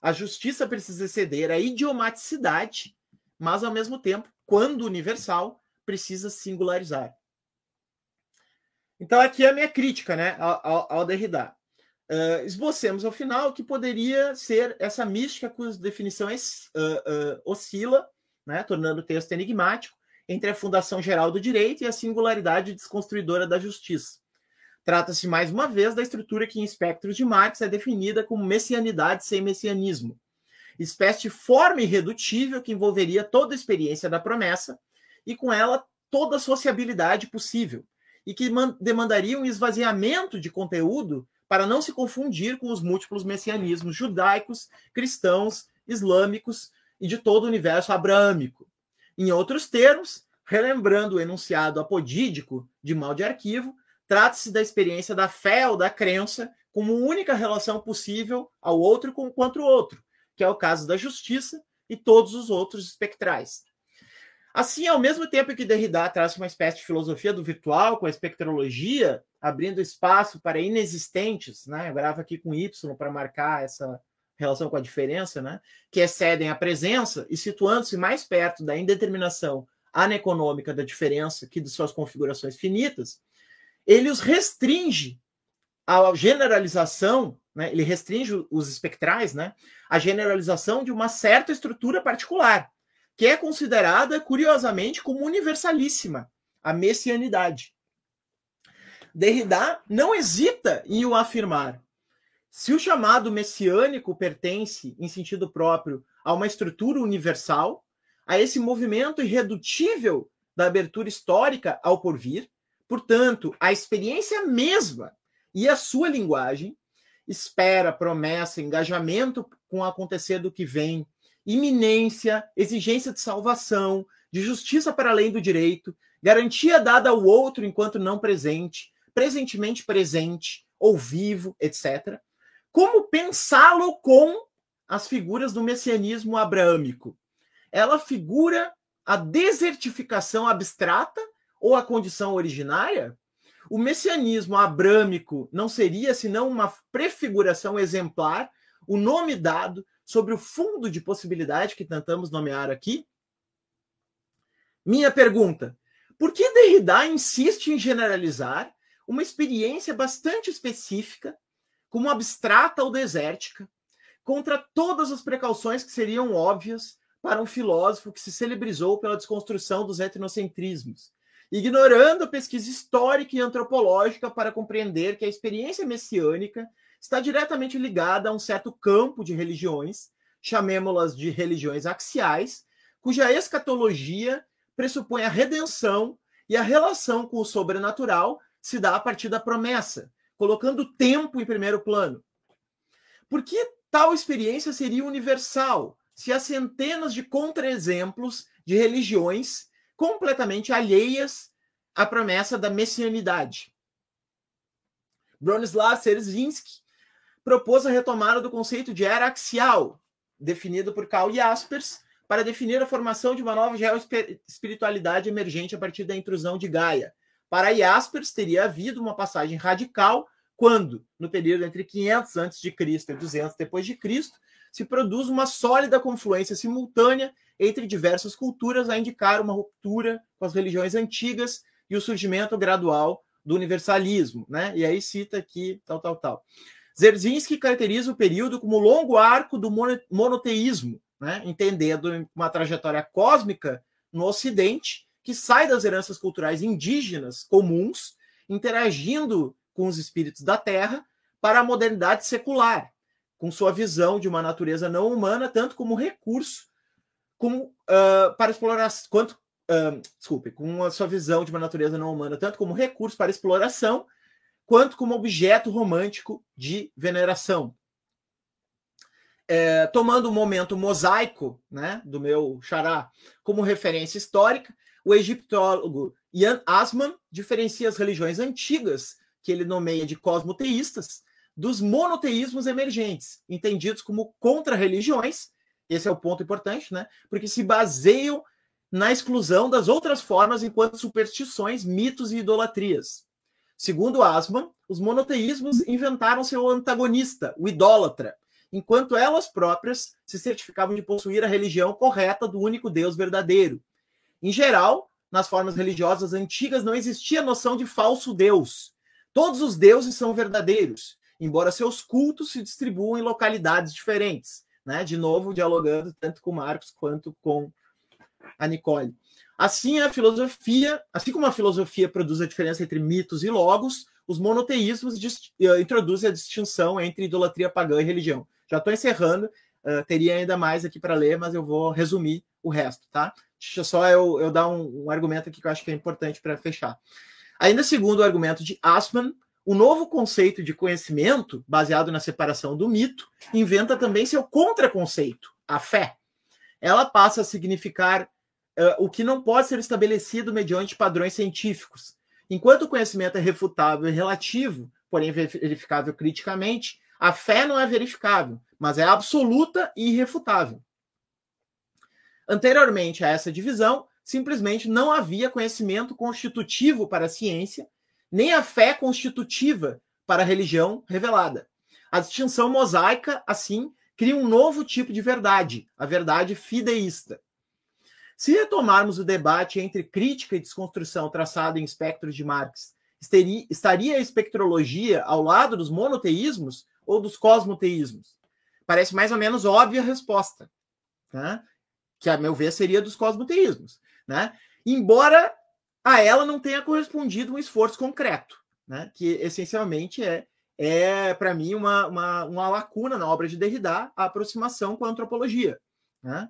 A justiça precisa ceder à idiomaticidade, mas ao mesmo tempo, quando universal, precisa singularizar. Então, aqui é a minha crítica né, ao, ao Derrida. Uh, esbocemos ao final que poderia ser essa mística cuja definição uh, uh, oscila, né, tornando o texto enigmático, entre a fundação geral do direito e a singularidade desconstruidora da justiça. Trata-se, mais uma vez, da estrutura que, em espectros de Marx, é definida como messianidade sem messianismo, espécie de forma irredutível que envolveria toda a experiência da promessa e, com ela, toda a sociabilidade possível, e que demandaria um esvaziamento de conteúdo para não se confundir com os múltiplos messianismos judaicos, cristãos, islâmicos e de todo o universo abraâmico. Em outros termos, relembrando o enunciado apodídico de mal de arquivo, trata-se da experiência da fé ou da crença como única relação possível ao outro com contra o outro, que é o caso da justiça e todos os outros espectrais. Assim, ao mesmo tempo que Derrida traz uma espécie de filosofia do virtual com a espectrologia, abrindo espaço para inexistentes, né? Eu gravo aqui com Y para marcar essa relação com a diferença, né, que excedem a presença e situando-se mais perto da indeterminação aneconômica da diferença que de suas configurações finitas, ele os restringe à generalização, né, ele restringe os espectrais, né, a generalização de uma certa estrutura particular, que é considerada, curiosamente, como universalíssima, a messianidade. Derrida não hesita em o afirmar, se o chamado messiânico pertence, em sentido próprio, a uma estrutura universal, a esse movimento irredutível da abertura histórica ao porvir, portanto, a experiência mesma e a sua linguagem, espera, promessa, engajamento com o acontecer do que vem, iminência, exigência de salvação, de justiça para além do direito, garantia dada ao outro enquanto não presente, presentemente presente ou vivo, etc como pensá-lo com as figuras do messianismo abraâmico? Ela figura a desertificação abstrata ou a condição originária? O messianismo abrâmico não seria senão uma prefiguração exemplar, o nome dado sobre o fundo de possibilidade que tentamos nomear aqui? Minha pergunta: por que Derrida insiste em generalizar uma experiência bastante específica como abstrata ou desértica, contra todas as precauções que seriam óbvias para um filósofo que se celebrizou pela desconstrução dos etnocentrismos, ignorando a pesquisa histórica e antropológica para compreender que a experiência messiânica está diretamente ligada a um certo campo de religiões, chamemos-las de religiões axiais, cuja escatologia pressupõe a redenção e a relação com o sobrenatural se dá a partir da promessa, colocando o tempo em primeiro plano. Porque tal experiência seria universal se há centenas de contra-exemplos de religiões completamente alheias à promessa da messianidade. Bronislaw Szerzynski propôs a retomada do conceito de era axial, definido por Karl Jaspers, para definir a formação de uma nova geoespiritualidade emergente a partir da intrusão de Gaia. Para Jaspers, teria havido uma passagem radical quando, no período entre 500 a.C. e 200 depois de Cristo, se produz uma sólida confluência simultânea entre diversas culturas a indicar uma ruptura com as religiões antigas e o surgimento gradual do universalismo, né? E aí cita aqui tal, tal, tal. Zerzinski caracteriza o período como longo arco do monoteísmo, né? entendendo uma trajetória cósmica no Ocidente que sai das heranças culturais indígenas comuns, interagindo com os espíritos da Terra para a modernidade secular, com sua visão de uma natureza não humana tanto como recurso como uh, para explorar quanto uh, desculpe, com a sua visão de uma natureza não humana tanto como recurso para exploração quanto como objeto romântico de veneração. É, tomando o momento mosaico né, do meu xará como referência histórica, o egiptólogo Ian Asman diferencia as religiões antigas, que ele nomeia de cosmoteístas, dos monoteísmos emergentes, entendidos como contra-religiões, esse é o ponto importante, né? Porque se baseiam na exclusão das outras formas enquanto superstições, mitos e idolatrias. Segundo Asman, os monoteísmos inventaram seu antagonista, o idólatra, enquanto elas próprias se certificavam de possuir a religião correta do único Deus verdadeiro. Em geral, nas formas religiosas antigas não existia noção de falso Deus. Todos os deuses são verdadeiros, embora seus cultos se distribuam em localidades diferentes. Né? De novo, dialogando tanto com Marcos quanto com a Nicole. Assim, a filosofia, assim como a filosofia produz a diferença entre mitos e logos, os monoteísmos uh, introduzem a distinção entre idolatria pagã e religião. Já estou encerrando, uh, teria ainda mais aqui para ler, mas eu vou resumir o resto, tá? Deixa só eu, eu dar um, um argumento aqui que eu acho que é importante para fechar. Ainda segundo o argumento de Asman, o novo conceito de conhecimento, baseado na separação do mito, inventa também seu contraconceito, a fé. Ela passa a significar uh, o que não pode ser estabelecido mediante padrões científicos. Enquanto o conhecimento é refutável e relativo, porém verificável criticamente, a fé não é verificável, mas é absoluta e irrefutável. Anteriormente a essa divisão, simplesmente não havia conhecimento constitutivo para a ciência, nem a fé constitutiva para a religião revelada. A distinção mosaica, assim, cria um novo tipo de verdade, a verdade fideísta. Se retomarmos o debate entre crítica e desconstrução traçado em espectros de Marx, estaria a espectrologia ao lado dos monoteísmos ou dos cosmoteísmos? Parece mais ou menos óbvia a resposta, né? que, a meu ver, seria dos cosmoteísmos. Né? Embora a ela não tenha correspondido um esforço concreto, né? que essencialmente é, é para mim, uma, uma, uma lacuna na obra de Derrida, a aproximação com a antropologia. Né?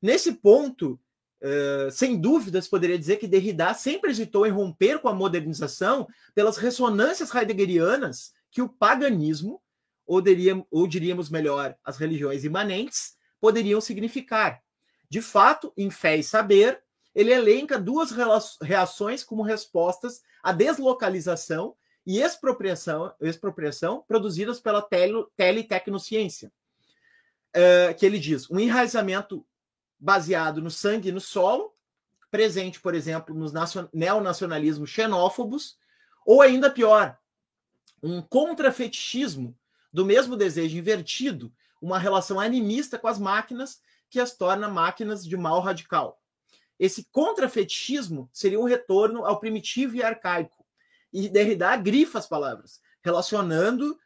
Nesse ponto, Uh, sem dúvidas, poderia dizer que Derrida sempre hesitou em romper com a modernização pelas ressonâncias heideggerianas que o paganismo, ou, diríamos, ou diríamos melhor, as religiões imanentes, poderiam significar. De fato, em Fé e Saber, ele elenca duas reações como respostas à deslocalização e expropriação, expropriação produzidas pela tele, teletecnociência. Uh, que ele diz: um enraizamento baseado no sangue e no solo, presente, por exemplo, nos neonacionalismos xenófobos, ou ainda pior, um contrafetichismo do mesmo desejo invertido, uma relação animista com as máquinas que as torna máquinas de mal radical. Esse contrafetichismo seria um retorno ao primitivo e arcaico. E Derrida grifa as palavras, relacionando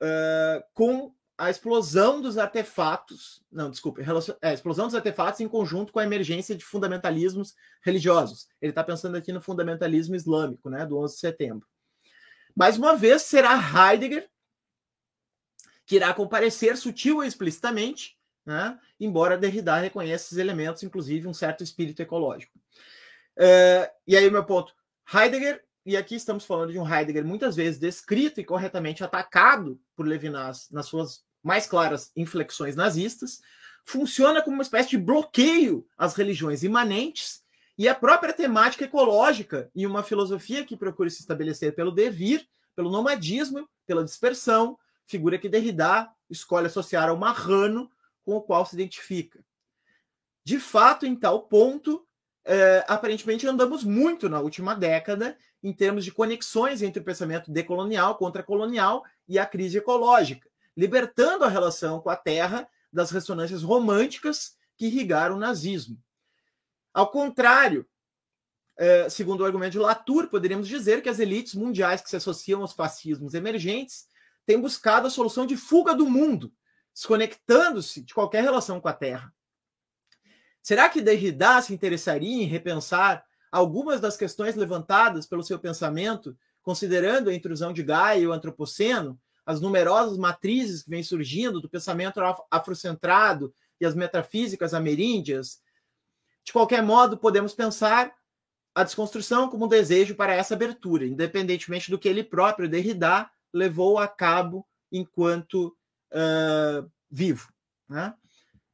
uh, com a explosão dos artefatos, não, desculpe, é, a explosão dos artefatos em conjunto com a emergência de fundamentalismos religiosos. Ele está pensando aqui no fundamentalismo islâmico, né, do 11 de setembro. Mais uma vez, será Heidegger que irá comparecer sutil e explicitamente, né, embora Derrida reconheça esses elementos, inclusive um certo espírito ecológico. É, e aí o meu ponto, Heidegger e aqui estamos falando de um Heidegger muitas vezes descrito e corretamente atacado por Levinas nas suas mais claras inflexões nazistas, funciona como uma espécie de bloqueio às religiões imanentes e a própria temática ecológica e uma filosofia que procura se estabelecer pelo devir, pelo nomadismo, pela dispersão, figura que Derrida escolhe associar ao marrano com o qual se identifica. De fato, em tal ponto, é, aparentemente andamos muito na última década em termos de conexões entre o pensamento decolonial, contracolonial e a crise ecológica, libertando a relação com a Terra das ressonâncias românticas que irrigaram o nazismo. Ao contrário, é, segundo o argumento de Latour, poderíamos dizer que as elites mundiais que se associam aos fascismos emergentes têm buscado a solução de fuga do mundo, desconectando-se de qualquer relação com a Terra. Será que Derrida se interessaria em repensar algumas das questões levantadas pelo seu pensamento, considerando a intrusão de Gaia e o antropoceno, as numerosas matrizes que vêm surgindo do pensamento afrocentrado e as metafísicas ameríndias? De qualquer modo, podemos pensar a desconstrução como um desejo para essa abertura, independentemente do que ele próprio, Derrida, levou a cabo enquanto uh, vivo. Né?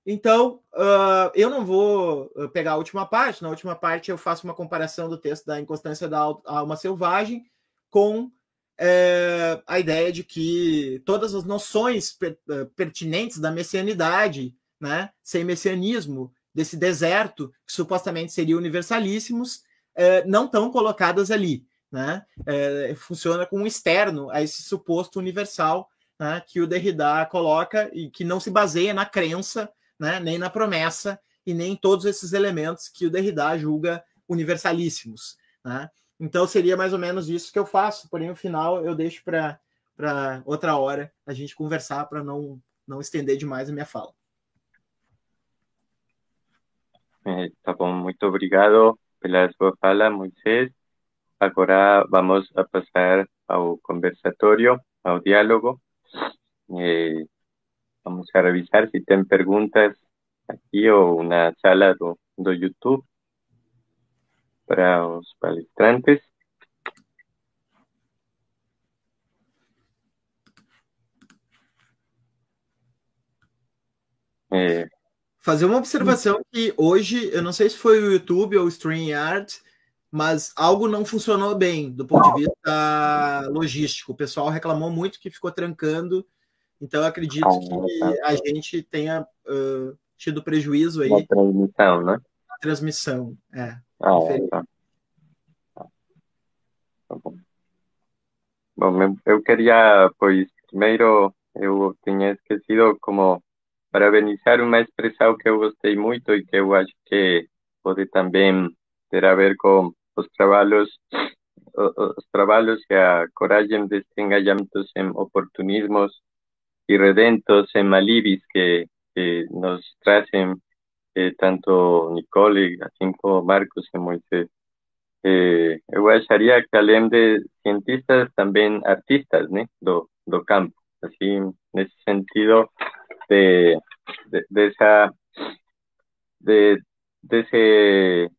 Então, uh, eu não vou pegar a última parte. Na última parte, eu faço uma comparação do texto da Inconstância da Alma Selvagem com é, a ideia de que todas as noções per, uh, pertinentes da messianidade, né, sem messianismo, desse deserto, que supostamente seria universalíssimos, é, não estão colocadas ali. Né? É, funciona como externo a esse suposto universal né, que o Derrida coloca e que não se baseia na crença né, nem na promessa e nem em todos esses elementos que o Derrida julga universalíssimos. Né? Então seria mais ou menos isso que eu faço, porém o final eu deixo para outra hora a gente conversar para não, não estender demais a minha fala. É, tá bom, muito obrigado pela sua fala, Moisés. Agora vamos a passar ao conversatório, ao diálogo. Eh, Vamos a revisar si tienen preguntas aquí o una sala de YouTube para los palestrantes. É... Fazer uma observação que hoje, eu não sei se foi o YouTube ou o StreamYard, mas algo não funcionou bem do ponto de vista logístico. O pessoal reclamou muito que ficou trancando então, eu acredito ah, que tá. a gente tenha uh, tido prejuízo aí. Na transmissão, né? Na transmissão, é. Ah, é, tá. tá bom. Bom, eu queria, pois, primeiro, eu tinha esquecido como parabenizar uma expressão que eu gostei muito e que eu acho que pode também ter a ver com os trabalhos os trabalhos e a coragem de engajamentos em oportunismos y redentos en Malibis que, nos tracen eh, tanto Nicole, así como Marcos y Moisés. Eh, eu acharia que além de cientistas, también artistas né, do, do campo. Así, ese sentido de, de, esa de, de ese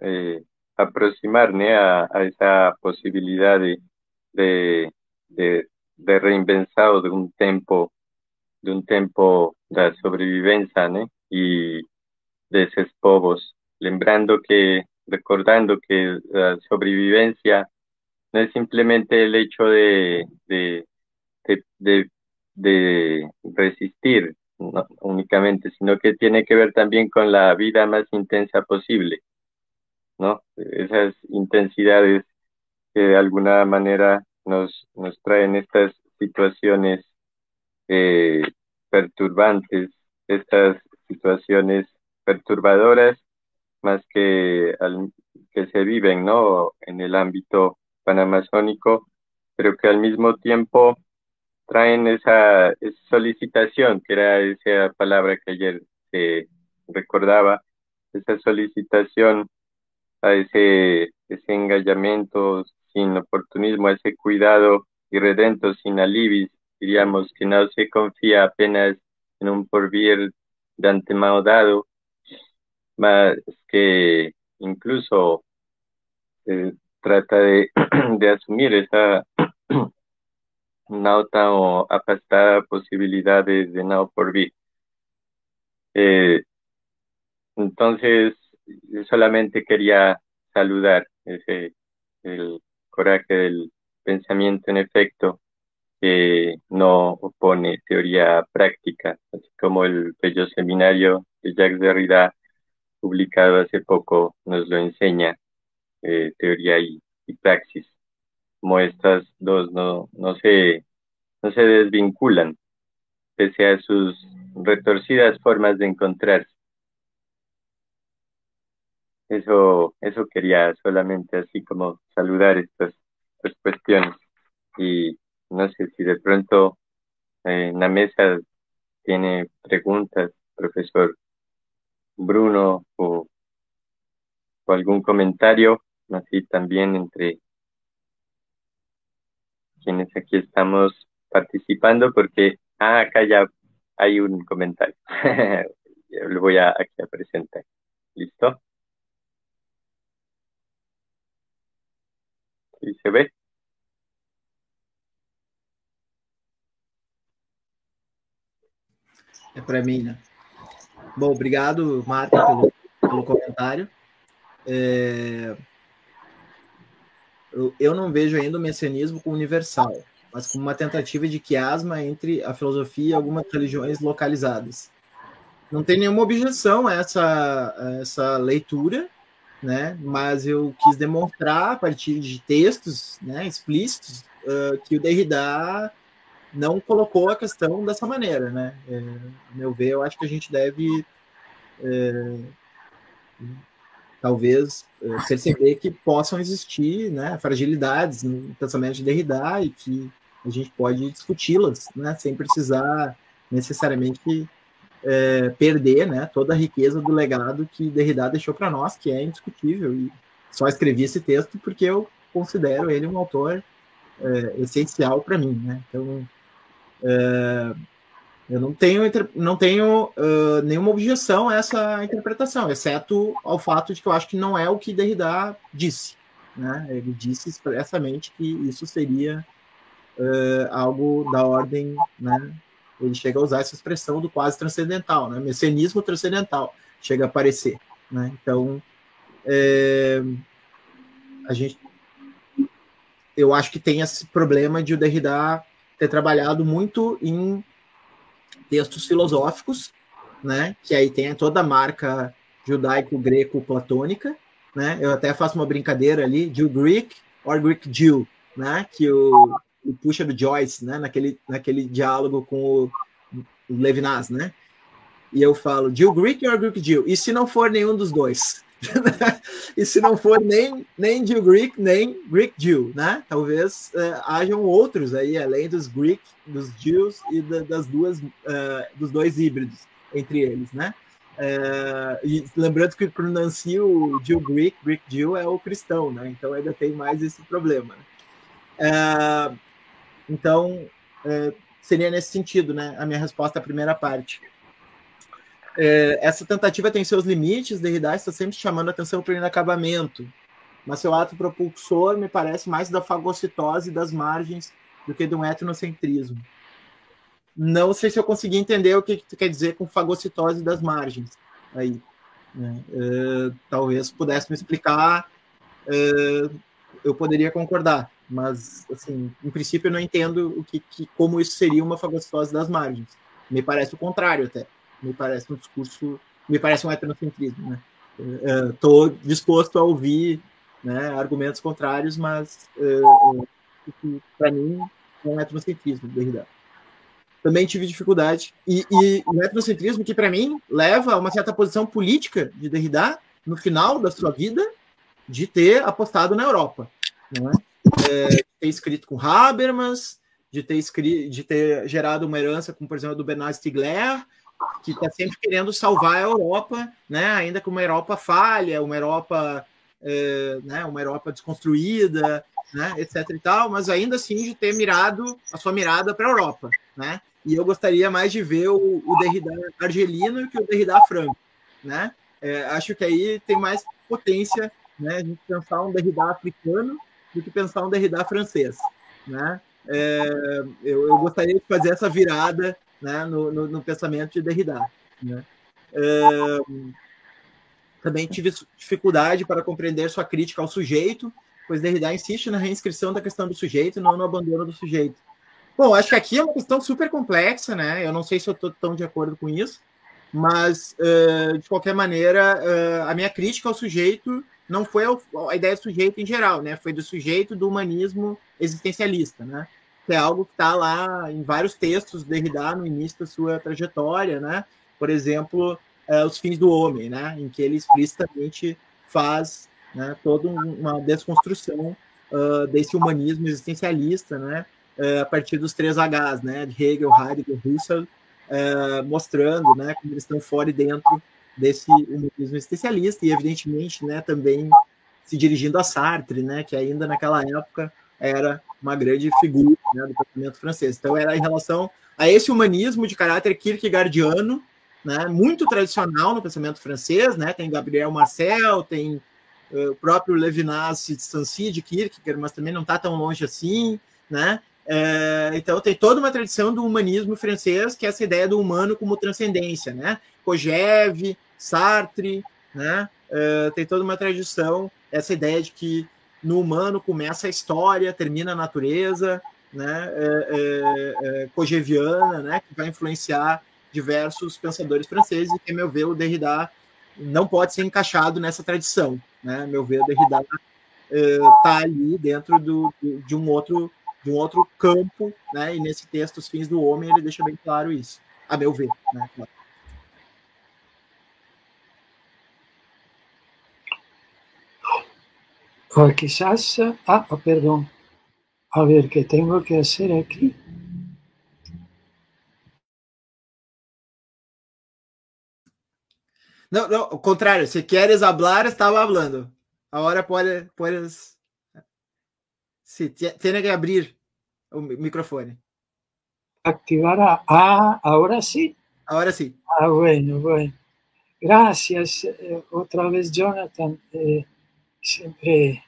eh, aproximar né, a, a esa posibilidad de, de, de reinventado de un tiempo de un tiempo de sobrevivencia y de esos povos, lembrando que, recordando que la sobrevivencia no es simplemente el hecho de, de, resistir únicamente, sino que tiene que ver también con la vida más intensa posible, ¿no? Esas intensidades que de alguna manera nos, nos traen estas situaciones eh, perturbantes, estas situaciones perturbadoras más que, que se viven ¿no? en el ámbito panamazónico, pero que al mismo tiempo traen esa, esa solicitación, que era esa palabra que ayer se recordaba, esa solicitación a ese, ese engallamiento sin oportunismo, a ese cuidado irredento sin alibis, diríamos que no se confía apenas en un porvir de antemano dado, más que incluso eh, trata de, asumir esa nauta o apastada posibilidad de, no porvir. Eh, entonces, solamente quería saludar ese, el coraje del pensamiento en efecto que no opone teoría práctica, así como el bello seminario de Jacques Derrida publicado hace poco nos lo enseña, eh, teoría y, praxis, como estas dos no, no, se, no se desvinculan, pese a sus retorcidas formas de encontrarse. Eso, eso quería solamente así como saludar estas, estas cuestiones. Y no sé si de pronto eh, en la mesa tiene preguntas, profesor Bruno, o, algún comentario, así también entre quienes aquí estamos participando, porque ah, acá ya hay un comentario. Lo voy a, aquí a presentar. ¿Listo? ¿Sí se ve? Né? Bom, obrigado, Marta, pelo, pelo comentário. É... Eu, não vejo ainda o messianismo como universal, mas como uma tentativa de quiasma entre a filosofia e algumas religiões localizadas. Não tem nenhuma objeção a essa, a essa leitura, né? mas eu quis demonstrar, a partir de textos né, explícitos, uh, que o Derrida não colocou a questão dessa maneira, né? É, meu ver, eu acho que a gente deve é, talvez é, perceber que possam existir né, fragilidades no pensamento de Derrida e que a gente pode discuti-las, né, sem precisar necessariamente é, perder né, toda a riqueza do legado que Derrida deixou para nós, que é indiscutível. E só escrevi esse texto porque eu considero ele um autor é, essencial para mim. Né? Então, é, eu não tenho, não tenho uh, nenhuma objeção a essa interpretação, exceto ao fato de que eu acho que não é o que Derrida disse. Né? Ele disse expressamente que isso seria uh, algo da ordem, né? ele chega a usar essa expressão do quase transcendental, né? messianismo transcendental, chega a aparecer. Né? Então, é, a gente, eu acho que tem esse problema de o Derrida ter trabalhado muito em textos filosóficos, né? Que aí tem toda a marca judaico-greco-platônica, né? Eu até faço uma brincadeira ali, Jew Greek or Greek Jew, né? Que o, o puxa do Joyce, né? Naquele, naquele diálogo com o, o Levinas, né? E eu falo, Jew Greek or Greek Jew? E se não for nenhum dos dois? e se não for nem, nem Jew Greek, nem Greek Jew, né? Talvez uh, hajam outros aí, além dos Greek, dos Jews e da, das duas, uh, dos dois híbridos entre eles, né? Uh, e lembrando que pronuncia o Jew Greek, Greek Jew é o cristão, né? Então ainda tem mais esse problema. Né? então, seria nesse sentido, né? A minha resposta à primeira parte é, essa tentativa tem seus limites, Derrida está sempre chamando a atenção para o inacabamento, mas seu ato propulsor me parece mais da fagocitose das margens do que de um etnocentrismo. Não sei se eu consegui entender o que, que tu quer dizer com fagocitose das margens. Aí, né? uh, talvez pudesse me explicar, uh, eu poderia concordar, mas assim, em princípio eu não entendo o que, que como isso seria uma fagocitose das margens. Me parece o contrário até me parece um discurso, me parece um heterocentrismo, né? Estou é, disposto a ouvir né, argumentos contrários, mas é, é, para mim é um heterocentrismo, Derrida. Também tive dificuldade. E, e o heterocentrismo que, para mim, leva a uma certa posição política de Derrida no final da sua vida de ter apostado na Europa. Né? É, de ter escrito com Habermas, de ter, escrito, de ter gerado uma herança, como por exemplo do Bernard Stiegler, que está sempre querendo salvar a Europa, né? ainda que uma Europa falha, uma Europa, é, né? uma Europa desconstruída, né? etc. e tal, mas ainda assim de ter mirado a sua mirada para a Europa. Né? E eu gostaria mais de ver o, o Derrida argelino que o Derrida franco. Né? É, acho que aí tem mais potência né? a gente pensar um Derrida africano do que pensar um Derrida francês. Né? É, eu, eu, gostaria de fazer essa virada né, no, no, no, pensamento de Derrida. Né? Uh, também tive dificuldade para compreender sua crítica ao sujeito, pois Derrida insiste na reinscrição da questão do sujeito, não no abandono do sujeito. Bom, acho que aqui é uma questão super complexa, né? Eu não sei se eu estou tão de acordo com isso, mas uh, de qualquer maneira, uh, a minha crítica ao sujeito não foi a ideia do sujeito em geral, né? Foi do sujeito do humanismo existencialista, né? Que é algo que está lá em vários textos do Derrida no início da sua trajetória, né? Por exemplo, uh, Os Fins do Homem, né? Em que ele explicitamente faz né, toda uma desconstrução uh, desse humanismo existencialista, né? Uh, a partir dos três Hs, né? De Hegel, Heidegger, Husserl, mostrando, né? Como eles estão fora e dentro desse humanismo existencialista e, evidentemente, né? Também se dirigindo a Sartre, né? Que ainda naquela época era uma grande figura né, do pensamento francês. Então, era em relação a esse humanismo de caráter kierkegaardiano, né, muito tradicional no pensamento francês, né, tem Gabriel Marcel, tem uh, o próprio Levinas se distancia de Kierkegaard, mas também não está tão longe assim, né, é, então tem toda uma tradição do humanismo francês, que é essa ideia do humano como transcendência, né, Kojève, Sartre, né, é, tem toda uma tradição, essa ideia de que no humano começa a história, termina a natureza, né, é, é, é Kojeviana, né, que vai influenciar diversos pensadores franceses, e, a meu ver, o Derrida não pode ser encaixado nessa tradição. Né? A meu ver, o Derrida está uh, ali dentro do, de, um outro, de um outro campo, né? e nesse texto, Os Fins do Homem, ele deixa bem claro isso, a meu ver. Né? O quizás, ah, perdão, a ver, que tenho que fazer aqui? No, no, al contrario, si quieres hablar, estaba hablando. Ahora puede, puedes. Sí, tiene que abrir el micrófono. Activar a. Ah, ahora sí. Ahora sí. Ah, bueno, bueno. Gracias eh, otra vez, Jonathan. Eh, siempre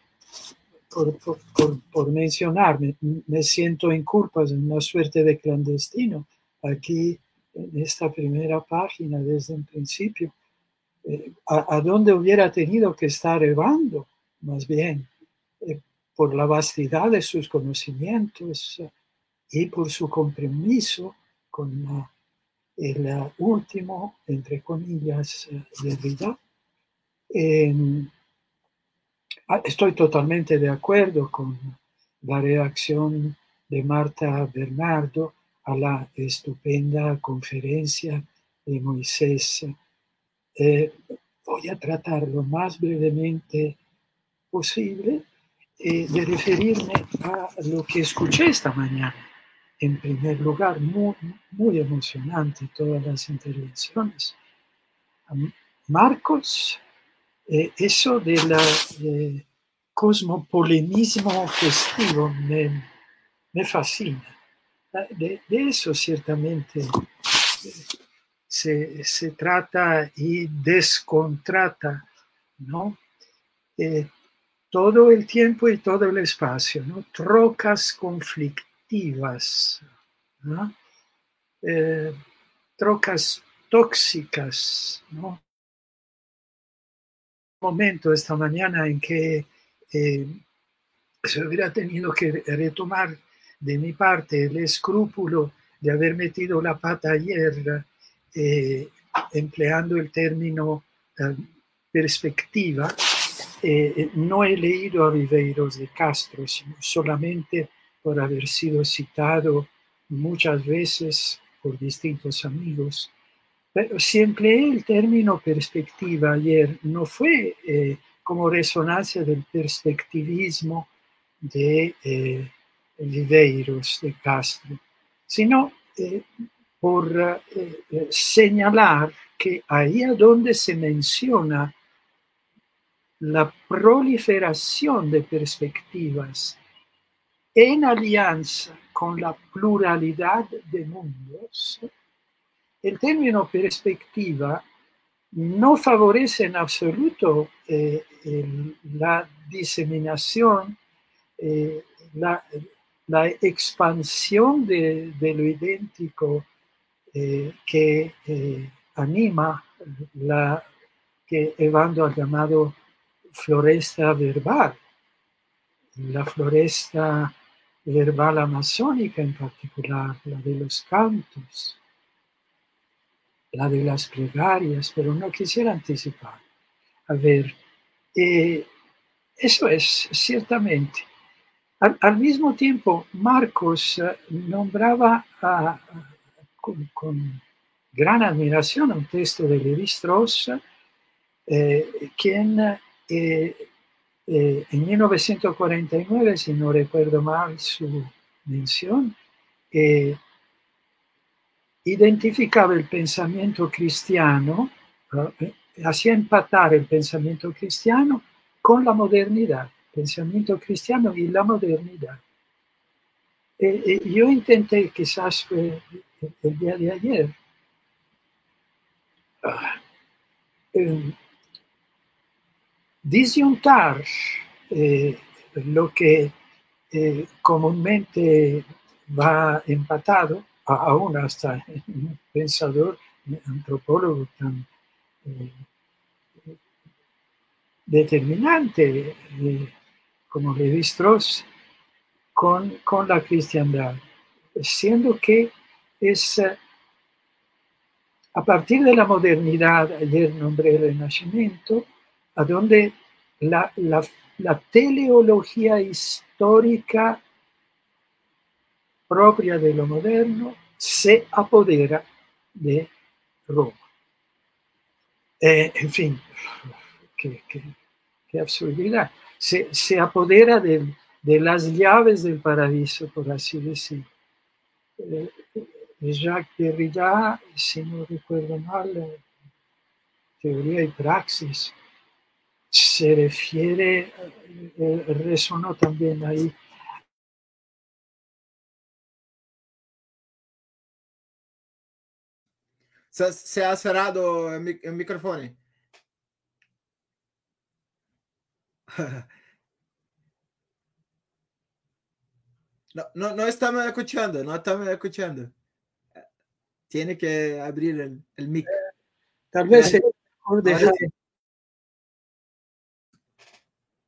por, por, por, por, mencionarme, me siento en culpas, en una suerte de clandestino aquí en esta primera página desde el principio a, dónde hubiera tenido que estar Evando, más bien, eh, por la vastedad de sus conocimientos eh, y por su compromiso con el último, entre comillas, de vida. Ah, estoy totalmente de acuerdo con la reacción de Marta Bernardo a la estupenda conferencia de Moisés eh, voy a tratar lo más brevemente posible eh, de referirme a lo que escuché esta mañana. En primer lugar, muy, muy emocionante todas las intervenciones. Marcos, eh, eso de la cosmopolinismo festivo me, me fascina. De, de, eso ciertamente se, trata y descontrata, ¿no? Eh, todo el tiempo y todo el espacio, ¿no? Trocas conflictivas. Eh, trocas tóxicas, ¿no? Momento esta mañana en que eh, se hubiera tenido que retomar de mi parte el escrúpulo de haber metido la pata ayer eh, empleando el término eh, perspectiva, eh, no he leído a Riveiros de Castro, sino solamente por haber sido citado muchas veces por distintos amigos. Pero si empleé el término perspectiva ayer, no fue como resonancia del perspectivismo de eh, Riveiros de Castro, sino por eh, eh, señalar que ahí a donde se menciona la proliferación de perspectivas en alianza con la pluralidad de mundos, el término perspectiva no favorece en absoluto eh, la diseminación, la, expansión de, lo idéntico eh, que eh, anima la que Evando ha llamado floresta verbal, la floresta verbal amazónica en particular, la de los cantos, la de las plegarias, pero no quisiera anticipar. A ver, eh, eso es ciertamente. Al, mismo tiempo, Marcos eh, nombraba con, gran admiración un texto de Levi Strauss, eh, quien en 1949, si no recuerdo mal su mención, identificava il pensamento cristiano, eh, eh lascia impattare il pensamento cristiano con la modernità, il pensamento cristiano e la modernità. E, e io intenté che Saspe eh, il día de ayer, eh, ehm, disyuntar eh, lo che eh, comúnmente va empatado aún hasta un pensador, antropólogo tan determinante, eh, como Levi Strauss, con, con la cristiandad, siendo que es eh, a partir de la modernidad, ayer nombré el Renacimiento, a donde la, la teleología histórica propia de lo moderno se apodera de Roma. Eh, en fin, qué, absurdidad. Se, apodera de, las llaves del paraíso, por así decir. Eh, Jacques Derrida, si no recuerdo mal, eh, teoría y praxis, se refiere, resonó también ahí Se, ha cerrado el, micrófono. No, no, no estamos escuchando, no estamos escuchando. Tiene que abrir el, el mic. Tal vez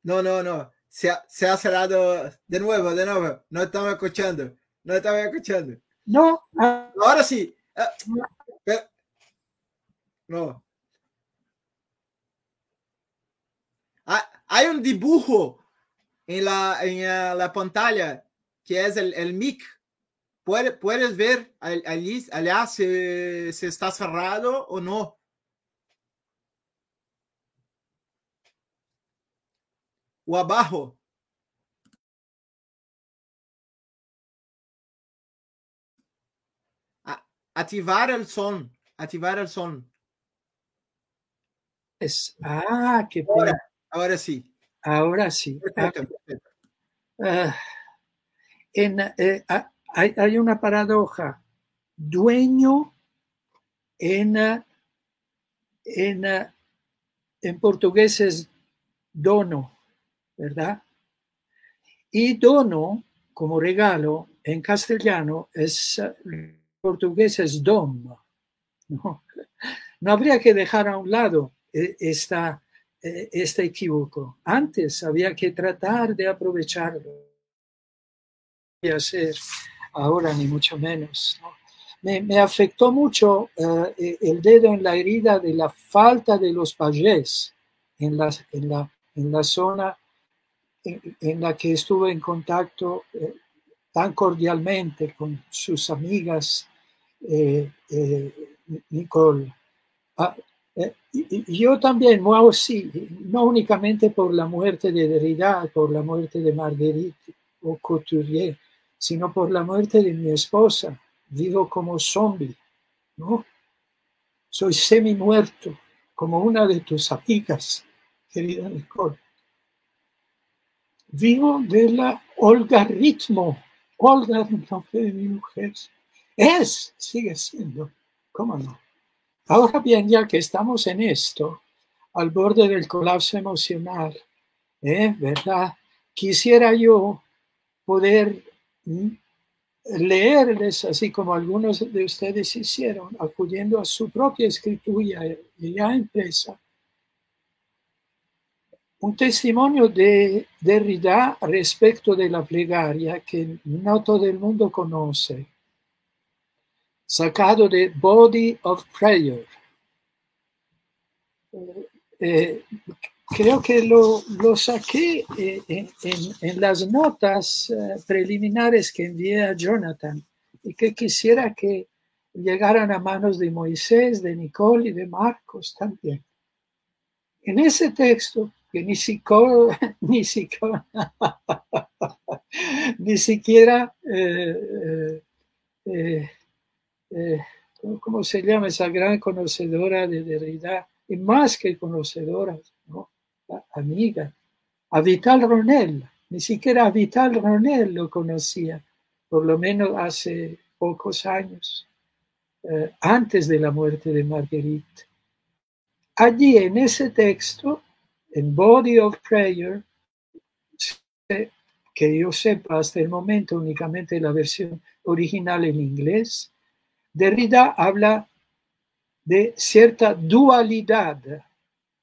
No, no, no. Se ha, se ha, cerrado de nuevo, de nuevo. No estamos escuchando. No estamos escuchando. No. Ahora sí. Ah, no. Hay un dibujo en la, en la pantalla que es el, el mic. Puedes, ver allí, allá si, si está cerrado o no. O abajo. Ativar el son. Ativar el son. Ah, qué pena. Ahora, sí. Ahora sí. Ah, ah, en, eh, ah, hay, una paradoja. Dueño en, en, en portugués es dono, ¿verdad? Y dono, como regalo, en castellano es portugués es dom. No, no habría que dejar a un lado esta, e, este equívoco. Antes había que tratar de aprovecharlo. Y hacer ahora ni mucho menos. Me, afectó mucho eh, e, el dedo en la herida de la falta de los payés en la, en la, en la zona en, la que estuve en contacto eh, tan cordialmente con sus amigas eh, Nicole. Ah, eh, yo también, moi sí, no únicamente por la muerte de Derrida, por la muerte de Marguerite o Couturier, sino por la muerte de mi esposa. Vivo como zombie, ¿no? Soy semi muerto, como una de tus amigas, querida Nicole. Vivo de la Olga Ritmo. Olga, el nombre de mi mujer. Es, sigue siendo, ¿cómo no? Ahora bien, ya que estamos en esto, al borde del colapso emocional, ¿eh? ¿verdad? Quisiera yo poder leerles, así como algunos de ustedes hicieron, acudiendo a su propia escritura ya impresa, un testimonio de Derrida respecto de la plegaria que no todo el mundo conoce, sacado de Body of Prayer. Eh, eh, creo que lo, lo saqué eh, en, las notas preliminares que envié a Jonathan y que quisiera que llegaran a manos de Moisés, de Nicole y de Marcos también. En ese texto que ni siquiera, ni siquiera, eh, eh, eh, ¿cómo se llama esa gran conocedora de Derrida? Y más que conocedora, ¿no? amiga, a Vital Ronel, ni siquiera a Vital Ronel lo conocía, por lo menos hace pocos años, antes de la muerte de Marguerite. Allí en ese texto en Body of Prayer, que yo sepa hasta el momento únicamente la versión original en inglés, Derrida habla de cierta dualidad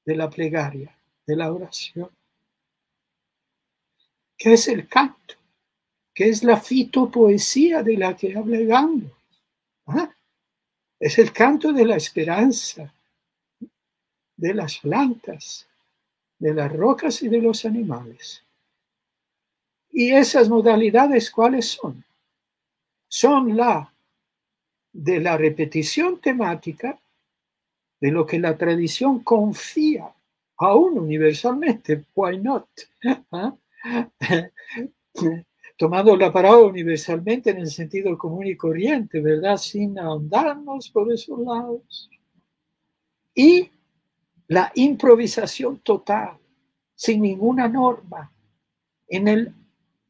de la plegaria, de la oración, que es el canto, que es la fitopoesía de la que habla. ¿Ah? Es el canto de la esperanza, de las plantas, de las rocas y de los animales. ¿Y esas modalidades cuáles son? Son la de la repetición temática de lo que la tradición confía, aún universalmente, why not? ¿Ah? Tomando la palabra universalmente en el sentido común y corriente, ¿verdad? Sin ahondarnos por esos lados. Y la improvisación total, sin ninguna norma. En el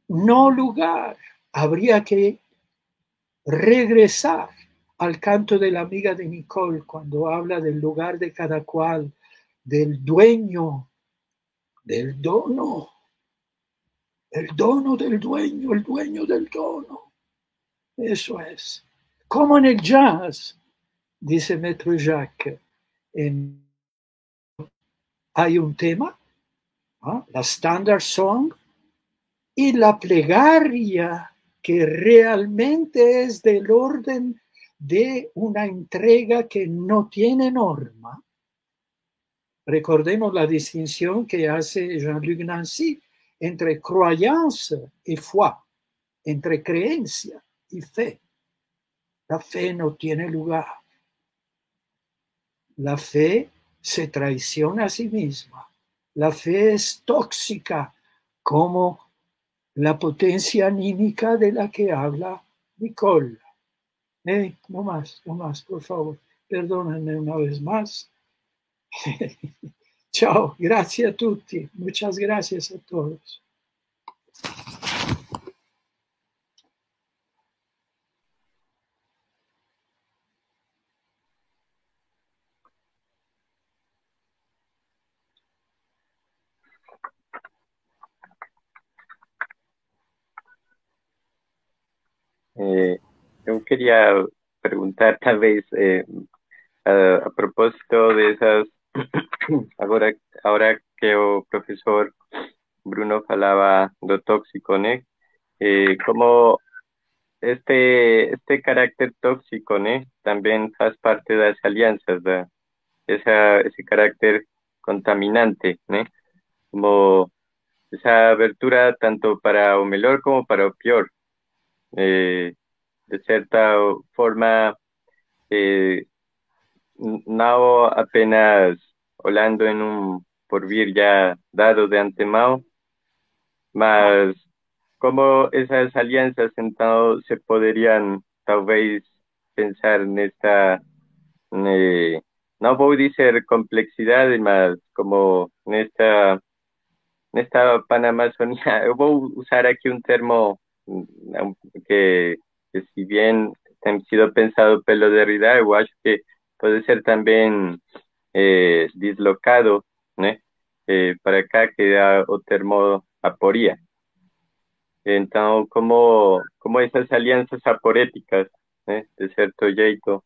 no lugar habría que regresar al canto de la amiga de Nicole cuando habla del lugar de cada cual, del dueño, del dono, el dono del dueño, el dueño del dono. Eso es. Como en el jazz, dice Maître Jacques, hay un tema, la standard song, y la plegaria que realmente es del orden de una entrega que no tiene norma. Recordemos la distinción que hace Jean-Luc Nancy entre croyance y foi, entre creencia y fe. La fe no tiene lugar. La fe se traiciona a sí misma. La fe es tóxica como la potencia anímica de la que habla Nicole. No más, no más, por favor. Perdónenme una vez más. Chao, gracias a tutti. Muchas gracias a todos. Eh, yo quería preguntar tal vez eh, a, propósito de esas, ahora, ahora que el profesor Bruno falaba lo tóxico, ¿no? Eh, como este, este carácter tóxico, ¿no? También hace parte de las alianzas, esa, ese carácter contaminante, ¿no? Como esa abertura tanto para o mejor como para o peor, eh, de cierta forma, eh, no apenas hablando en un porvir ya dado de antemano, mas como esas alianzas entonces se podrían tal vez pensar en esta, eh, no voy a decir complejidad, más como en esta, en esta panamazonía, voy a usar aquí un termo que, que si bien ha sido pensado pelo de Derrida, yo acho que puede ser también eh, dislocado eh, para acá que da o termo aporía. Então, como, como essas alianças aporéticas, de certo jeito,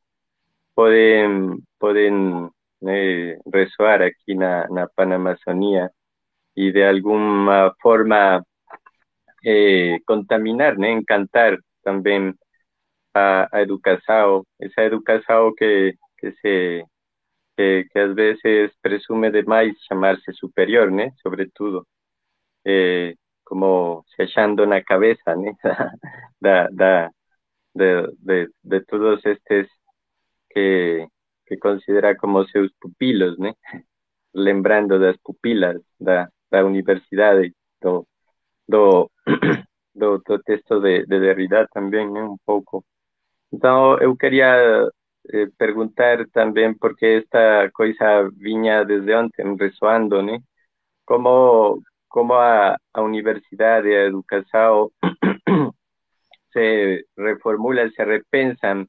podem, podem né, ressoar aqui na, na Panamazônia e de alguma forma eh, contaminar, né, encantar também a, a essa educação que, que se que, que às vezes presume demais chamar-se superior, né, sobretudo. Eh, como se achando na de, de, de todos estes que, que considera como seus pupilos, né? lembrando das pupilas da, da universidade, do, do, do, do texto de, de Derrida também, né? um pouco. Então, eu queria eh, perguntar também, porque esta coisa vinha desde ontem ressoando, né? Como, como a, a universidade, a educação se reformulam, se repensam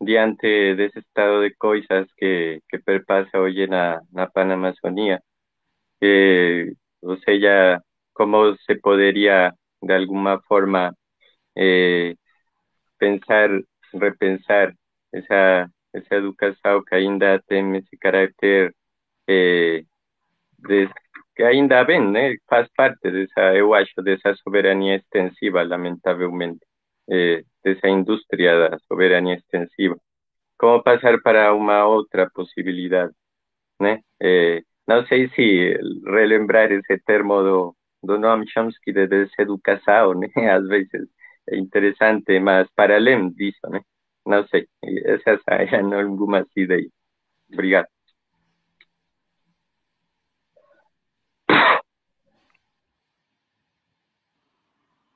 diante desse estado de coisas que, que perpassa hoje na, na Panamazônia. Que, ou seja, como se poderia, de alguma forma, eh, pensar, repensar essa educação que ainda tem esse caráter eh, de que ainda bem, né? Faz parte dessa, eu acho, dessa soberania extensiva, lamentavelmente, eh, dessa indústria da soberania extensiva. Como passar para uma outra possibilidade, né? Eh, não sei se relembrar esse termo do, do Noam Chomsky de deseducação, né? Às vezes é interessante, mas para além disso, né? Não sei, essas são algumas ideias. Obrigado.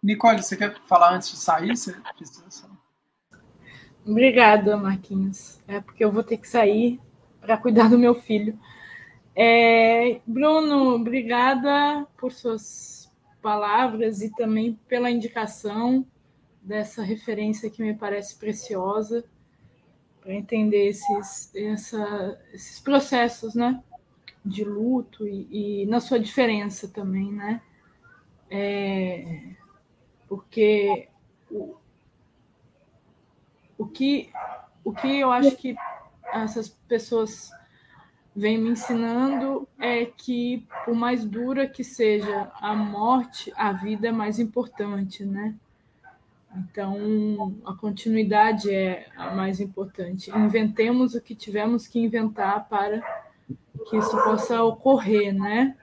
Nicole, você quer falar antes de sair? Você precisa... Obrigada, Marquinhos. É porque eu vou ter que sair para cuidar do meu filho. É, Bruno, obrigada por suas palavras e também pela indicação dessa referência que me parece preciosa para entender esses, essa, esses processos, né, de luto e, e, na sua diferença também, né? É, porque o, o, que, o que eu acho que essas pessoas vêm me ensinando é que, por mais dura que seja a morte, a vida é mais importante, né? Então, a continuidade é a mais importante. Inventemos o que tivemos que inventar para que isso possa ocorrer, né?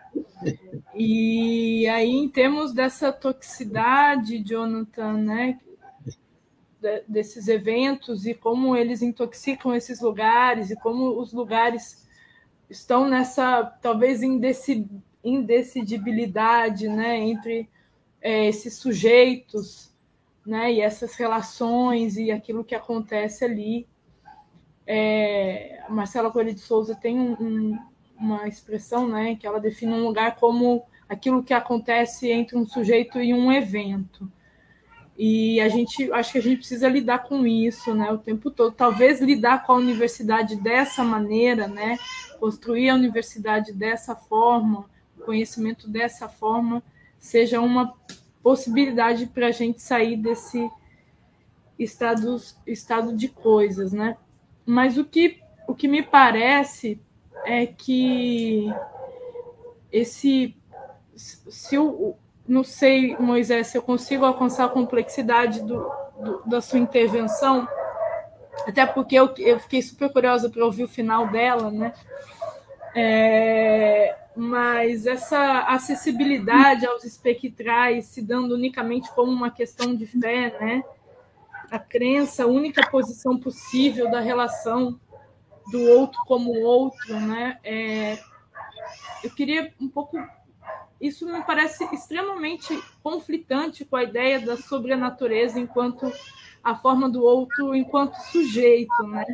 E aí, em termos dessa toxicidade, Jonathan, né, desses eventos e como eles intoxicam esses lugares e como os lugares estão nessa talvez indecidibilidade, né, entre é, esses sujeitos, né, e essas relações e aquilo que acontece ali. É, a Marcela Coelho de Souza tem um, um uma expressão, né, que ela define um lugar como aquilo que acontece entre um sujeito e um evento. E a gente, acho que a gente precisa lidar com isso, né, o tempo todo. Talvez lidar com a universidade dessa maneira, né, construir a universidade dessa forma, conhecimento dessa forma, seja uma possibilidade para a gente sair desse estado, estado de coisas, né? Mas o que, o que me parece é que esse se eu não sei, Moisés, se eu consigo alcançar a complexidade do, do da sua intervenção, até porque eu, eu fiquei super curiosa para ouvir o final dela, né? É, mas essa acessibilidade aos espectrais se dando unicamente como uma questão de fé, né? A crença, a única posição possível da relação do outro como outro, né? É, eu queria um pouco. Isso me parece extremamente conflitante com a ideia da sobrenatureza enquanto a forma do outro enquanto sujeito, né?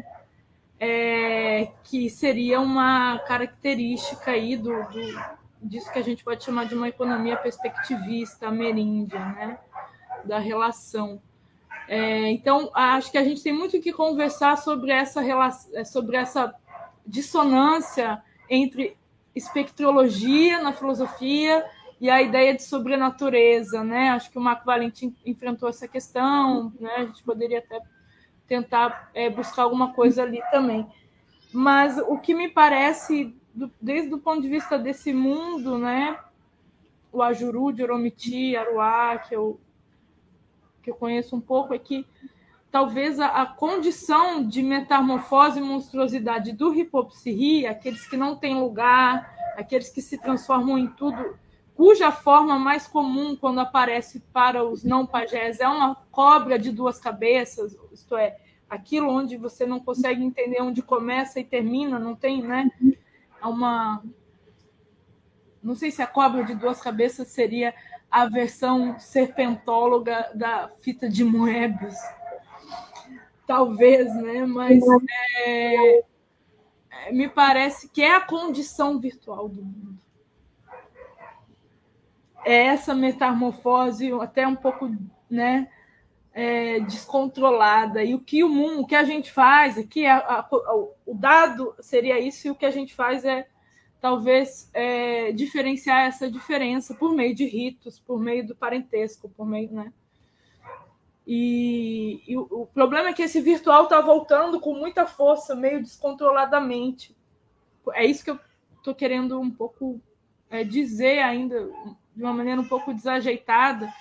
É, que seria uma característica aí do, do, disso que a gente pode chamar de uma economia perspectivista, ameríndia, né? Da relação. É, então, acho que a gente tem muito que conversar sobre essa, relação, sobre essa dissonância entre espectrologia na filosofia e a ideia de sobrenatureza, né? Acho que o Marco Valentim enfrentou essa questão, né? A gente poderia até tentar é, buscar alguma coisa ali também. Mas o que me parece, do, desde o ponto de vista desse mundo, né? O Ajuru, de Oromiti, Aruá, que eu, que eu conheço um pouco, é que talvez a, a condição de metamorfose e monstruosidade do Hipopsirri, aqueles que não têm lugar, aqueles que se transformam em tudo, cuja forma mais comum quando aparece para os não pajés é uma cobra de duas cabeças, isto é, aquilo onde você não consegue entender onde começa e termina, não tem, né? É uma não sei se a cobra de duas cabeças seria a versão serpentóloga da fita de Moebius. Talvez, né? Mas é, é, me parece que é a condição virtual do mundo. É essa metamorfose, até um pouco, né? é, descontrolada. E o que o mundo, o que a gente faz aqui, a, a, o dado seria isso, e o que a gente faz é talvez é, diferenciar essa diferença por meio de ritos, por meio do parentesco, por meio, né? E, e o, o, problema é que esse virtual está voltando com muita força, meio descontroladamente. É isso que eu estou querendo um pouco é, dizer ainda, de uma maneira um pouco desajeitada,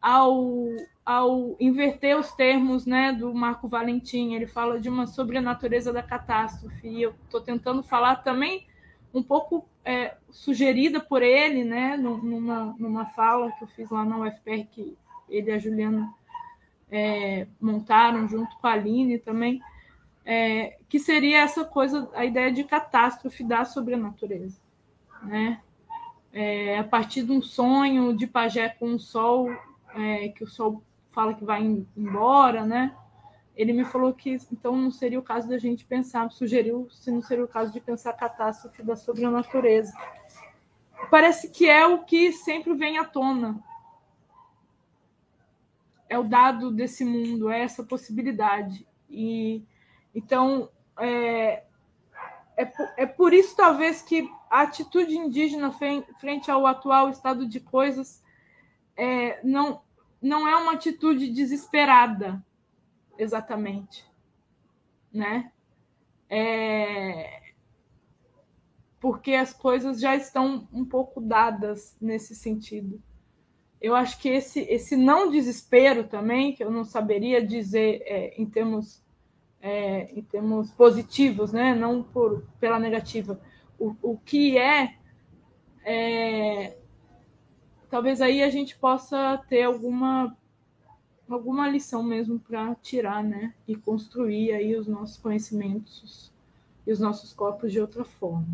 ao, ao inverter os termos né, do Marco Valentim. Ele fala de uma sobrenatureza da catástrofe. E eu estou tentando falar também um pouco é, sugerida por ele, né, numa, numa fala que eu fiz lá na UFPR, que ele e a Juliana é, montaram junto com a Aline também, é, que seria essa coisa, a ideia de catástrofe da sobrenatureza. Né? É, a partir de um sonho de pajé com o sol é, que o Sol fala que vai embora, né? Ele me falou que então não seria o caso da gente pensar, sugeriu se não seria o caso de pensar a catástrofe da sobrenatureza. Parece que é o que sempre vem à tona. É o dado desse mundo, é essa possibilidade. E então é, é, é por isso talvez que a atitude indígena frente ao atual estado de coisas é, não, não é uma atitude desesperada, exatamente, né? É, porque as coisas já estão um pouco dadas nesse sentido. Eu acho que esse, esse não desespero também, que eu não saberia dizer é, em termos é, em termos positivos, né? não por, pela negativa, o, o que é, é talvez aí a gente possa ter alguma alguma lição mesmo para tirar, né, e construir aí os nossos conhecimentos e os nossos corpos de outra forma.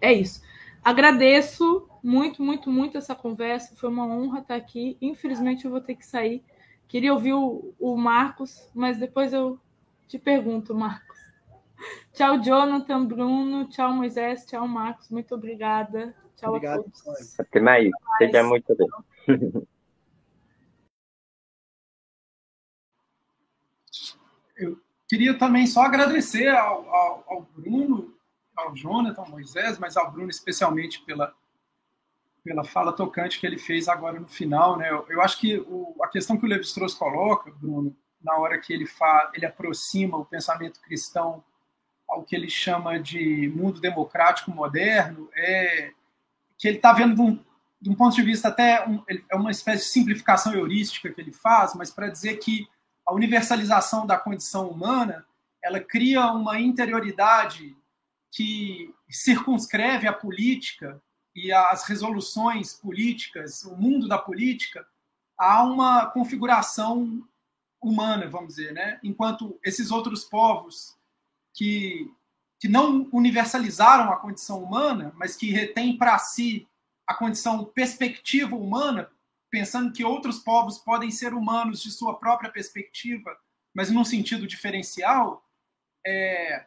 É isso. Agradeço muito, muito, muito essa conversa. Foi uma honra estar aqui. Infelizmente eu vou ter que sair. Queria ouvir o, o Marcos, mas depois eu te pergunto, Marcos. Tchau, Jonathan, Bruno. Tchau, Moisés. Tchau, Marcos. Muito obrigada. Tchau Obrigado, a todos. Até mais. Seja muito bem. Eu queria também só agradecer ao, ao, ao Bruno, ao Jonathan, ao Moisés, mas ao Bruno especialmente pela, pela fala tocante que ele fez agora no final. Né? Eu, eu acho que o, a questão que o Levi-Strauss coloca, Bruno, na hora que ele, fa, ele aproxima o pensamento cristão ao que ele chama de mundo democrático moderno, é, que ele está vendo de um, de um, ponto de vista até um, é uma espécie de simplificação heurística que ele faz, mas para dizer que a universalização da condição humana ela cria uma interioridade que circunscreve a política e as resoluções políticas, o mundo da política, a uma configuração humana, vamos dizer, né? Enquanto esses outros povos que que não universalizaram a condição humana, mas que retêm para si a condição perspectiva humana, pensando que outros povos podem ser humanos de sua própria perspectiva, mas num sentido diferencial, é,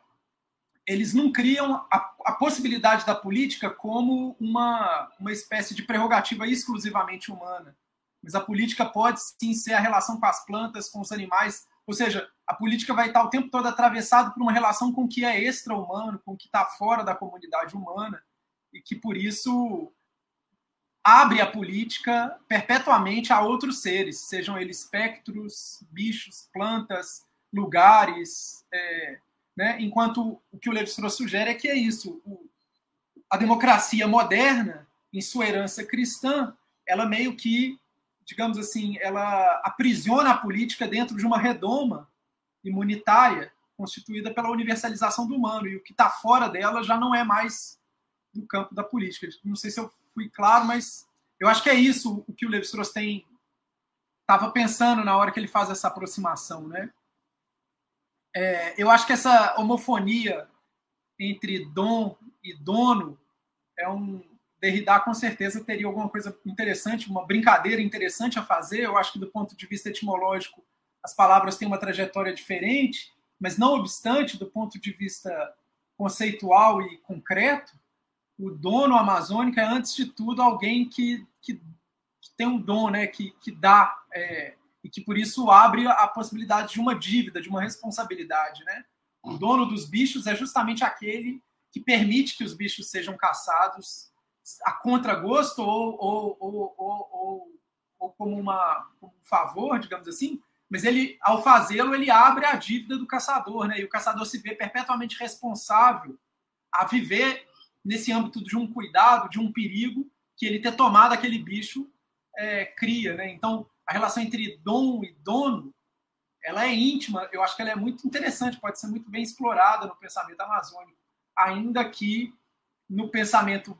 eles não criam a, a, possibilidade da política como uma, uma espécie de prerrogativa exclusivamente humana. Mas a política pode sim ser a relação com as plantas, com os animais, ou seja, a política vai estar o tempo todo atravessada por uma relação com o que é extra-humano, com o que está fora da comunidade humana, e que por isso abre a política perpetuamente a outros seres, sejam eles espectros, bichos, plantas, lugares, é, né? enquanto o que o Levi-Strauss sugere é que é isso, o, a democracia moderna, em sua herança cristã, ela meio que, digamos assim, ela aprisiona a política dentro de uma redoma imunitária constituída pela universalização do humano, e o que está fora dela já não é mais do campo da política. Não sei se eu fui claro, mas eu acho que é isso o que o Levi-Strauss tem estava pensando na hora que ele faz essa aproximação, né? É, eu acho que essa homofonia entre dom e dono é um Derrida com certeza teria alguma coisa interessante, uma brincadeira interessante a fazer. Eu acho que do ponto de vista etimológico as palavras têm uma trajetória diferente, mas não obstante, do ponto de vista conceitual e concreto, o dono amazônico é, antes de tudo, alguém que, que, que tem um dom, né, que, que dá, é, e que por isso abre a possibilidade de uma dívida, de uma responsabilidade. Né? O dono dos bichos é justamente aquele que permite que os bichos sejam caçados a contragosto ou, ou, ou, ou, como, uma, como um favor, digamos assim, mas ele, ao fazê-lo, ele abre a dívida do caçador, né? E o caçador se vê perpetuamente responsável a viver nesse âmbito de um cuidado, de um perigo que ele ter tomado aquele bicho é, cria, né? Então, a relação entre dom e dono, ela é íntima, eu acho que ela é muito interessante, pode ser muito bem explorada no pensamento amazônico, ainda que no pensamento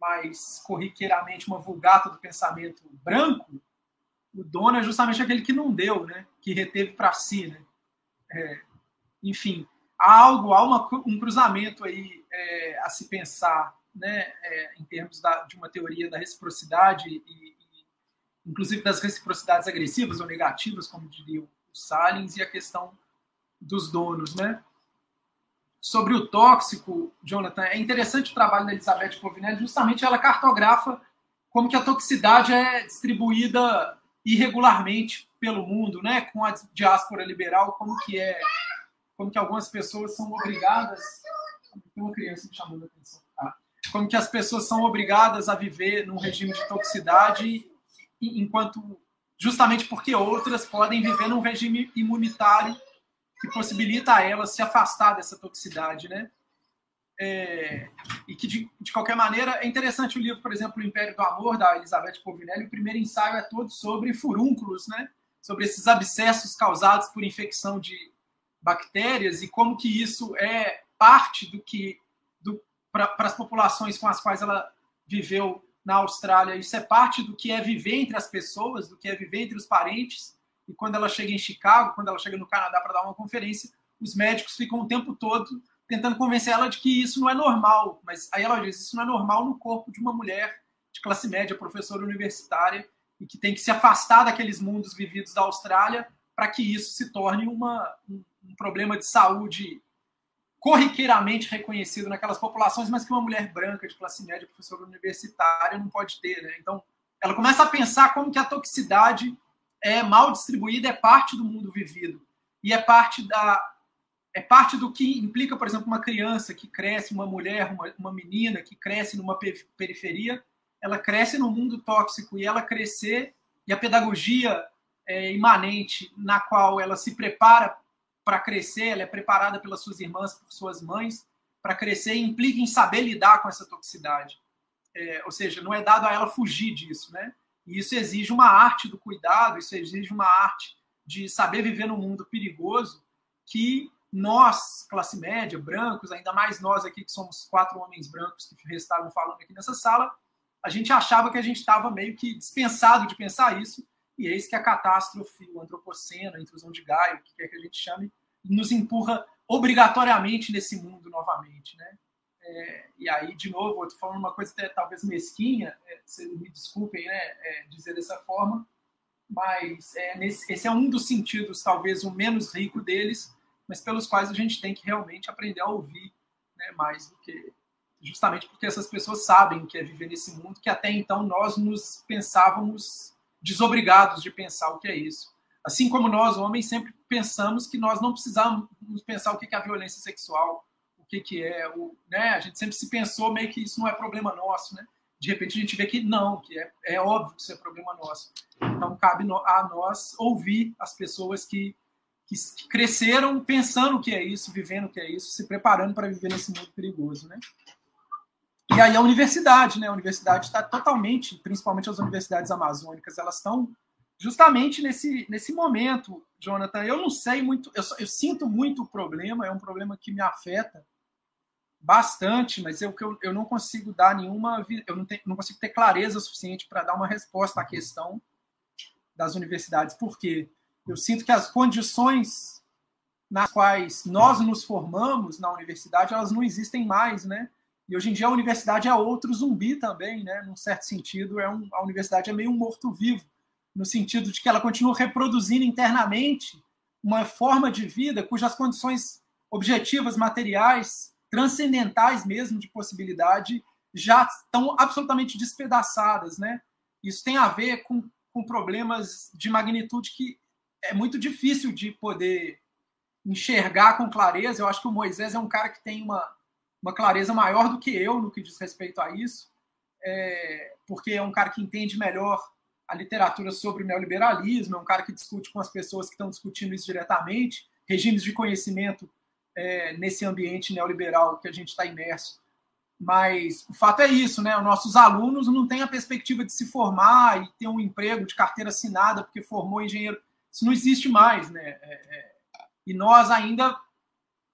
mais corriqueiramente, uma vulgata do pensamento branco, o dono é justamente aquele que não deu, né? que reteve para si. Né? É, enfim, há algo, há uma, um cruzamento aí é, a se pensar, né, é, em termos da, de uma teoria da reciprocidade e, inclusive das reciprocidades agressivas ou negativas, como diria o Salins, e a questão dos donos, né? Sobre o tóxico, Jonathan, é interessante o trabalho da Elizabeth Povinelli, justamente ela cartografa como que a toxicidade é distribuída irregularmente pelo mundo, né? Com a diáspora liberal, como que é como que algumas pessoas são obrigadas. Tem uma criança me chamando a atenção. Ah, como que as pessoas são obrigadas a viver num regime de toxicidade, enquanto justamente porque outras podem viver num regime imunitário que possibilita a elas se afastar dessa toxicidade, né? É, e que, de, de, qualquer maneira, é interessante o livro, por exemplo, O Império do Amor, da Elizabeth Povinelli. O primeiro ensaio é todo sobre furúnculos, né? sobre esses abscessos causados por infecção de bactérias e como que isso é parte do que para as populações com as quais ela viveu na Austrália, isso é parte do que é viver entre as pessoas, do que é viver entre os parentes. E quando ela chega em Chicago, quando ela chega no Canadá para dar uma conferência, os médicos ficam o tempo todo tentando convencer ela de que isso não é normal. Mas aí ela diz: isso não é normal no corpo de uma mulher de classe média, professora universitária, e que tem que se afastar daqueles mundos vividos da Austrália para que isso se torne uma, um, um problema de saúde corriqueiramente reconhecido naquelas populações, mas que uma mulher branca de classe média, professora universitária, não pode ter. Né? Então, ela começa a pensar como que a toxicidade é mal distribuída, é parte do mundo vivido e é parte da é parte do que implica, por exemplo, uma criança que cresce, uma mulher, uma, uma menina que cresce numa periferia, ela cresce no mundo tóxico e ela crescer e a pedagogia é, imanente na qual ela se prepara para crescer, ela é preparada pelas suas irmãs, por suas mães, para crescer implica em saber lidar com essa toxicidade. É, ou seja, não é dado a ela fugir disso, né? E isso exige uma arte do cuidado, isso exige uma arte de saber viver num mundo perigoso que nós, classe média, brancos, ainda mais nós aqui que somos quatro homens brancos que estavam falando aqui nessa sala, a gente achava que a gente estava meio que dispensado de pensar isso, e eis que a catástrofe, o antropoceno, a intrusão de Gaio, o que quer que a gente chame, nos empurra obrigatoriamente nesse mundo novamente, né? É, e aí, de novo, eu estou falando uma coisa até, talvez mesquinha, é, me desculpem né, é, dizer dessa forma, mas é, nesse, esse é um dos sentidos, talvez o menos rico deles, mas pelos quais a gente tem que realmente aprender a ouvir né, mais do que justamente porque essas pessoas sabem que é viver nesse mundo que até então nós nos pensávamos desobrigados de pensar o que é isso. Assim como nós, homens, sempre pensamos que nós não precisamos pensar o que é a violência sexual, o que é o. Né? A gente sempre se pensou meio que isso não é problema nosso, né? de repente a gente vê que não, que é, é óbvio que isso é problema nosso. Então cabe a nós ouvir as pessoas que, que, cresceram pensando o que é isso, vivendo o que é isso, se preparando para viver nesse mundo perigoso, né? E aí a universidade, né? A universidade está totalmente, principalmente as universidades amazônicas, elas estão justamente nesse, nesse momento, Jonathan. Eu não sei muito, eu, eu sinto muito o problema, é um problema que me afeta bastante, mas eu, eu, eu não consigo dar nenhuma. Eu não, tenho, não consigo ter clareza suficiente para dar uma resposta à questão das universidades. Por quê? Eu sinto que as condições nas quais nós nos formamos na universidade, elas não existem mais, né? E hoje em dia a universidade é outro zumbi também, né? Num certo sentido, é um, a universidade é meio um morto-vivo, no sentido de que ela continua reproduzindo internamente uma forma de vida cujas condições objetivas, materiais, transcendentais mesmo de possibilidade já estão absolutamente despedaçadas, né? Isso tem a ver com, com problemas de magnitude que é muito difícil de poder enxergar com clareza. Eu acho que o Moisés é um cara que tem uma, uma clareza maior do que eu no que diz respeito a isso, é, porque é um cara que entende melhor a literatura sobre o neoliberalismo, é um cara que discute com as pessoas que estão discutindo isso diretamente, regimes de conhecimento é, nesse ambiente neoliberal que a gente está imerso. Mas o fato é isso, né? Os nossos alunos não têm a perspectiva de se formar e ter um emprego de carteira assinada porque formou engenheiro. Isso não existe mais, né? É, é, e nós ainda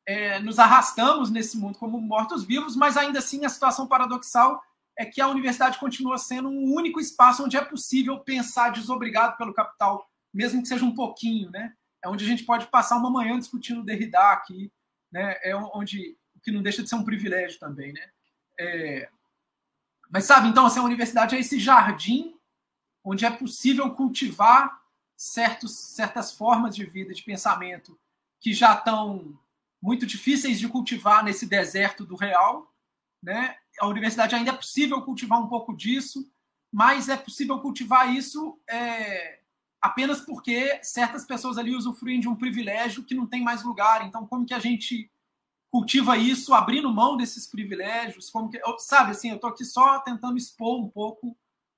é, nos arrastamos nesse mundo como mortos-vivos, mas ainda assim a situação paradoxal é que a universidade continua sendo um único espaço onde é possível pensar desobrigado pelo capital, mesmo que seja um pouquinho, né? É onde a gente pode passar uma manhã discutindo Derrida aqui, né? É onde o que não deixa de ser um privilégio também, né? É... Mas sabe, então assim, a universidade é esse jardim onde é possível cultivar certos, certas formas de vida, de pensamento que já estão muito difíceis de cultivar nesse deserto do real, né? A universidade ainda é possível cultivar um pouco disso, mas é possível cultivar isso é, apenas porque certas pessoas ali usufruem de um privilégio que não tem mais lugar. Então, como que a gente cultiva isso abrindo mão desses privilégios? Como que, sabe, assim, eu estou aqui só tentando expor um pouco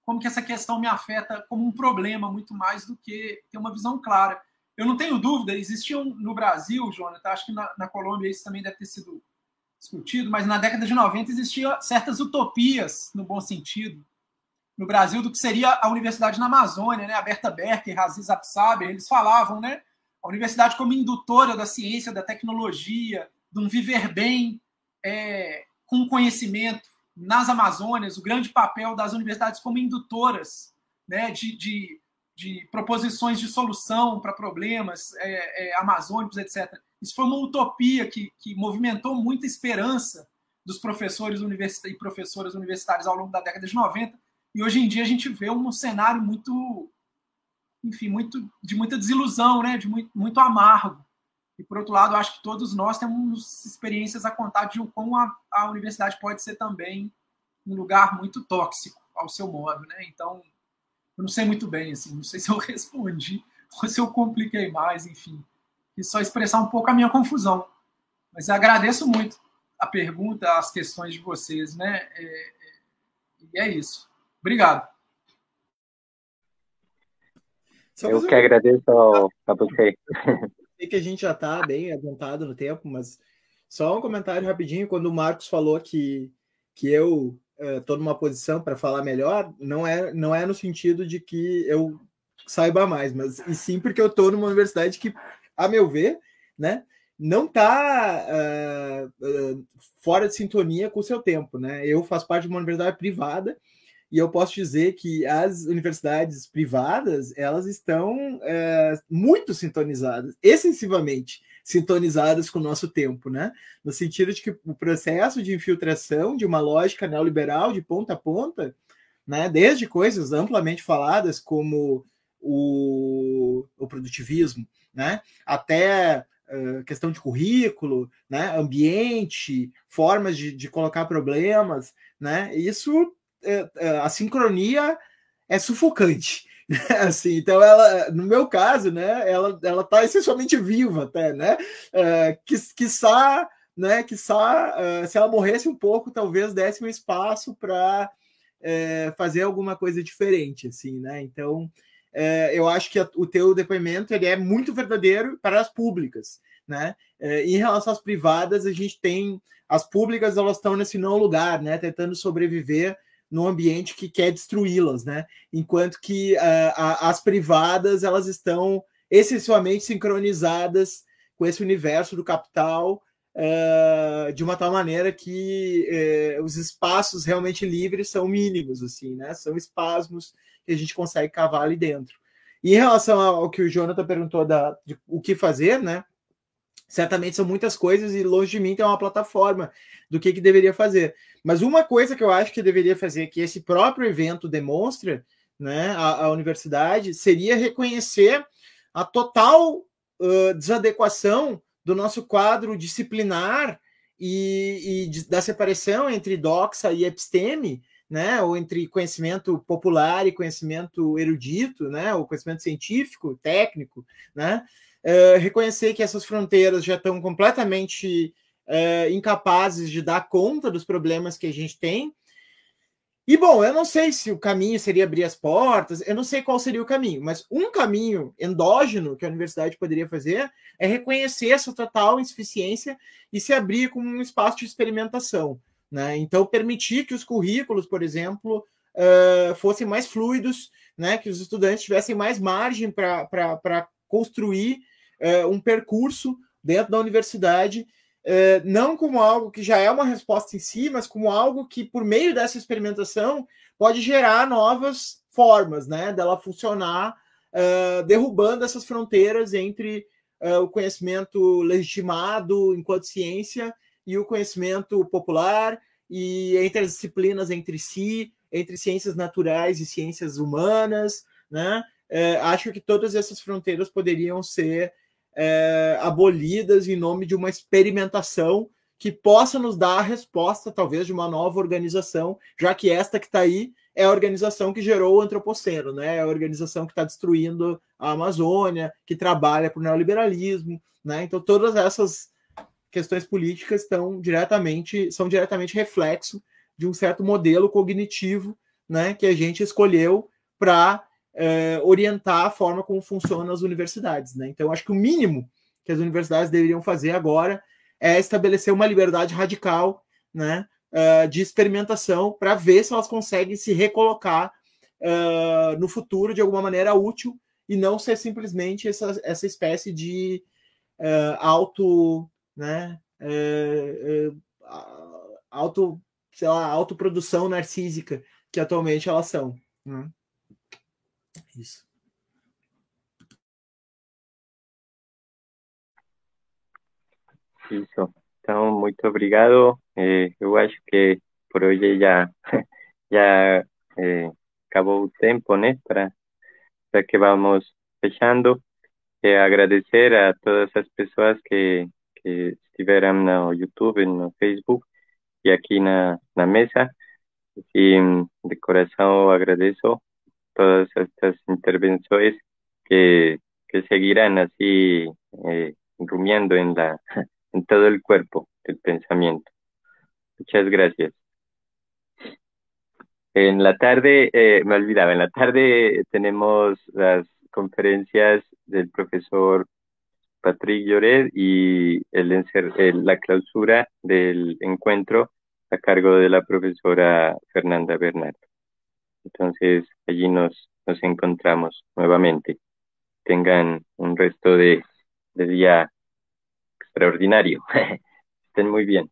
como que essa questão me afeta como um problema muito mais do que ter uma visão clara. Eu não tenho dúvida, existiam no Brasil, Jonathan, acho que na, na Colômbia isso também deve ter sido discutido, mas na década de 90 existiam certas utopias, no bom sentido, no Brasil do que seria a universidade na Amazônia, né? A Berta Berker, Aziz Absaber, eles falavam, né? A universidade como indutora da ciência, da tecnologia, de um viver bem é, com conhecimento nas Amazônias, o grande papel das universidades como indutoras né, de, de, de proposições de solução para problemas é, é, amazônicos, etc. Isso foi uma utopia que, que movimentou muita esperança dos professores e professoras universitários ao longo da década de 90 e hoje em dia a gente vê um cenário muito, enfim, muito de muita desilusão, né? De muito, muito amargo. E por outro lado, acho que todos nós temos experiências a contar de como a, a universidade pode ser também um lugar muito tóxico ao seu modo, né? Então, eu não sei muito bem, assim, não sei se eu respondi ou se eu compliquei mais, enfim. E só expressar um pouco a minha confusão. Mas agradeço muito a pergunta, as questões de vocês, né? É, é, e é isso. Obrigado. Eu que agradeço a você. Sei que a gente já está bem adiantado no tempo, mas só um comentário rapidinho. Quando o Marcos falou que, que eu estou uh, numa posição para falar melhor, não é, não é no sentido de que eu saiba mais, mas e sim porque eu estou numa universidade que, a meu ver, né, não está uh, uh, fora de sintonia com o seu tempo. Né? Eu faço parte de uma universidade privada e eu posso dizer que as universidades privadas elas estão é, muito sintonizadas, excessivamente sintonizadas com o nosso tempo, né? No sentido de que o processo de infiltração de uma lógica neoliberal de ponta a ponta, né? Desde coisas amplamente faladas como o, o produtivismo, né? Até uh, questão de currículo, né? Ambiente, formas de, de colocar problemas, né? Isso é, é, a sincronia é sufocante. assim, então ela, no meu caso, né, ela ela tá essencialmente viva até, né? Uh, que quiçá, né, quiçá, uh, se ela morresse um pouco, talvez desse um espaço para é, fazer alguma coisa diferente, assim, né? Então, é, eu acho que a, o teu depoimento ele é muito verdadeiro para as públicas, né? É, em relação às privadas, a gente tem as públicas elas estão nesse não lugar, né? Tentando sobreviver no ambiente que quer destruí-las, né? Enquanto que uh, a, as privadas elas estão excessivamente sincronizadas com esse universo do capital uh, de uma tal maneira que uh, os espaços realmente livres são mínimos, assim, né? São espasmos que a gente consegue cavar ali dentro. E em relação ao que o Jonathan perguntou da, de o que fazer, né? Certamente são muitas coisas e longe de mim tem uma plataforma do que, que deveria fazer. Mas uma coisa que eu acho que deveria fazer, que esse próprio evento demonstra, né, a, a universidade, seria reconhecer a total uh, desadequação do nosso quadro disciplinar e, e da separação entre doxa e episteme, né, ou entre conhecimento popular e conhecimento erudito, né, ou conhecimento científico, técnico, né, uh, reconhecer que essas fronteiras já estão completamente uh, incapazes de dar conta dos problemas que a gente tem. E bom, eu não sei se o caminho seria abrir as portas, eu não sei qual seria o caminho, mas um caminho endógeno que a universidade poderia fazer é reconhecer essa total insuficiência e se abrir como um espaço de experimentação. Né? Então, permitir que os currículos, por exemplo, uh, fossem mais fluidos, né? que os estudantes tivessem mais margem para construir uh, um percurso dentro da universidade é, não como algo que já é uma resposta em si, mas como algo que, por meio dessa experimentação, pode gerar novas formas né, dela funcionar, uh, derrubando essas fronteiras entre uh, o conhecimento legitimado enquanto ciência e o conhecimento popular, e entre as disciplinas entre si, entre ciências naturais e ciências humanas. Né? Uh, acho que todas essas fronteiras poderiam ser é, abolidas em nome de uma experimentação que possa nos dar a resposta, talvez, de uma nova organização, já que esta que está aí é a organização que gerou o antropoceno, né? É a organização que está destruindo a Amazônia, que trabalha para o neoliberalismo, né? Então todas essas questões políticas estão diretamente são diretamente reflexo de um certo modelo cognitivo, né? Que a gente escolheu para é, orientar a forma como funcionam as universidades. Né? Então, acho que o mínimo que as universidades deveriam fazer agora é estabelecer uma liberdade radical né, uh, de experimentação para ver se elas conseguem se recolocar uh, no futuro de alguma maneira útil e não ser simplesmente essa, essa espécie de uh, auto, né, auto, sei lá, autoprodução narcísica que atualmente elas são. Né? Isso. Isso. Então, muito obrigado. Eu acho que por hoje já já eh, acabou o tempo, né? Para, que vamos fechando. Eh, agradecer a todas as pessoas que, que estiveram no YouTube, no Facebook e aqui na, na mesa. E de coração agradeço todas estas intervenciones que, que seguirán así eh, rumiando en, la, en todo el cuerpo del pensamiento. Muchas gracias. En la tarde, eh, me olvidaba, en la tarde tenemos las conferencias del profesor Patrick Lloret y el, el, la clausura del encuentro a cargo de la profesora Fernanda Bernardo. Entonces allí nos, nos encontramos nuevamente. Tengan un resto de, de día extraordinario. Estén muy bien.